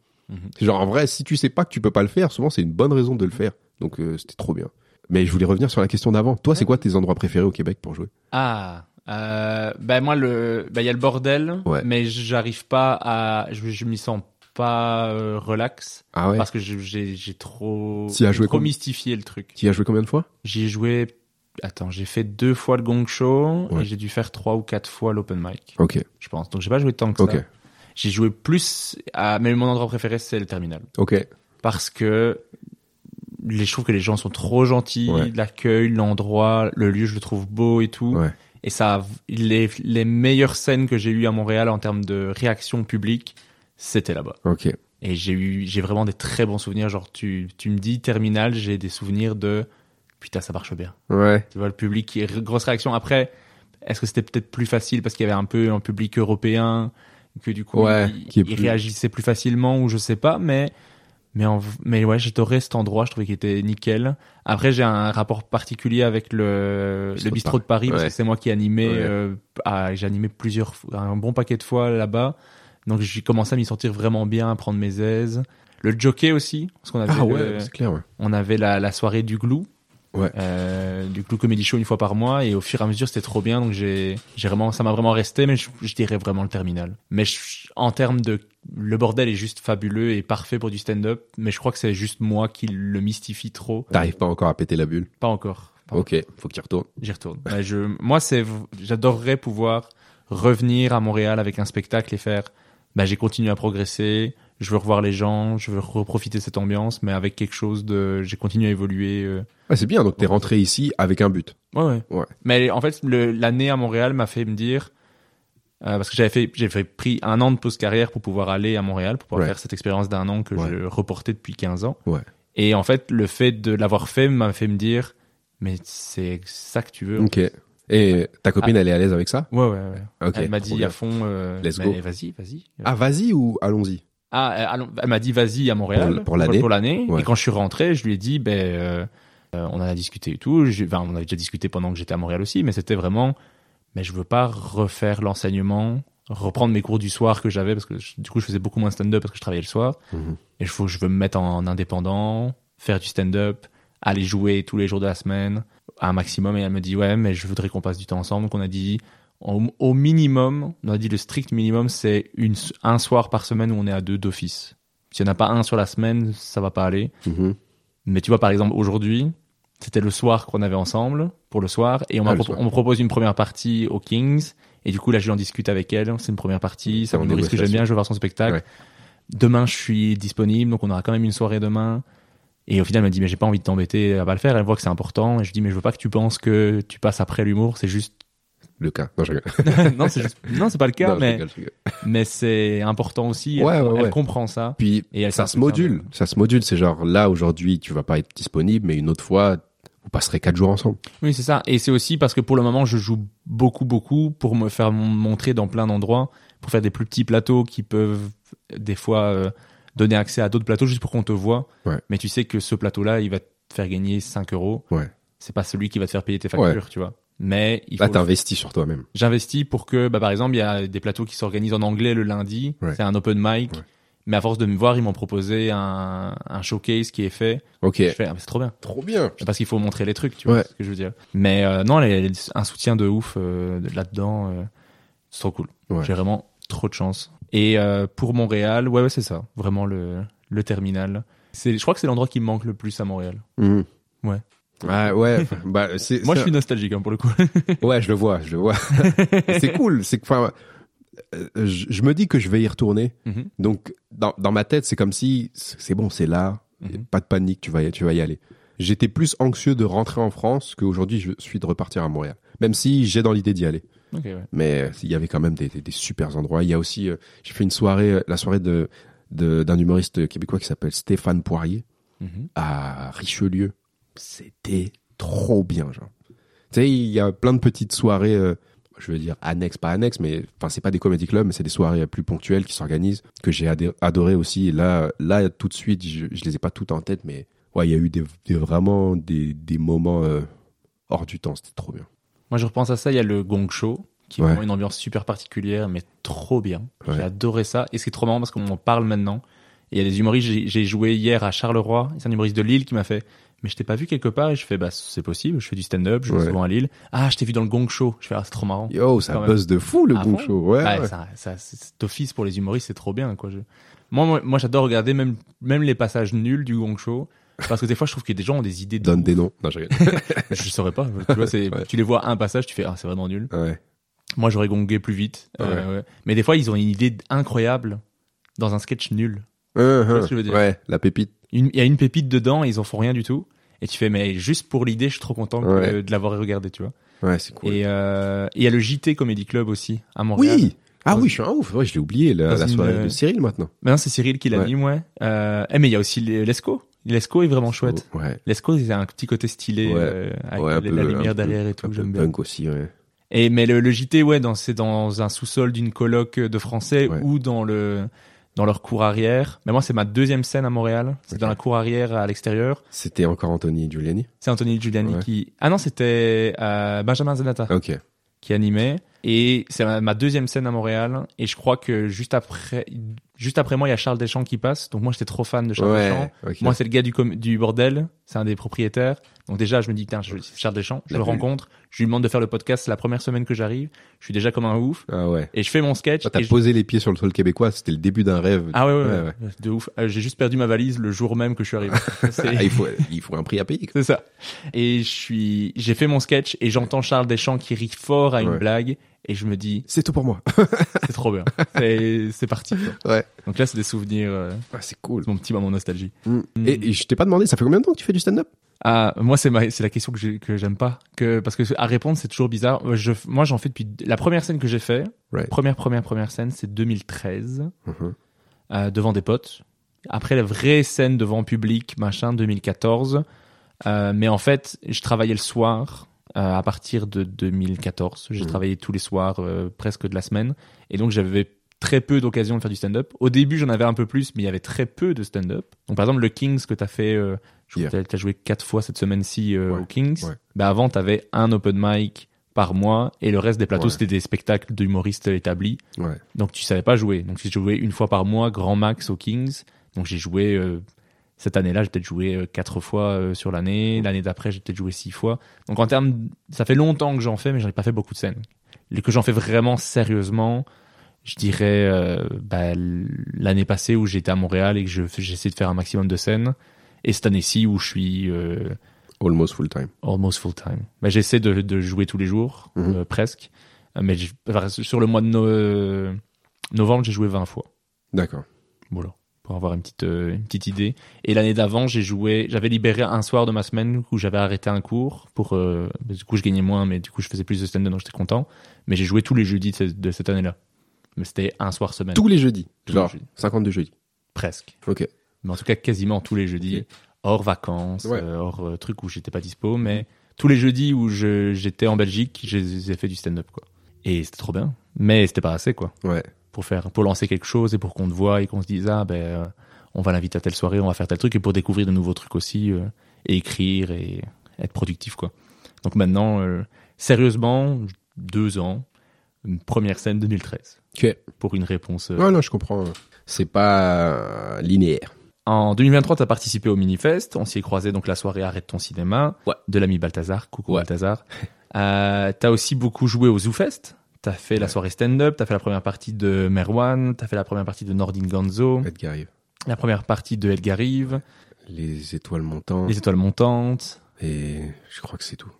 C'est genre en vrai, si tu sais pas que tu peux pas le faire, souvent c'est une bonne raison de le faire. Donc euh, c'était trop bien. Mais je voulais revenir sur la question d'avant. Toi, c'est quoi tes endroits préférés au Québec pour jouer? Ah, euh, ben moi le, ben il y a le bordel, Ouais. mais j'arrive pas à, je, je m'y sens pas euh, relax Ah ouais? parce que j'ai- j'ai j'ai trop, as j'ai joué trop mystifié le truc. Qui a joué combien de fois? J'y ai joué, attends, j'ai fait deux fois le Gong Show Ouais. et j'ai dû faire trois ou quatre fois l'open mic, Ok, je pense. Donc j'ai pas joué tant que ok, ça. J'ai joué plus, à, mais mon endroit préféré c'est le terminal ok. parce que les, je trouve que les gens sont trop gentils, Ouais. l'accueil, l'endroit, le lieu, je le trouve beau et tout. Ouais. Et ça, a- les, les meilleures scènes que j'ai eues à Montréal en termes de réaction publique, c'était là-bas. Ok. Et j'ai eu, j'ai vraiment des très bons souvenirs. Genre, tu, tu me dis terminal, j'ai des souvenirs de putain, ça marche bien. Ouais. Tu vois, le public qui grosse réaction. Après, est-ce que c'était peut-être plus facile parce qu'il y avait un peu un public européen que du coup, Ouais, il, qui est il plus- réagissait plus facilement ou je sais pas, mais mais en, mais ouais, j'adorais cet endroit. Je trouvais qu'il était nickel. Après, j'ai un rapport particulier avec le Bistrot le de bistrot de Paris parce que c'est moi qui animais. Ouais. euh, ah, j'ai animé plusieurs, un bon paquet de fois là-bas. Donc j'ai commencé à m'y sentir vraiment bien, à prendre mes aises. Le jockey aussi, parce qu'on avait Ah le- ouais, c'est clair. Ouais. on avait la, la soirée du glou. Ouais. Euh, du Glou Comedy Show une fois par mois et au fur et à mesure c'était trop bien donc j'ai j'ai vraiment ça m'a vraiment resté mais je, je dirais vraiment le terminal mais je- en termes de le bordel est juste fabuleux et parfait pour du stand-up mais je crois que c'est juste moi qui le mystifie trop T'arrives pas encore à péter la bulle? pas encore Pas Ok, faut que tu retournes. J'y retourne. Ouais, je, moi, c'est, j'adorerais pouvoir revenir à Montréal avec un spectacle et faire, bah, j'ai continué à progresser, je veux revoir les gens, je veux reprofiter de cette ambiance, mais avec quelque chose de, j'ai continué à évoluer. euh. C'est bien. Donc t'es rentré ici avec un but. Ouais, ouais. Ouais. Mais en fait, l'année à Montréal m'a fait me dire, euh, parce que j'avais fait, j'ai fait pris un an de pause carrière pour pouvoir aller à Montréal, pour pouvoir Ouais. faire cette expérience d'un an que Ouais. je reportais depuis 15 ans. Ouais. Et en fait, le fait de l'avoir fait m'a fait me dire, mais c'est ça que tu veux. Ok. Et ta copine, elle est à l'aise avec ça? Ouais, ouais, ouais. Elle m'a dit bien. à fond, euh, Let's go. Vas-y, vas-y. Ah, vas-y ou allons-y? Ah, elle, allons- elle m'a dit vas-y à Montréal Pour l'année. Pour l'année. Ouais. Et quand je suis rentré, je lui ai dit ben euh, euh, on en a discuté et tout. J'ai- Enfin, on avait déjà discuté pendant que j'étais à Montréal aussi, mais c'était vraiment mais je veux pas refaire l'enseignement, reprendre mes cours du soir que j'avais parce que je- du coup je faisais beaucoup moins de stand-up parce que je travaillais le soir. Mhm. Et je faut je veux me mettre en indépendant, faire du stand-up, aller jouer tous les jours de la semaine à un maximum. Et elle me dit ouais, mais je voudrais qu'on passe du temps ensemble. Donc on a dit au, au minimum, on a dit le strict minimum, c'est une un soir par semaine où on est à deux d'office. S'il n'y en a pas un sur la semaine, ça va pas aller. Mhm. Mais tu vois, par exemple, aujourd'hui, c'était le soir qu'on avait ensemble, pour le soir, et on, Ah, on me propose une première partie aux Kings, et du coup, là, je en discute avec elle, c'est une première partie, un humoriste que j'aime bien, je veux voir son spectacle. Ouais. Demain, je suis disponible, donc on aura quand même une soirée demain. Et au final, elle me dit, mais j'ai pas envie de t'embêter à pas le faire, elle voit que c'est important, et je dis, mais je veux pas que tu penses que tu passes après l'humour, c'est juste... Le cas. Non, je rigole. non, c'est juste... Non, c'est pas le cas, Non, je mais, rigole, je rigole. mais c'est important aussi, Ouais, elle, ouais, elle ouais. comprend ça. Puis Et elle ça se module. Ça se module. C'est genre là aujourd'hui, tu vas pas être disponible, mais une autre fois, vous passerez quatre jours ensemble. Oui, c'est ça. Et c'est aussi parce que pour le moment, je joue beaucoup, beaucoup pour me faire mon- montrer dans plein d'endroits, pour faire des plus petits plateaux qui peuvent des fois euh, donner accès à d'autres plateaux juste pour qu'on te voit. Ouais. Mais tu sais que ce plateau-là, il va te faire gagner 5 euros. Ouais. C'est pas celui qui va te faire payer tes factures, tu vois. Mais il Là, faut t'investis sur toi-même. j'investis pour que, bah, par exemple, il y a des plateaux qui s'organisent en anglais le lundi. Ouais. C'est un open mic. Mais à force de me voir, ils m'ont proposé un, un showcase qui est fait. Ok. Je fais, ah, c'est trop bien. Trop bien. Parce qu'il faut montrer les trucs, tu vois Ouais. ce que je veux dire. Mais euh, non, un soutien de ouf euh, de- là-dedans. euh, c'est trop cool. Ouais. J'ai vraiment trop de chance. Et euh, pour Montréal, ouais, ouais, c'est ça. Vraiment le, le terminal. C'est, je crois que c'est l'endroit qui me manque le plus à Montréal. Mhm. Ouais. Ah ouais. bah, c'est, Moi, c'est- je suis nostalgique hein, pour le coup. Ouais, je le vois, je le vois. c'est cool. C'est que, enfin, je, je me dis que je vais y retourner. Mhm. Donc, dans, dans ma tête, c'est comme si c'est bon, c'est là. Mhm. Pas de panique, tu vas, y- tu vas y aller. J'étais plus anxieux de rentrer en France qu'aujourd'hui je suis de repartir à Montréal. Même si j'ai dans l'idée d'y aller. Ouais. Mais euh, il y avait quand même des, des, des super endroits. Il y a aussi, euh, j'ai fait une soirée, euh, la soirée de d'un humoriste québécois qui s'appelle Stéphane Poirier Mhm. à Richelieu. C'était trop bien, genre. Tu sais, il y a plein de petites soirées, euh, je veux dire annexes, pas annexes, mais enfin c'est pas des comedy clubs, mais c'est des soirées plus ponctuelles qui s'organisent que j'ai adoré aussi. Et là, là tout de suite, je, je les ai pas toutes en tête, mais ouais, il y a eu des, des- vraiment des, des moments euh, hors du temps. C'était trop bien. Moi, je repense à ça. Il y a le Gong Show, qui est Ouais. vraiment une ambiance super particulière, mais trop bien. Ouais. J'ai adoré ça. Et c'est trop marrant parce qu'on en parle maintenant. Et il y a des humoristes. J'ai joué hier à Charleroi. C'est un humoriste de Lille qui m'a fait. Mais je t'ai pas vu quelque part. Et je fais, bah, c'est possible. Je fais du stand-up. Je vais Ouais. souvent à Lille. Ah, je t'ai vu dans le Gong Show. Je fais, ah, c'est trop marrant. Yo, ça buzz de fou le Ah bon show. Ouais, Ouais, ouais. Ça, cet office pour les humoristes, c'est trop bien, quoi. Je... Moi, moi, moi, j'adore regarder même, même les passages nuls du Gong Show. Parce que des fois, je trouve que des gens ont des idées de Donne ouf. des noms. Non, je. Je saurais pas. Tu vois, c'est, tu les vois un passage, tu fais, ah, c'est vraiment nul. Moi, j'aurais gongé plus vite. Euh. Mais des fois, ils ont une idée incroyable dans un sketch nul. Uh-huh. vois ce que je veux dire Ouais, la pépite. Il y a une pépite dedans et ils en font rien du tout. Et tu fais, mais juste pour l'idée, je suis trop content que- Ouais. de l'avoir regardé, tu vois. Ouais, c'est cool. Et euh, il y a le JT Comedy Club aussi, à Montréal. Oui. Ah oui, je suis un ouf. Ouais, je l'ai oublié, la, la soirée euh, de Cyril maintenant. Maintenant, c'est Cyril qui l'anime, ouais. Euh, eh, mais il y a aussi les- l'Esco. L'Esco est vraiment chouette. Ouais. L'Esco, c'est un petit côté stylé, Ouais. euh, avec Ouais, la, peu- lumière peu- derrière et tout, j'aime bien. punk aussi, ouais. Et mais le, le JT, ouais, c'est dans un sous-sol d'une coloc de français Ouais. ou dans le dans leur cour arrière. Mais moi, c'est ma deuxième scène à Montréal. C'est dans la cour arrière à l'extérieur. C'était encore Anthony Giuliani? C'est Anthony Giuliani Ouais. qui. Ah non, c'était euh, Benjamin Zanata Ok. qui animait. Et c'est ma deuxième scène à Montréal. Et je crois que juste après, juste après moi, il y a Charles Deschamps qui passe. Donc moi, j'étais trop fan de Charles Deschamps. Ouais. ok. Moi, c'est le gars du, bordel. C'est un des propriétaires. Donc déjà, je me dis, putain, je- Charles Deschamps, je le rencontre. Je lui demande de faire le podcast. C'est la première semaine que j'arrive. Je suis déjà comme un ouf. Ah ouais. Et je fais mon sketch. Quand t'as je- posé les pieds sur le sol québécois, c'était le début d'un rêve. Ah ouais, ouais, Ouais, ouais, de ouf. Euh, J'ai juste perdu ma valise le jour même que je suis arrivé. Ah, il faut, il faut un prix à payer. C'est ça. Et je suis, j'ai fait mon sketch et j'entends Charles Deschamps qui rit fort à une blague et je me dis, C'est tout pour moi. c'est trop bien. C'est, parti. quoi. ouais. Donc là, c'est des souvenirs, euh, Ah, c'est cool. mon petit moment nostalgie. Mm. Et, et je t'ai pas demandé, ça fait combien de temps que tu fais du stand-up? Ah, moi, c'est c'est la question que j'ai- que j'aime pas. Que, parce que à répondre, c'est toujours bizarre. Je, moi, j'en fais depuis, la première scène que j'ai fait, Right. première, première, première scène, c'est 2013, Mhm. euh, devant des potes. Après, la vraie scène devant public, machin, 2014. Euh, mais en fait, je travaillais le soir euh, à partir de 2014. J'ai Mhm. travaillé tous les soirs, euh, presque de la semaine. Et donc, j'avais très peu d'occasions de faire du stand-up. Au début, j'en avais un peu plus, mais il y avait très peu de stand-up. Donc, par exemple, le Kings que t'as fait, euh, je Yeah. t'as- joué quatre fois cette semaine-ci euh, Ouais, au Kings. ouais. Bah, avant, t'avais un open mic par mois et le reste des plateaux, Ouais. c'était des spectacles d'humoristes établis. Donc, tu savais pas jouer. Donc, j'ai joué une fois par mois, grand max au Kings. Donc, j'ai joué, euh, cette année-là, j'ai peut-être joué euh, quatre fois euh, sur l'année. L'année d'après, j'ai peut-être joué six fois. Donc, en termes, ça fait longtemps que j'en fais, mais j'en ai pas fait beaucoup de scènes. Les que j'en fais vraiment sérieusement, je dirais euh, bah, l'année passée où j'étais à Montréal et que je j'essaie de faire un maximum de scènes et cette année-ci où je suis euh, Almost full time. almost full time. Bah, j'essaie de, de jouer tous les jours euh, presque, mais je- sur le mois de no- novembre j'ai joué 20 fois. D'accord. Voilà, pour avoir une petite euh, une petite idée. Et l'année d'avant j'ai joué, j'avais libéré un soir de ma semaine où j'avais arrêté un cours pour euh, du coup je gagnais moins mais du coup je faisais plus de stand-up donc j'étais content. Mais j'ai joué tous les jeudis de, cette- de cette année-là. Mais c'était un soir semaine. Tous les jeudis. Tous les jeudis. 52 jeudis. Presque. Ok. Mais en tout cas, quasiment tous les jeudis, hors vacances, Ouais. euh, hors trucs où j'étais pas dispo, mais tous les jeudis où je, j'étais en Belgique, j'ai, j'ai fait du stand-up, quoi. Et c'était trop bien. Mais c'était pas assez, quoi. Ouais. Pour faire, pour lancer quelque chose et pour qu'on te voit et qu'on se dise, ah, ben, euh, on va l'inviter à telle soirée, on va faire tel truc et pour découvrir de nouveaux trucs aussi, euh, et écrire et être productif, quoi. Donc maintenant, euh, sérieusement, deux ans, une première scène 2013. Ok. Pour une réponse. euh, Ouais, non, je comprends. C'est pas euh, linéaire. En 2023, tu as participé au Minifest. On s'y est croisé donc la soirée Arrête ton cinéma Ouais. de l'ami Balthazar. Coucou Ouais. Balthazar. Euh, tu as aussi beaucoup joué au ZooFest. Tu as fait la soirée stand-up, tu as fait la première partie de Merwan, tu as fait la première partie de Nordin Gonzo, Edgar Rive. la première partie de Edgar Rive, Les étoiles montantes. Les étoiles montantes. Et je crois que c'est tout.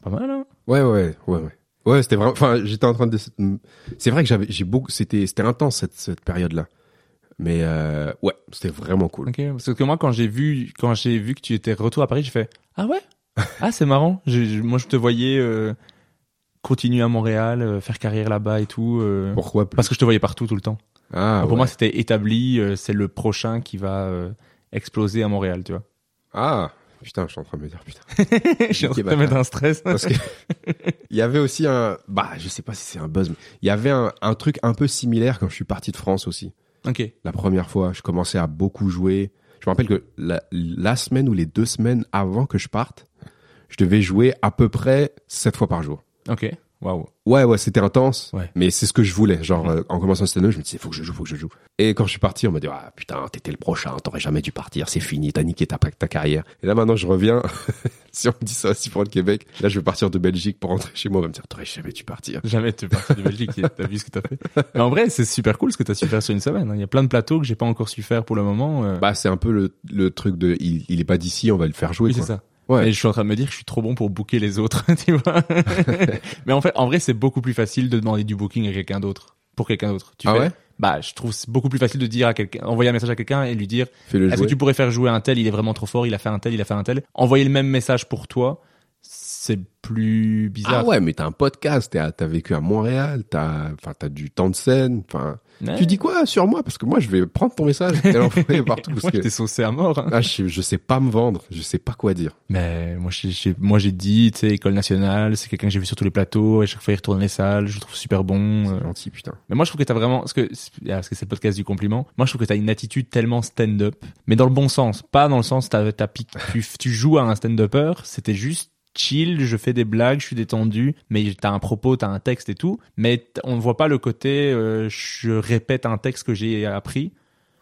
Pas mal, hein? Ouais, ouais, ouais, ouais. Ouais, c'était vraiment. Enfin, j'étais en train de. C'est vrai que j'avais, j'ai beaucoup. C'était, c'était intense cette, cette période-là. Mais euh, ouais, c'était vraiment cool. Ok. Parce que moi, quand j'ai vu, quand j'ai vu que tu étais retour à Paris, j'ai fait Ah ouais? Ah, c'est marrant. Moi, je te voyais euh, continuer à Montréal, euh, faire carrière là-bas et tout. euh, Pourquoi plus? Parce que je te voyais partout tout le temps. Ah, pour ouais. moi, c'était établi, euh, c'est le prochain qui va euh, exploser à Montréal, tu vois. Ah, putain, je suis en train de me dire putain. Je suis en train de te mettre un stress. Parce que il y avait aussi un, bah, je sais pas si c'est un buzz, mais il y avait un, un truc un peu similaire quand je suis parti de France aussi. ok. La première fois, je commençais à beaucoup jouer. Je me rappelle que la, la semaine ou les deux semaines avant que je parte, je devais jouer à peu près sept fois par jour. Ok. Waouh. Ouais, ouais, c'était intense. Ouais. Mais c'est ce que je voulais. Genre, euh, en commençant stand-up, je me disais, faut que je joue, faut que je joue. Et quand je suis parti, on m'a dit, ah, putain, t'étais le prochain, t'aurais jamais dû partir, c'est fini, t'as niqué ta, ta carrière. Et là, maintenant, je reviens. si on me dit ça aussi pour le Québec, là, je vais partir de Belgique pour rentrer chez moi, on va me dire, t'aurais jamais dû partir. Jamais tu es parti de Belgique, t'as vu ce que t'as fait. Mais en vrai, c'est super cool ce que t'as su faire sur une semaine. hein. Il y a plein de plateaux que j'ai pas encore su faire pour le moment. euh. Bah, c'est un peu le, le truc de, il, il est pas d'ici, on va le faire jouer, oui, c'est ça. Ouais. Et je suis en train de me dire que je suis trop bon pour booker les autres, tu vois. Mais en fait, en vrai, c'est beaucoup plus facile de demander du booking à quelqu'un d'autre. Pour quelqu'un d'autre. Tu Ah fais- ouais? Bah, je trouve c'est beaucoup plus facile de dire à quelqu'un, envoyer un message à quelqu'un et lui dire, est-ce que tu pourrais faire jouer un tel, il est vraiment trop fort, il a fait un tel, il a fait un tel. Envoyer le même message pour toi, c'est plus bizarre. Ah ouais, mais t'as un podcast, t'as, t'as vécu à Montréal, t'as, enfin, t'as du temps de scène, enfin. Ouais. Tu dis quoi sur moi? Parce que moi, je vais prendre ton message et l'envoyer partout. Parce Moi, que, j'étais saucé à mort. hein. ah, je, je sais pas me vendre, je sais pas quoi dire. Mais moi, moi, j'ai dit, tu sais, école nationale, c'est quelqu'un que j'ai vu sur tous les plateaux, et chaque fois il retourne les salles, je le trouve super bon. C'est euh. gentil, putain. Mais moi, je trouve que t'as vraiment, parce que, ah, parce que c'est le podcast du compliment. Moi, je trouve que t'as une attitude tellement stand-up, mais dans le bon sens, pas dans le sens t'as, t'as pique, tu, tu joues à un stand-upper, c'était juste chill, je fais des blagues, je suis détendu, mais t'as un propos, t'as un texte et tout, mais on ne voit pas le côté, euh, je répète un texte que j'ai appris.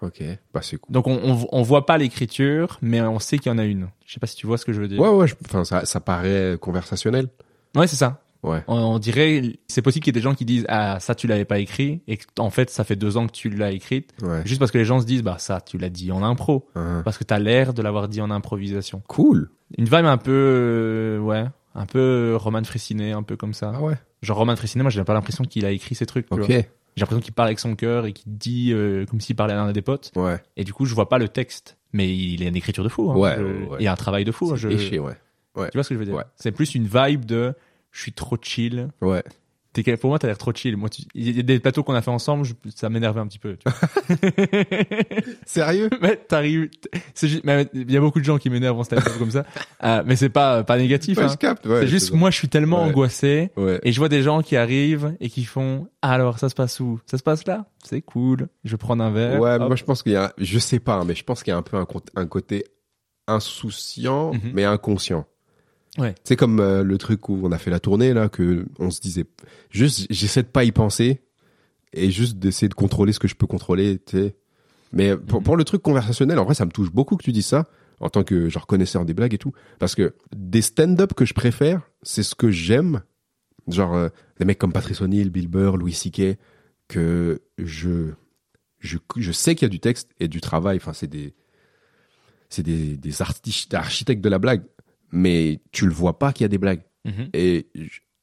Ok, bah c'est cool. Donc on, on, on voit pas l'écriture, mais on sait qu'il y en a une. Je sais pas si tu vois ce que je veux dire. Ouais, ouais, je- enfin, ça, ça paraît conversationnel. Ouais, c'est ça. Ouais. On, on dirait, c'est possible qu'il y ait des gens qui disent ah ça tu l'avais pas écrit et en fait ça fait deux ans que tu l'as écrite Ouais. juste parce que les gens se disent bah ça tu l'as dit en impro Hein. parce que t'as l'air de l'avoir dit en improvisation. Cool. Une vibe un peu euh, ouais un peu Roman Fressinet un peu comme ça. Ah ouais. Genre Roman Fressinet moi j'ai pas l'impression qu'il a écrit ces trucs. tu Ok. J'ai l'impression qu'il parle avec son cœur et qu'il dit euh, comme s'il parlait à un des potes Ouais. et du coup je vois pas le texte mais il a une écriture de fou. Hein. Ouais, Je-. Il y a un travail de fou. hein. C'est Je- léché, ouais. Ouais. Tu vois ce que je veux dire? Ouais. C'est plus une vibe de je suis trop chill. Ouais. T'es, pour moi, t'as l'air trop chill. Moi, il y a des plateaux qu'on a fait ensemble, je- ça m'énervait un petit peu. Tu vois. Sérieux? Mais t'arrives, c'est il y a beaucoup de gens qui m'énervent en stand-up comme ça. Euh, mais c'est pas, pas négatif. Ouais, hein. capte, ouais, c'est juste c'est que moi, je suis tellement Ouais. angoissé. Ouais. Et je vois des gens qui arrivent et qui font Ah, alors ça se passe où? Ça se passe là? C'est cool. Je vais prendre un verre. Ouais, Hop. moi je pense qu'il y a, je sais pas, hein, mais je pense qu'il y a un peu un côté insouciant, Mhm. mais inconscient. Ouais. C'est comme euh, le truc où on a fait la tournée là, que on se disait, juste j'essaie de pas y penser et juste d'essayer de contrôler ce que je peux contrôler, tu sais. Mais pour, Mhm. pour le truc conversationnel, en vrai, ça me touche beaucoup que tu dises ça en tant que genre connaisseur des blagues et tout, parce que des stand-up que je préfère, c'est ce que j'aime, genre euh, des mecs comme Patrice O'Neill, Bill Burr, Louis C.K. que je je, je sais qu'il y a du texte et du travail. Enfin, c'est des, c'est des, des architectes de la blague, mais tu le vois pas qu'il y a des blagues. Mhm. Et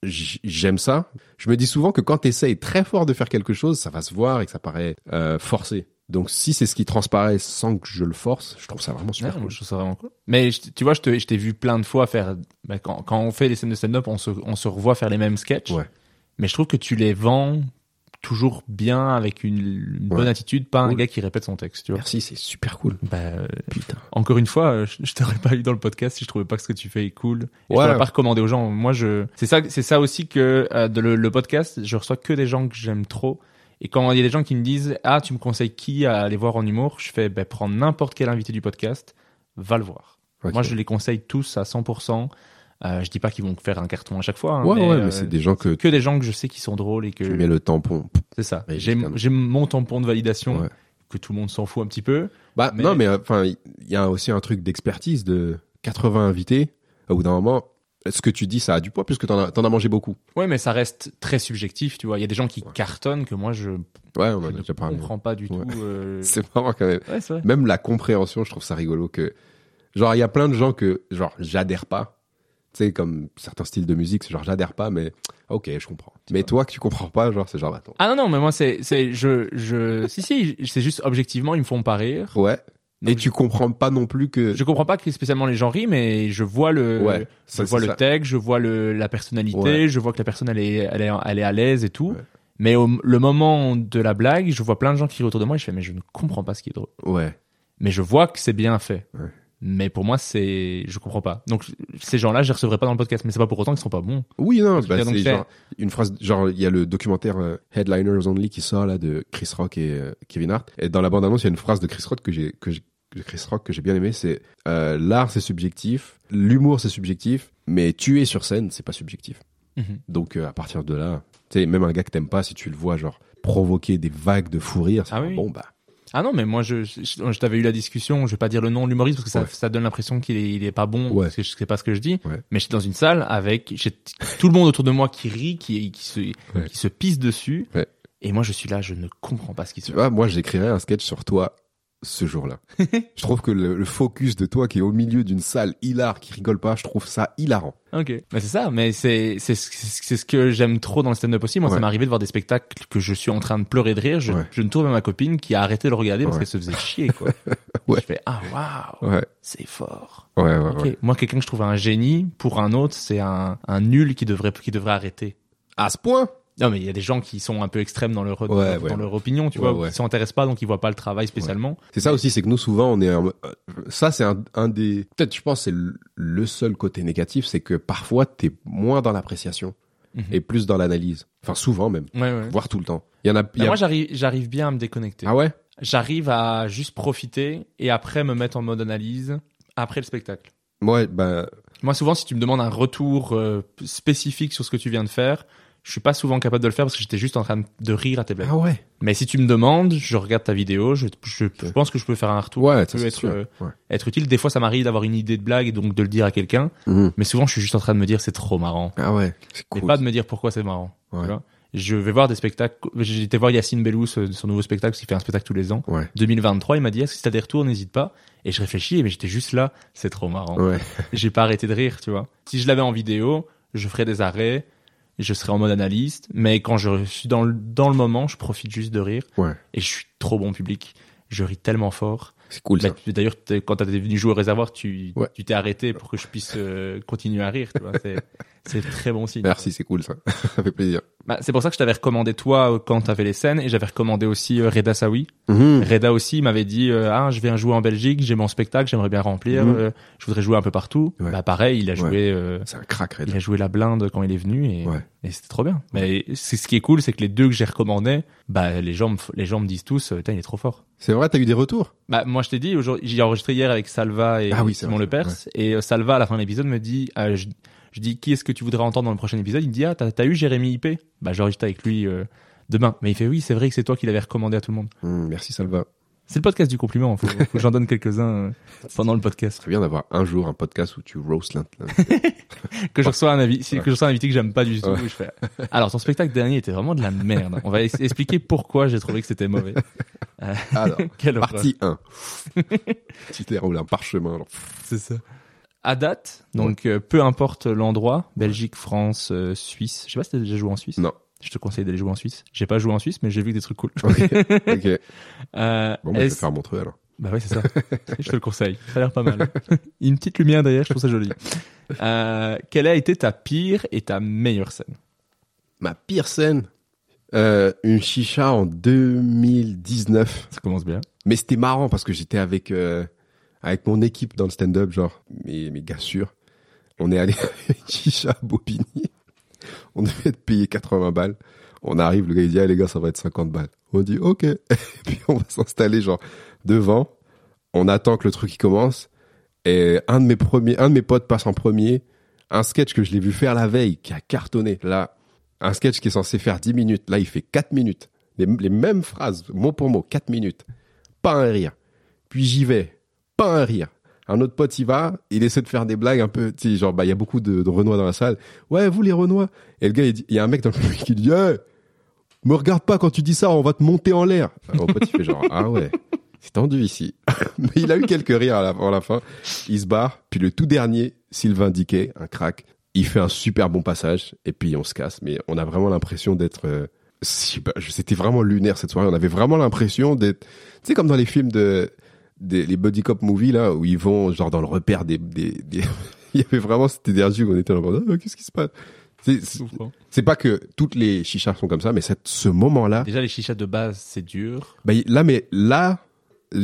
j'aime ça. Je me dis souvent que quand tu essayes très fort de faire quelque chose, ça va se voir et que ça paraît euh, forcé. Donc, si c'est ce qui transparaît sans que je le force, je trouve ça vraiment super Ouais, cool. Je trouve ça vraiment cool. Mais je- tu vois, je t'ai vu plein de fois faire. bah, quand, quand on fait les scènes de stand-up, on se, on se revoit faire les mêmes sketchs. Ouais. Mais je trouve que tu les vends toujours bien avec une, une bonne attitude, pas un gars qui répète son texte. Tu vois. Merci, c'est super cool. Bah, euh, Putain. encore une fois, euh, je, je t'aurais pas eu dans le podcast si je trouvais pas que ce que tu fais est cool. Et Ouais. Je t'aurais pas recommandé aux gens. Moi, je, c'est ça, c'est ça aussi que euh, de le, le podcast, je reçois que des gens que j'aime trop. Et quand il y a des gens qui me disent, ah, tu me conseilles qui à aller voir en humour, je fais, ben, prends n'importe quel invité du podcast, va le voir. Moi, je les conseille tous à 100%. Euh, je dis pas qu'ils vont faire un carton à chaque fois. hein, Ouais, ouais, euh, mais c'est des gens que que des gens que je sais qui sont drôles et que tu mets le tampon. c'est ça. Ouais, J'ai mon tampon de validation Ouais. que tout le monde s'en fout un petit peu. Bah Mais- non, mais euh, enfin, il y a aussi un truc d'expertise de 80 invités. Au bout d'un moment, ce que tu dis, ça a du poids puisque t'en as, as mangé beaucoup. Ouais, mais ça reste très subjectif, tu vois. Il y a des gens qui cartonnent que moi je, Ouais, on en a je ne parlé. comprends pas du Ouais. tout. euh, C'est marrant quand même. Ouais, vrai. Même la compréhension, je trouve ça rigolo que, genre, il y a plein de gens que, genre, j'adhère pas. Tu sais, comme certains styles de musique, c'est genre, j'adhère pas, mais ok, je comprends. Mais toi, que tu comprends pas, genre, c'est genre, attends. Ah non non, mais moi c'est c'est je je si si, c'est juste objectivement ils me font pas rire. Ouais. Et Donc, tu comprends pas non plus que. Je comprends pas que spécialement les gens rient, mais je vois le, Ouais, je vois le ça. texte, je vois le, la personnalité, Ouais. je vois que la personne elle est, elle est, elle est à l'aise et tout. Ouais. Mais au le moment de la blague, je vois plein de gens qui rient autour de moi et je fais mais je ne comprends pas ce qui est drôle. Ouais. Mais je vois que c'est bien fait. Mais pour moi c'est, je comprends pas. Donc ces gens-là, je les recevrai pas dans le podcast, mais c'est pas pour autant qu'ils sont pas bons. Oui, non, bah, c'est genre une phrase, genre il y a le documentaire euh, Headliners Only qui sort là de Chris Rock et euh, Kevin Hart. Et dans la bande annonce, il y a une phrase de Chris Rock que j'ai que de Chris Rock que j'ai bien aimé, c'est euh, l'art c'est subjectif, l'humour c'est subjectif, mais tuer sur scène c'est pas subjectif. Mhm. Donc euh, à partir de là, tu sais même un gars que t'aimes pas, si tu le vois genre provoquer des vagues de fou rire, c'est Ah oui. bon bah Ah non, mais moi je, je, je t'avais eu la discussion, je vais pas dire le nom de l'humoriste parce que ça, Ouais. ça donne l'impression qu'il est, il est pas bon, Ouais. parce que je sais pas ce que je dis. Ouais. Mais j'étais dans une salle avec j'ai tout le monde autour de moi qui rit, qui, qui se, qui se pisse dessus. Ouais. Et moi je suis là, je ne comprends pas ce qui se passe. moi j'écrirais un sketch sur toi ce jour-là. je trouve que le, le focus de toi qui est au milieu d'une salle hilar qui rigole pas, je trouve ça hilarant. Ok. Mais c'est ça, mais c'est, c'est, c'est c'est ce que j'aime trop dans le stand-up aussi. Moi, ça m'est arrivé de voir des spectacles que je suis en train de pleurer de rire. Je, Ouais. je ne trouve ma copine qui a arrêté de le regarder parce Ouais. qu'elle se faisait chier, quoi. Ouais. Je fais, ah, waouh, Ouais, c'est fort. ouais, ouais. Moi, quelqu'un que je trouve un génie, pour un autre, c'est un, un nul qui devrait, qui devrait arrêter. À ce point? Non, mais il y a des gens qui sont un peu extrêmes dans leur, dans, Ouais, dans ouais. leur opinion, tu Ouais, vois, qui s'intéressent pas, donc ils voient pas le travail spécialement. C'est ça aussi, c'est que nous souvent on est un- euh, ça c'est un, un des peut-être je pense c'est le- seul côté négatif, c'est que parfois t'es moins dans l'appréciation Mhm. et plus dans l'analyse. Enfin souvent même, voire tout le temps. Il y en a, il y Mais a- Moi, j'arrive, j'arrive bien à me déconnecter. ah ouais? J'arrive à juste profiter et après me mettre en mode analyse après le spectacle. Ouais, ben Moi, souvent, si tu me demandes un retour euh, spécifique sur ce que tu viens de faire, je suis pas souvent capable de le faire parce que j'étais juste en train de rire à tes blagues. ah ouais. Mais si tu me demandes, je regarde ta vidéo, je, je, je pense que je peux faire un retour Ouais, ça, peut être, euh, Ouais. être utile. Des fois, ça m'arrive d'avoir une idée de blague et donc de le dire à quelqu'un. Mhm. Mais souvent, je suis juste en train de me dire c'est trop marrant. Ah ouais, cool. pas de me dire pourquoi c'est marrant. tu Ouais. vois. Je vais voir des spectacles. Été voir Yacine Bellous, euh, son nouveau spectacle, parce qu'il fait un spectacle tous les ans. Ouais. 2023, il m'a dit, est-ce que si t'as des retours, n'hésite pas. Et je réfléchis, mais j'étais juste là, c'est trop marrant. Ouais. J'ai pas arrêté de rire, tu vois. Si je l'avais en vidéo, je ferais des arrêts, je serais en mode analyste, mais quand je suis dans le, dans le moment, je profite juste de rire. Ouais. Et je suis trop bon public. Je ris tellement fort. C'est cool Bah, D'ailleurs, quand t'es venu jouer au réservoir, tu Ouais. tu t'es arrêté pour que je puisse euh, continuer à rire. tu vois. C'est très bon signe. Merci, c'est cool ça. ça fait plaisir. Bah, c'est pour ça que je t'avais recommandé toi euh, quand t'avais les scènes et j'avais recommandé aussi euh, Reda Sawi. Mhm. Reda aussi m'avait dit euh, ah je viens jouer en Belgique, j'ai mon spectacle, j'aimerais bien remplir, Mhm. euh, je voudrais jouer un peu partout. Ouais. Bah pareil, il a Ouais. joué euh, C'est un crack, Red. il a joué la blinde quand il est venu et, Ouais. et c'était trop bien. Mais c'est ce qui est cool, c'est que les deux que j'ai recommandés, bah les gens me les gens me disent tous, il est trop fort. C'est vrai, t'as eu des retours? Bah moi je t'ai dit aujourd'hui, j'ai enregistré hier avec Salva et Ah oui, Simon vrai, Lepers et euh, Salva à la fin de l'épisode me dit euh, je, je dis qui est-ce que tu voudrais entendre dans le prochain épisode? Il me dit ah t'as eu Jérémy IP Bah j'enregistre avec lui euh, demain. Mais il fait oui c'est vrai que c'est toi qui l'avais recommandé à tout le monde. Hum, Merci Salva. C'est le podcast du compliment. Faut, faut que j'en donne quelques-uns euh, pendant le podcast. Très bien d'avoir un jour un podcast où tu roast l'un. Que je reçois un avis, que je reçois un invité que j'aime pas du tout. Ouais. Je fais alors ton spectacle dernier était vraiment de la merde. On va expliquer pourquoi j'ai trouvé que c'était mauvais. Alors, quelle horreur. partie 1. tu t'es roulé un parchemin. alors. C'est ça. À date, donc euh, peu importe l'endroit, Belgique, France, euh, Suisse. Je sais pas si t'as déjà joué en Suisse. Non. Je te conseille d'aller jouer en Suisse. J'ai pas joué en Suisse, mais j'ai vu des trucs cool. Ok. ok. Euh, Bon, bah, je vais faire Montreux alors. Bah ouais, c'est ça. je te le conseille. Ça a l'air pas mal. Une petite lumière derrière, je trouve ça joli. Euh, quelle a été ta pire et ta meilleure scène? Ma pire scène, euh, une chicha en 2019. Ça commence bien. Mais c'était marrant parce que j'étais avec euh, avec mon équipe dans le stand-up, genre mes, mes gars sûrs. On est allé une chicha Bobigny. On devait être payé 80 balles. On arrive, le gars il dit ah les gars ça va être 50 balles. On dit ok. Et puis on va s'installer genre devant. On attend que le truc commence. Et un de mes premiers, un potes passe en premier. Un sketch que je l'ai vu faire la veille qui a cartonné. Là, un sketch qui est censé faire 10 minutes. Là il fait 4 minutes. Les, les mêmes phrases, mot pour mot, 4 minutes pas un rire. Puis j'y vais, pas un rire. Un autre pote y va, il essaie de faire des blagues un peu, tu sais, genre, bah, il y a beaucoup de, Renois dans la salle. Ouais, vous les Renois? Et le gars, il y a un mec dans le public qui dit, hey, me regarde pas quand tu dis ça, on va te monter en l'air. Mon pote, il fait genre, ah ouais, c'est tendu ici. Mais il a eu quelques rires à la, fin. Il se barre. Puis le tout dernier, Sylvain Diquet, un crack, il fait un super bon passage. Et puis on se casse. Mais on a vraiment l'impression d'être, euh, c'était vraiment lunaire cette soirée. On avait vraiment l'impression d'être, tu sais, comme dans les films de, des, les buddy cop movies, là, où ils vont, genre, dans le repère des, des, des- il y avait vraiment cette énergie où on était là, Ah, qu'est-ce qui se passe? C'est- C'est c'est pas que toutes les chichas sont comme ça, mais cette, ce moment-là, Déjà, les chichas de base, c'est dur. bah, là, mais là,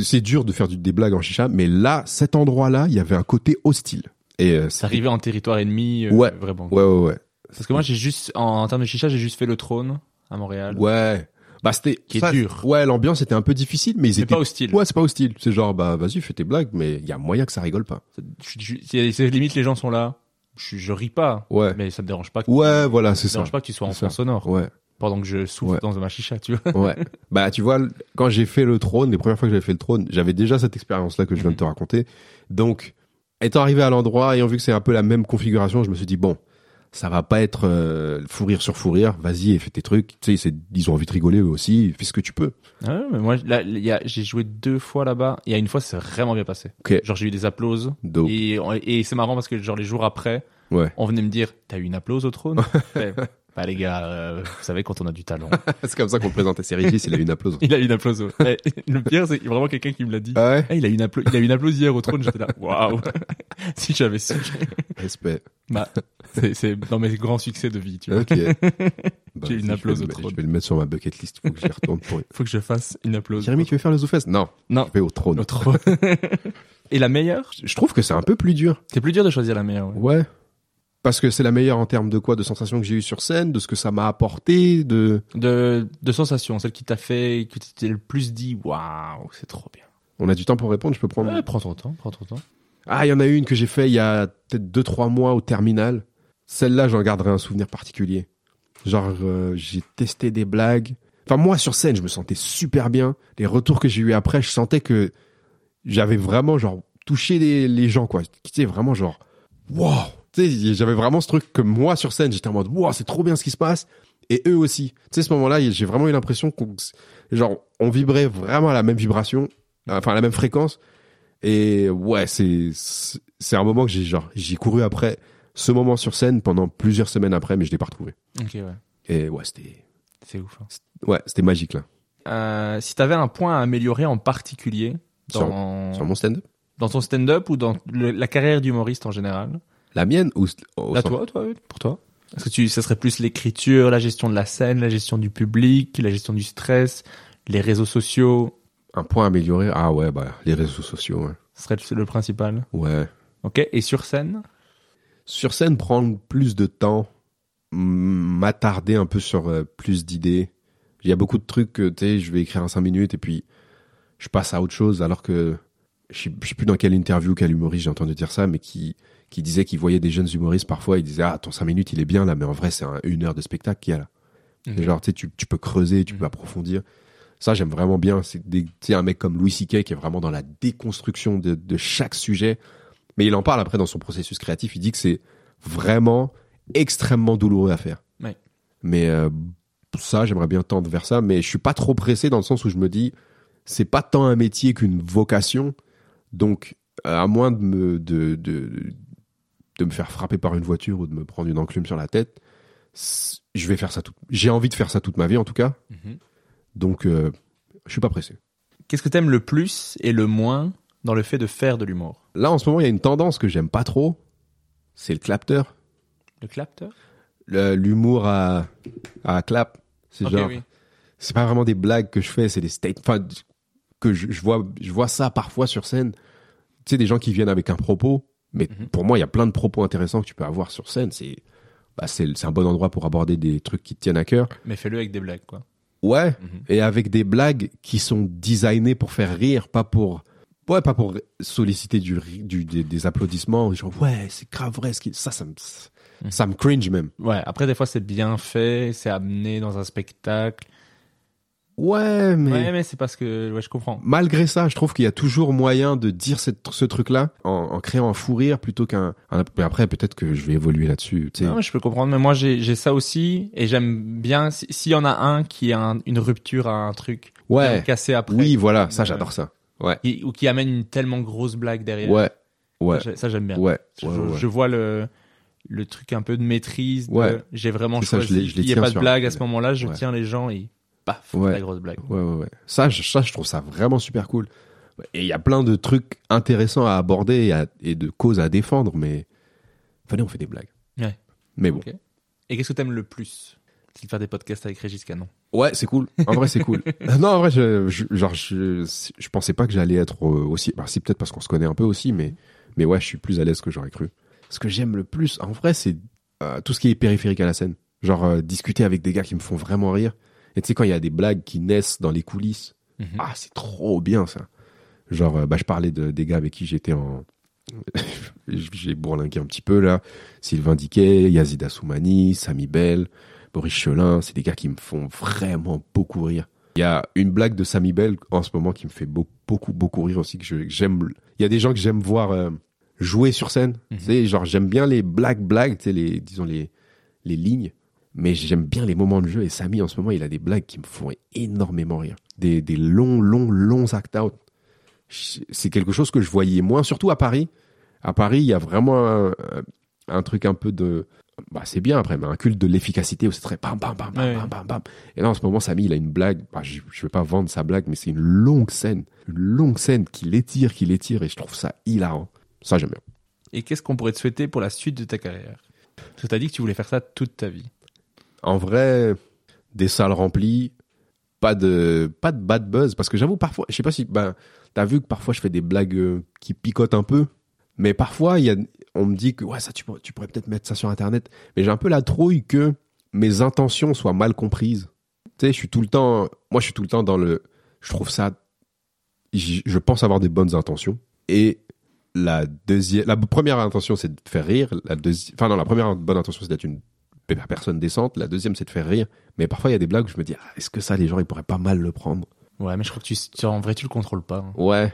c'est dur de faire du, des blagues en chicha, mais là, cet endroit-là, il y avait un côté hostile. Et euh, C'est arrivé en territoire ennemi, euh, Ouais. vraiment. Ouais, ouais, ouais. Parce que moi, j'ai juste, en, en termes de chicha, j'ai juste fait le trône à Montréal. Ouais. Bah, c'était. Qui est dur. Ouais, l'ambiance était un peu difficile, mais ils C'est étaient. pas hostile. Ouais, c'est pas hostile. C'est genre, bah, vas-y, fais tes blagues, mais il y a moyen que ça rigole pas. C'est limite, les gens sont là. Je, je ris pas. Ouais. Mais ça me dérange pas. Que, Ouais, voilà, c'est ça me dérange pas que tu sois en fond sonore. Ouais. Pendant que je souffle Ouais. dans ma chicha, tu vois. Ouais. bah, tu vois, quand j'ai fait le trône, les premières fois que j'avais fait le trône, j'avais déjà cette expérience-là que je viens de te raconter. Donc, étant arrivé à l'endroit, ayant vu que c'est un peu la même configuration, je me suis dit, bon, ça va pas être euh, fou rire sur fou rire, vas-y et fais tes trucs. Tu sais, ils ont envie de rigoler eux aussi, fais ce que tu peux. Ah ouais, mais moi, j'ai joué deux fois là-bas. Il y a une fois, c'est vraiment bien passé. Ok. Genre, j'ai eu des applauses. Dope. Et, et c'est marrant parce que, genre, les jours après, Ouais. on venait me dire, t'as eu une applause au trône? bah, les gars, euh, vous savez, quand on a du talent. c'est comme ça qu'on le présentait. C'est Régis, il a eu une applause. Il a eu une applause. au- Eh, le pire, c'est vraiment quelqu'un qui me l'a dit. Ah ouais Eh, il a eu une applause, il a eu une applause hier au trône. J'étais là, waouh. si j'avais su. Respect. Bah, c'est, c'est dans mes grands succès de vie, tu vois. Ok. Bah, J'ai une applause au trône. Je vais le mettre sur ma bucket list. Faut que j'y retourne pour. Faut que je fasse une applause. Jérémy, tu veux faire le ZooFest Non. Non. Je vais au trône. Au trône. Et la meilleure? Je trouve que c'est un peu plus dur. C'est plus dur de choisir la meilleure, ouais. Ouais. Parce que c'est la meilleure en termes de quoi De sensations que j'ai eues sur scène, de ce que ça m'a apporté, de... De, de sensation, celle qui t'a fait, que tu t'es le plus dit, waouh, c'est trop bien. On a du temps pour répondre, je peux prendre... Ouais, prends ton temps, prends ton temps. Ah, il y en a une que j'ai fait il y a peut-être deux, trois mois au terminal. Celle-là, j'en garderai un souvenir particulier. Genre, euh, j'ai testé des blagues. Enfin, moi, sur scène, je me sentais super bien. Les retours que j'ai eu après, je sentais que j'avais vraiment, genre, touché les, les gens, quoi. Tu sais, vraiment, genre, wow! J'avais vraiment ce truc que moi, sur scène, j'étais en mode, wow, c'est trop bien ce qui se passe. Et eux aussi. Tu sais, ce moment-là, j'ai vraiment eu l'impression qu'on, genre, on vibrait vraiment à la même vibration, enfin, à la même fréquence. Et ouais, c'est c'est- un moment que j'ai genre j'ai couru après ce moment sur scène pendant plusieurs semaines après, mais je l'ai pas retrouvé. Ok, ouais. Et ouais, c'était C'est ouf. hein. ouais, c'était magique là. Euh, si t'avais un point à améliorer en particulier dans, Sur mon stand-up? Dans ton stand-up ou dans le- la carrière d'humoriste en général? La mienne ou au sens- toi, pour toi. Est-ce que tu, ça serait plus l'écriture, la gestion de la scène, la gestion du public, la gestion du stress, les réseaux sociaux Un point amélioré Ah ouais, bah, les réseaux sociaux, ouais. Ce serait le, principal. Ouais. Ok. Et sur scène? Sur scène, prendre plus de temps, m'attarder un peu sur euh, plus d'idées. Il y a beaucoup de trucs que, tu sais, je vais écrire en cinq minutes et puis je passe à autre chose alors que je sais, je sais plus dans quelle interview, quel humoriste j'ai entendu dire ça, mais qui, qui disait qu'il voyait des jeunes humoristes parfois, il disait, ah, ton cinq minutes, il est bien là, mais en vrai, c'est un- une heure de spectacle qu'il y a là. Mhm. Genre, tu sais, tu, peux creuser, tu peux approfondir. Ça, j'aime vraiment bien. C'est un mec comme Louis C.K. qui est vraiment dans la déconstruction de, de chaque sujet. Mais il en parle après dans son processus créatif. Il dit que c'est vraiment extrêmement douloureux à faire. Ouais. Mais euh, ça, j'aimerais bien tendre vers ça. Mais je suis pas trop pressé dans le sens où je me dis, c'est pas tant un métier qu'une vocation. Donc, à moins de me, de, de, de me faire frapper par une voiture ou de me prendre une enclume sur la tête, je vais faire ça tout. J'ai envie de faire ça toute ma vie en tout cas. Mhm. Donc, euh, je suis pas pressé. Qu'est-ce que t'aimes le plus et le moins dans le fait de faire de l'humour? Là, en ce moment, il y a une tendance que j'aime pas trop. C'est le clapter. Le clapter Le- L'humour à, à clap. C'est Ok, genre, oui. c'est pas vraiment des blagues que je fais, c'est des statements. Enfin, que je, je vois, je vois ça parfois sur scène. Tu sais, des gens qui viennent avec un propos. Mais Mhm. pour moi, il y a plein de propos intéressants que tu peux avoir sur scène. C'est, bah, c'est, un bon endroit pour aborder des trucs qui te tiennent à cœur. Mais fais-le avec des blagues, quoi. Ouais. Mhm. Et avec des blagues qui sont designées pour faire rire, pas pour, ouais, pas pour solliciter du, des, des applaudissements. Genre, ouais, c'est grave vrai. Ce qui, ça, ça me, Mhm. ça me cringe même. Ouais, après, des fois, c'est bien fait, c'est amené dans un spectacle. Ouais, mais, Ouais, mais c'est parce que, ouais, je comprends. malgré ça, je trouve qu'il y a toujours moyen de dire cette- ce truc-là en, en créant un fou rire plutôt qu'un. un- mais après, peut-être que je vais évoluer là-dessus. Tu sais. Non, je peux comprendre, mais moi, j'ai ça aussi, et j'aime bien, si- s'il y en a un qui a un- une rupture à un truc, Ouais. cassé après. oui, voilà, ça, Euh, j'adore ça. Ouais, ou qui amène une tellement grosse blague derrière. ouais, ouais, Ça, j'aime bien. ouais, je, ouais, ouais. je vois le, le truc un peu de maîtrise. de- Ouais. J'ai vraiment C'est ça, je choisi. je Il n'y a pas de blague à ce moment-là, je tiens les gens et paf, Ouais. la grosse blague. Ouais, ouais, ouais. Ça, je, ça, je trouve ça vraiment super cool. Et il y a plein de trucs intéressants à aborder et, à- et de causes à défendre, mais venez, on fait des blagues. Ouais. Mais bon. Et qu'est-ce que t'aimes le plus C'est de faire des podcasts avec Régis Canon? Ouais, c'est cool. En vrai, c'est cool. non, en vrai, je, je- genre, je, je pensais pas que j'allais être euh, aussi. Bah, si peut-être parce qu'on se connaît un peu aussi, mais, mais ouais, je suis plus à l'aise que j'aurais cru. Ce que j'aime le plus, en vrai, c'est euh, tout ce qui est périphérique à la scène. Genre euh, discuter avec des gars qui me font vraiment rire. Et tu sais quand il y a des blagues qui naissent dans les coulisses, Mhm. ah c'est trop bien ça. Genre, euh, bah, je parlais de, des gars avec qui j'étais en. J'ai bourlingué un petit peu là. Sylvain Diquet, Yazid Assoumani, Samy Bell, Boris Chelin. C'est des gars qui me font vraiment beaucoup rire. Il y a une blague de Samy Bell en ce moment qui me fait beau- beaucoup, beaucoup rire aussi. Que j'aime. Il y a des gens que j'aime voir euh, jouer sur scène. Mhm. Tu sais, genre, j'aime bien les blagues, blagues, tu sais, les, disons, les, les lignes. Mais j'aime bien les moments de jeu. Et Samy, en ce moment, il a des blagues qui me font énormément rire. Des, des longs, longs, longs act-out c'est quelque chose que je voyais moins, surtout à Paris. À Paris, il y a vraiment un, un truc un peu de. Bah, c'est bien après, mais un culte de l'efficacité où c'est très bam, bam, bam, bam, Ouais. bam, bam, bam. Et là, en ce moment, Samy, il a une blague. Bah, je, je vais pas vendre sa blague, mais c'est une longue scène. Une longue scène qui l'étire, qui l'étire, et je trouve ça hilarant. Ça, j'aime bien. Et qu'est-ce qu'on pourrait te souhaiter pour la suite de ta carrière? Parce que t'as dit que tu voulais faire ça toute ta vie. En vrai, des salles remplies, pas de, pas de bad buzz, parce que j'avoue, parfois, je sais pas si, ben, t'as vu que parfois je fais des blagues euh, qui picotent un peu, mais parfois, y a, on me dit que, ouais, ça, tu, pourrais- tu pourrais peut-être mettre ça sur Internet, mais j'ai un peu la trouille que mes intentions soient mal comprises. Tu sais, je suis tout le temps, moi, je suis tout le temps dans le, je trouve ça, je pense avoir des bonnes intentions, et la deuxième, la première intention, c'est de faire rire, la deuxième, enfin, non, la première bonne intention, c'est d'être une personne décente. La deuxième, c'est de faire rire. Mais parfois, il y a des blagues où je me dis, ah, est-ce que ça, les gens, ils pourraient pas mal le prendre? Ouais, mais je crois que tu, tu- en vrai, tu le contrôles pas. hein. Ouais.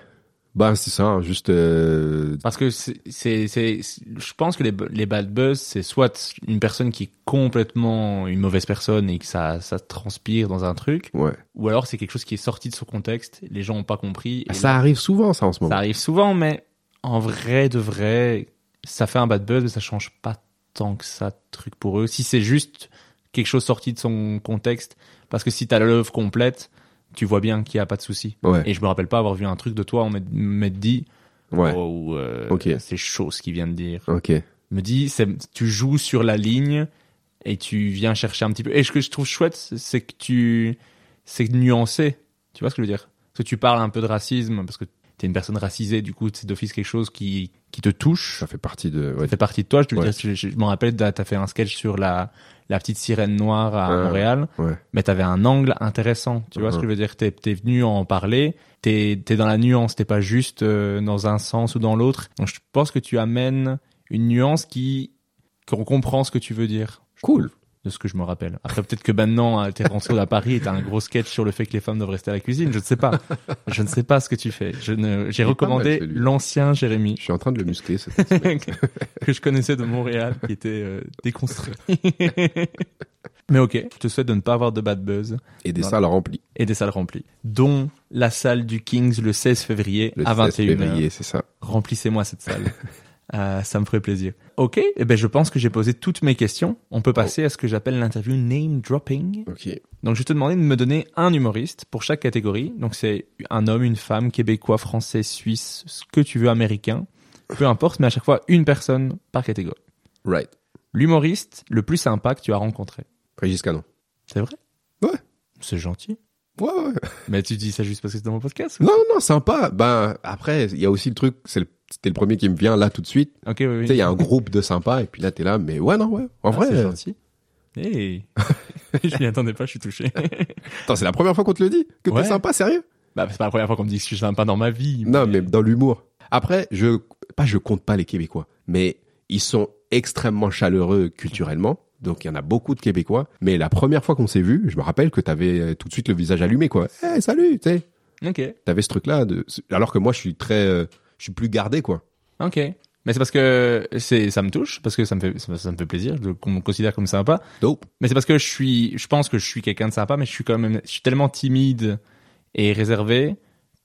Bah, c'est ça, hein, juste. euh, Parce que c'est, c'est, c'est- je pense que les, les bad buzz, c'est soit une personne qui est complètement une mauvaise personne et que ça, ça transpire dans un truc, Ouais. ou alors c'est quelque chose qui est sorti de son contexte, les gens ont pas compris. et Ah, ça là- arrive souvent, ça, en ce moment. ça arrive souvent, mais en vrai de vrai, ça fait un bad buzz, mais ça change pas tant que ça truc pour eux. Si c'est juste quelque chose sorti de son contexte, parce que si t'as l'œuvre complète, tu vois bien qu'il y a pas de souci. Ouais. Et je me rappelle pas avoir vu un truc de toi, on m'être dit, Ouais. oh, euh, Ok. c'est chaud ce qu'il vient de dire. Ok. me dit, c'est, tu joues sur la ligne et tu viens chercher un petit peu. Et ce que je trouve chouette, c'est que tu, c'est nuancé. Tu vois ce que je veux dire? Parce que tu parles un peu de racisme, parce que t'es une personne racisée, du coup, c'est d'office quelque chose qui, qui te touche. Ça fait partie de. Ça Ouais. fait partie de toi. Je te Ouais. dire, je, je- je m'en rappelle, t'as fait un sketch sur la, la petite sirène noire à Ah, Montréal. ouais. Mais t'avais un angle intéressant. Tu vois ce que je veux dire? T'es, t'es venu en parler. T'es, t'es dans la nuance. T'es pas juste euh, dans un sens ou dans l'autre. Donc je pense que tu amènes une nuance qui, qu'on comprend ce que tu veux dire. Cool. De ce que je me rappelle. Après, peut-être que maintenant, euh, t'es rentré à Paris et t'as un gros sketch sur le fait que les femmes doivent rester à la cuisine. Je ne sais pas. Je ne sais pas ce que tu fais. Je ne, j'ai recommandé l'ancien Jérémy Je suis en train de le muscler. cette que je connaissais de Montréal, qui était euh, déconstruit. Mais ok, je te souhaite de ne pas avoir de bad buzz Et des Voilà. salles remplies. et des salles remplies, dont la salle du Kings le 16 février Le à 16 21h. février, c'est ça. Remplissez-moi cette salle. Euh, ça me ferait plaisir. Ok, eh ben je pense que j'ai posé toutes mes questions. On peut passer à ce que j'appelle l'interview name dropping. Ok. Donc je vais te demander de me donner un humoriste pour chaque catégorie. Donc c'est un homme, une femme, québécois, français, suisse, ce que tu veux, américain. Peu importe, mais à chaque fois une personne par catégorie. Right. L'humoriste le plus sympa que tu as rencontré. Régis Canon. C'est vrai? Ouais. C'est gentil. Ouais, ouais. Mais tu dis ça juste parce que c'est dans mon podcast ou- Non, non, sympa. Ben, après, il y a aussi le truc, c'est le- c'était le premier qui me vient là tout de suite. Ok, oui, oui. Tu sais, il y a un groupe de sympas, et puis là, t'es là, mais ouais, non, ouais. En Ah, vrai, c'est euh, gentil. Hey. je m'y attendais pas, je suis touché. attends, c'est la première fois qu'on te le dit, que Ouais. t'es sympa, sérieux? bah, c'est pas la première fois qu'on me dit que je suis sympa dans ma vie. Non, mais dans l'humour. Après, je, pas je compte pas les Québécois, mais ils sont extrêmement chaleureux culturellement. Donc, il y en a beaucoup de Québécois. Mais la première fois qu'on s'est vu, je me rappelle que t'avais euh, tout de suite le visage allumé, quoi. Eh, salut, tu sais. Ok. T'avais ce truc-là de, alors que moi, je suis très, euh, je suis plus gardé, quoi. Ok. Mais c'est parce que c'est ça me touche parce que ça me fait ça, ça me fait plaisir qu'on me considère comme sympa. Dope. Mais c'est parce que je suis je pense que je suis quelqu'un de sympa mais je suis quand même je suis tellement timide et réservé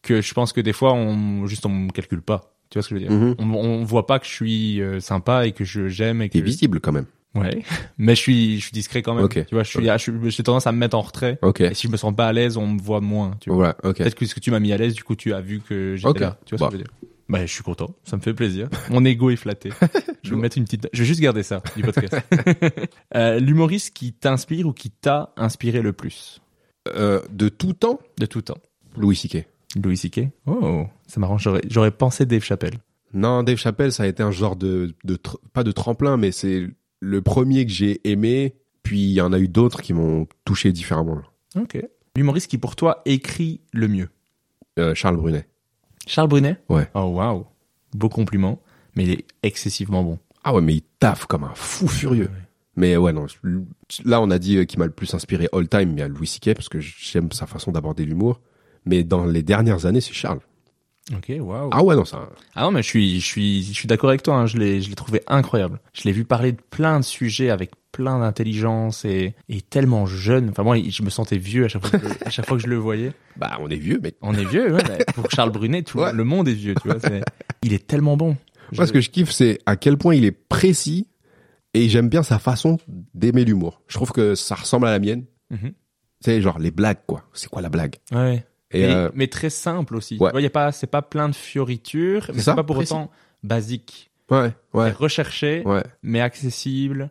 que je pense que des fois on juste on me calcule pas. Tu vois ce que je veux dire? Mhm. on, on voit pas que je suis euh, sympa et que je j'aime et que T'es visible, quand même. Ouais. Mais je suis je suis discret quand même. Ok. Tu vois, je suis je suis- j'ai tendance à me mettre en retrait. Ok. Et si je me sens pas à l'aise, on me voit moins, tu vois. Voilà, ok. Peut-être que ce que tu m'as mis à l'aise, du coup, tu as vu que j'étais là. Tu vois ce Bah. que je veux dire? Bah, je suis content. Ça me fait plaisir. Mon ego est flatté. je vais me mettre une petite. Je vais juste garder ça du podcast. euh, L'humoriste qui t'inspire ou qui t'a inspiré le plus? Euh, de tout temps, de tout temps. Louis C.K. Louis C.K. Oh, c'est marrant. J'aurais j'aurais pensé Dave Chappelle. Non, Dave Chappelle, ça a été un genre de, de pas de tremplin, mais c'est le premier que j'ai aimé. Puis il y en a eu d'autres qui m'ont touché différemment. Ok. L'humoriste qui pour toi écrit le mieux? Euh, Charles Brunet. Charles Brunet. Ouais. Oh waouh. Beau compliment. Mais il est excessivement bon. Ah ouais, mais il taffe comme un fou furieux. Mais ouais, non. Là, on a dit euh, qui m'a le plus inspiré all time, il y a Louis C.K. parce que j'aime sa façon d'aborder l'humour. Mais dans les dernières années, c'est Charles. Ok, waouh. Ah ouais, non, ça. Ah non, mais je suis, je suis, je suis d'accord avec toi. hein. Je l'ai, je l'ai trouvé incroyable. Je l'ai vu parler de plein de sujets avec plein d'intelligence et, et tellement jeune. Enfin moi, je me sentais vieux à chaque fois que, je le- à chaque fois que je le voyais. Bah, on est vieux, mais. On est vieux, ouais. pour Charles Brunet, tout Ouais. le monde est vieux. Tu vois, c'est- il est tellement bon. Moi, ce que je kiffe, c'est à quel point il est précis et j'aime bien sa façon d'aimer l'humour. Je trouve que ça ressemble à la mienne. Mhm. Tu sais, genre les blagues, quoi. C'est quoi la blague? Ouais. Et mais, euh, mais très simple aussi. ouais. Tu vois, il y a pas, c'est pas plein de fioritures, mais C'est pas pour précis. autant basique. ouais, ouais, recherché, ouais. mais accessible.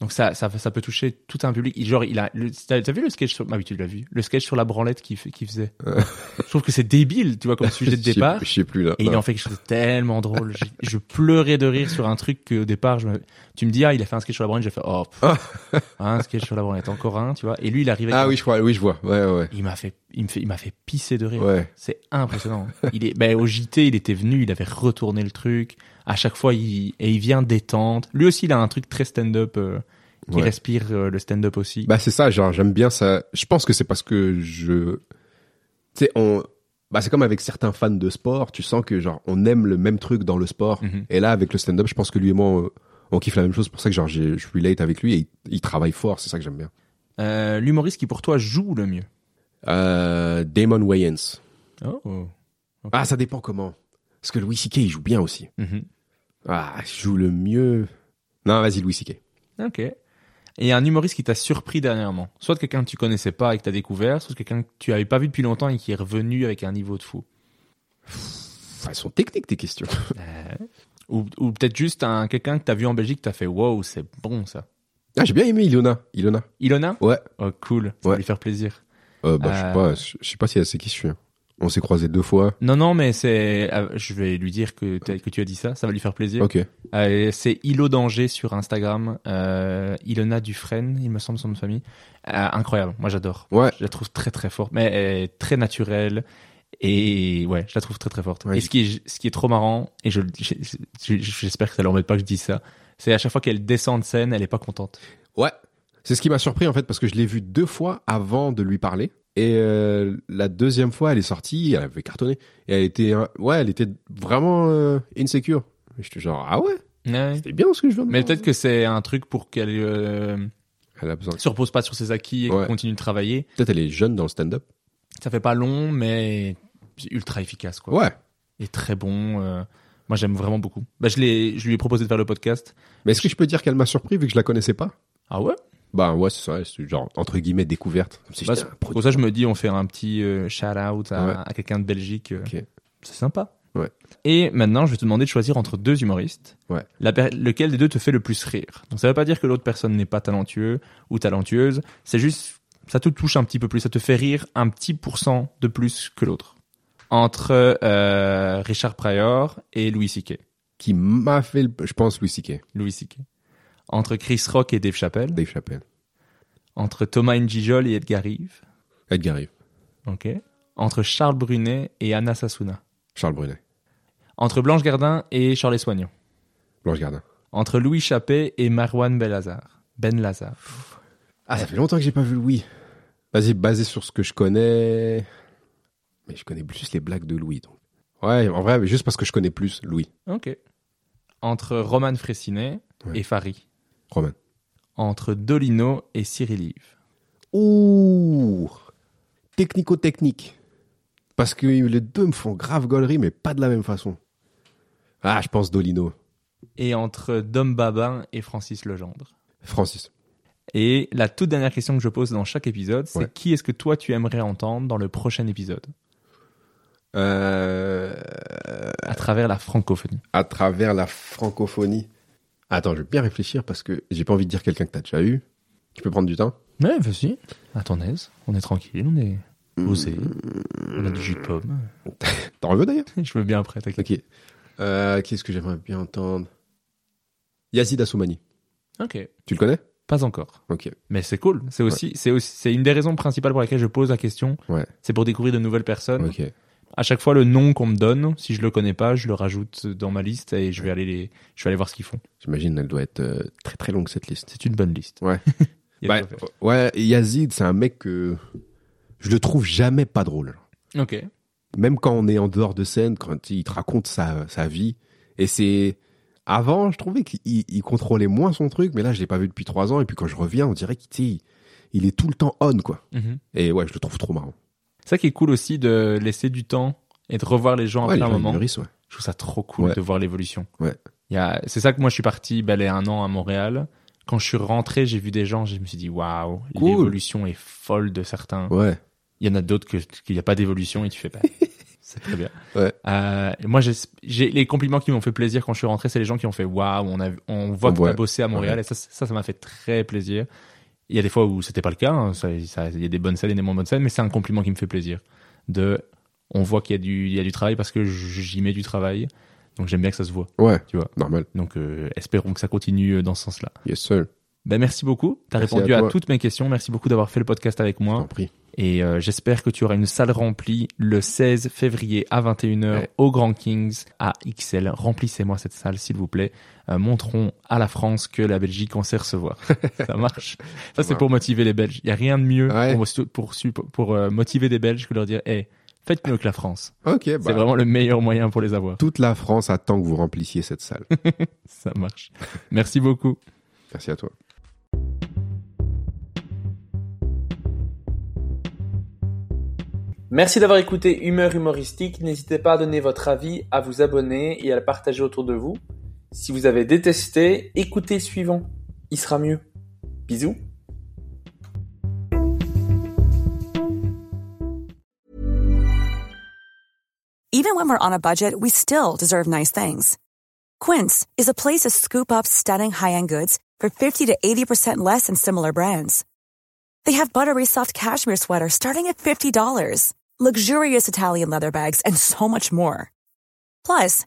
Donc ça, ça, ça peut toucher tout un public. Genre, il a, t'as vu le sketch sur, ah oui, tu l'as vu, le sketch sur la branlette qu'il faisait. Je trouve que c'est débile, tu vois, comme sujet de départ. Je sais plus là. Et il en fait quelque chose de tellement drôle. Je pleurais de rire sur un truc qu'au départ, je me... tu me dis, ah, il a fait un sketch sur la branlette, j'ai fait, oh, pff, un sketch sur la branlette, encore un, tu vois. Et lui, il arrive avec Ah oui, je crois, oui, je vois. Ouais, ouais. il m'a fait, il me fait, il m'a fait pisser de rire. Ouais. C'est impressionnant. Il est, ben, au JT, il était venu, il avait retourné le truc. À chaque fois, il, et il vient détente. Lui aussi, il a un truc très stand-up, euh, qui Ouais. respire euh, le stand-up aussi. Bah c'est ça, genre j'aime bien ça. Je pense que c'est parce que je, tu sais, on, bah c'est comme avec certains fans de sport, tu sens que genre on aime le même truc dans le sport. Mhm. Et là avec le stand-up, je pense que lui et moi on, on kiffe la même chose. C'est pour ça que genre je relate avec lui et il, il travaille fort. C'est ça que j'aime bien. Euh, L'humoriste qui, pour toi, joue le mieux? Euh, Damon Wayans. Oh. Ah ça dépend comment. Parce que Louis C.K. il joue bien aussi. Mhm. Ah, il joue le mieux. Non, vas-y Louis C.K. Ok. Et un humoriste qui t'a surpris dernièrement. Soit quelqu'un que tu connaissais pas et que t'as découvert, soit quelqu'un que tu avais pas vu depuis longtemps et qui est revenu avec un niveau de fou. Enfin, elles sont techniques tes questions. Ou, ou peut-être juste un quelqu'un que t'as vu en Belgique, t'as fait wow, c'est bon ça. Ah, j'ai bien aimé Ilona. Ilona. Ilona? Ouais. Oh cool, ça va Ouais. lui faire plaisir. Euh, bah, je Euh. sais pas, je je sais pas si elle sait qui je suis. hein. On s'est croisés deux fois. Non non, mais c'est, euh, je vais lui dire que que tu as dit ça, ça va lui faire plaisir. Ok. Euh, c'est Ilo Danger sur Instagram, euh, Ilona Dufresne, il me semble son nom de famille. Euh, incroyable, moi j'adore. Ouais. Je la trouve très très forte, mais elle est très naturelle et ouais, je la trouve très très forte. Ouais. Et ce qui est ce qui est trop marrant et je je- je- j'espère que ça l'embête pas que je dise ça, c'est à chaque fois qu'elle descend de scène, elle est pas contente. Ouais. C'est ce qui m'a surpris en fait parce que je l'ai vue deux fois avant de lui parler. Et euh, la deuxième fois, elle est sortie, elle avait cartonné. Et elle était, euh, ouais, elle était vraiment euh, insecure. Et J'étais genre, ah ouais, Ouais. c'était bien ce que je viens de Mais peut-être que c'est un truc pour qu'elle euh, Elle a besoin. se repose pas sur ses acquis et Ouais. qu'elle continue de travailler. Peut-être elle est jeune dans le stand-up. Ça fait pas long, mais c'est ultra efficace quoi. Ouais. est très bon. euh, moi, j'aime vraiment beaucoup. Bah, je, l'ai, je lui ai proposé de faire le podcast. Mais est-ce que je peux dire qu'elle m'a surpris vu que je la connaissais pas? Ah ouais? Bah ouais, c'est ça. C'est genre entre guillemets découverte. Comme si bah, Pour ça, je me dis, on fait un petit euh, shout-out à, Ouais. à quelqu'un de Belgique. euh. C'est sympa. Ouais. Et maintenant, je vais te demander de choisir entre deux humoristes. Ouais. La per- lequel des deux te fait le plus rire? Donc, ça veut pas dire que l'autre personne n'est pas talentueux ou talentueuse. C'est juste, ça te touche un petit peu plus. Ça te fait rire un petit pourcent de plus que l'autre. Entre euh, Richard Pryor et Louis C.K. Qui m'a fait, le... je pense, Louis C.K. Louis C.K. Entre Chris Rock et Dave Chappelle. Dave Chappelle. Entre Thomas Njijol et Edgar Rive. Edgar Rive. Ok. Entre Charles Brunet et Anna Sassouna. Charles Brunet. Entre Blanche Gardin et Charles Soignon. Blanche Gardin. Entre Louis Chappé et Marwan Belazar. Ben Lazar. Ah, ça fait longtemps que j'ai pas vu Louis. Vas-y, basé sur ce que je connais. Mais je connais plus les blagues de Louis, donc. Ouais, en vrai, mais juste parce que je connais plus Louis. Ok. Entre Roman Fressinet Ouais. et Farid. Roman. Entre Dolino et Cyril Yves. Ouh Technico-technique. Parce que les deux me font grave gaulerie, mais pas de la même façon. Ah, je pense Dolino. Et entre Dom Babin et Francis Legendre. Francis. Et la toute dernière question que je pose dans chaque épisode, c'est Ouais. qui est-ce que toi tu aimerais entendre dans le prochain épisode? Euh... à travers la francophonie À travers la francophonie. Attends, je vais bien réfléchir parce que j'ai pas envie de dire quelqu'un que t'as déjà eu. Tu peux prendre du temps? Ouais, vas-y. À ton aise. On est tranquille, on est posé. On a du jus de pomme. T'en veux d'ailleurs? Je veux bien après, t'inquiète. Ok. Euh, Qu'est-ce que j'aimerais bien entendre? Yazid Assoumani. Ok. Tu le connais? Pas encore. Ok. Mais c'est cool. C'est aussi, c'est aussi, c'est une des raisons principales pour lesquelles je pose la question. Ouais. C'est pour découvrir de nouvelles personnes. Ok. À chaque fois, le nom qu'on me donne, si je le connais pas, je le rajoute dans ma liste et je vais aller les, je vais aller voir ce qu'ils font. J'imagine elle doit être euh, très très longue cette liste. C'est une bonne liste. Ouais. Il Bah, ouais, Yazid, c'est un mec que je le trouve jamais pas drôle. Ok. Même quand on est en dehors de scène, quand il te raconte sa, sa vie. Et c'est... Avant, je trouvais qu'il il contrôlait moins son truc, mais là, je l'ai pas vu depuis trois ans. Et puis quand je reviens, on dirait qu'il il, est tout le temps on, quoi. Mhm. Et ouais, je le trouve trop marrant. C'est ça qui est cool aussi de laisser du temps et de revoir les gens Ouais, un gens, ils moment. mûrissent, ouais. Je trouve ça trop cool Ouais. de voir l'évolution. Ouais. Il y a, c'est ça que moi je suis parti, ben, il y a un an à Montréal. Quand je suis rentré, j'ai vu des gens, je me suis dit waouh, Cool. l'évolution est folle de certains. Ouais. Il y en a d'autres qu'il n'y a pas d'évolution et tu fais pas. c'est très bien. Ouais. Euh, moi j'ai, les compliments qui m'ont fait plaisir quand je suis rentré, c'est les gens qui ont fait waouh, on a, on voit On que tu as bossé à Montréal Ouais. et ça, ça m'a fait très plaisir. Il y a des fois où c'était pas le cas, hein, ça, ça- il y a des bonnes scènes et des moins bonnes scènes, mais c'est un compliment qui me fait plaisir. De, on voit qu'il y a du, il y a du travail parce que j'y mets du travail, donc j'aime bien que ça se voit. Ouais. Tu vois. Normal. Donc euh, espérons que ça continue dans ce sens-là. Yes, sir. Ben merci beaucoup. T'as répondu à toutes mes questions. Merci beaucoup d'avoir fait le podcast avec Je moi. prie. Et euh, j'espère que tu auras une salle remplie le 16 février à 21h Ouais. au Grand Kings à XL. Remplissez-moi cette salle, s'il vous plaît. Euh, montrons à la France que la Belgique en sait recevoir. ça marche. Ça, c'est pour motiver les Belges. Il y a rien de mieux Ouais. pour, pour, pour, pour, euh, motiver des Belges que leur dire, hey, faites mieux que la France. Ok, C'est bah, vraiment le meilleur moyen pour les avoir. toute la France attend que vous remplissiez cette salle. Ça marche. Merci beaucoup. Merci à toi. Merci d'avoir écouté Humeur Humoristique. N'hésitez pas à donner votre avis, à vous abonner et à le partager autour de vous. Si vous avez détesté, écoutez le suivant. Il sera mieux. Bisous Even when we're on a budget, we still deserve nice things. Quince is a place to scoop up stunning high-end goods for 50 to 80% less than similar brands. They have buttery soft cashmere sweaters starting at $50, luxurious Italian leather bags, and so much more. Plus,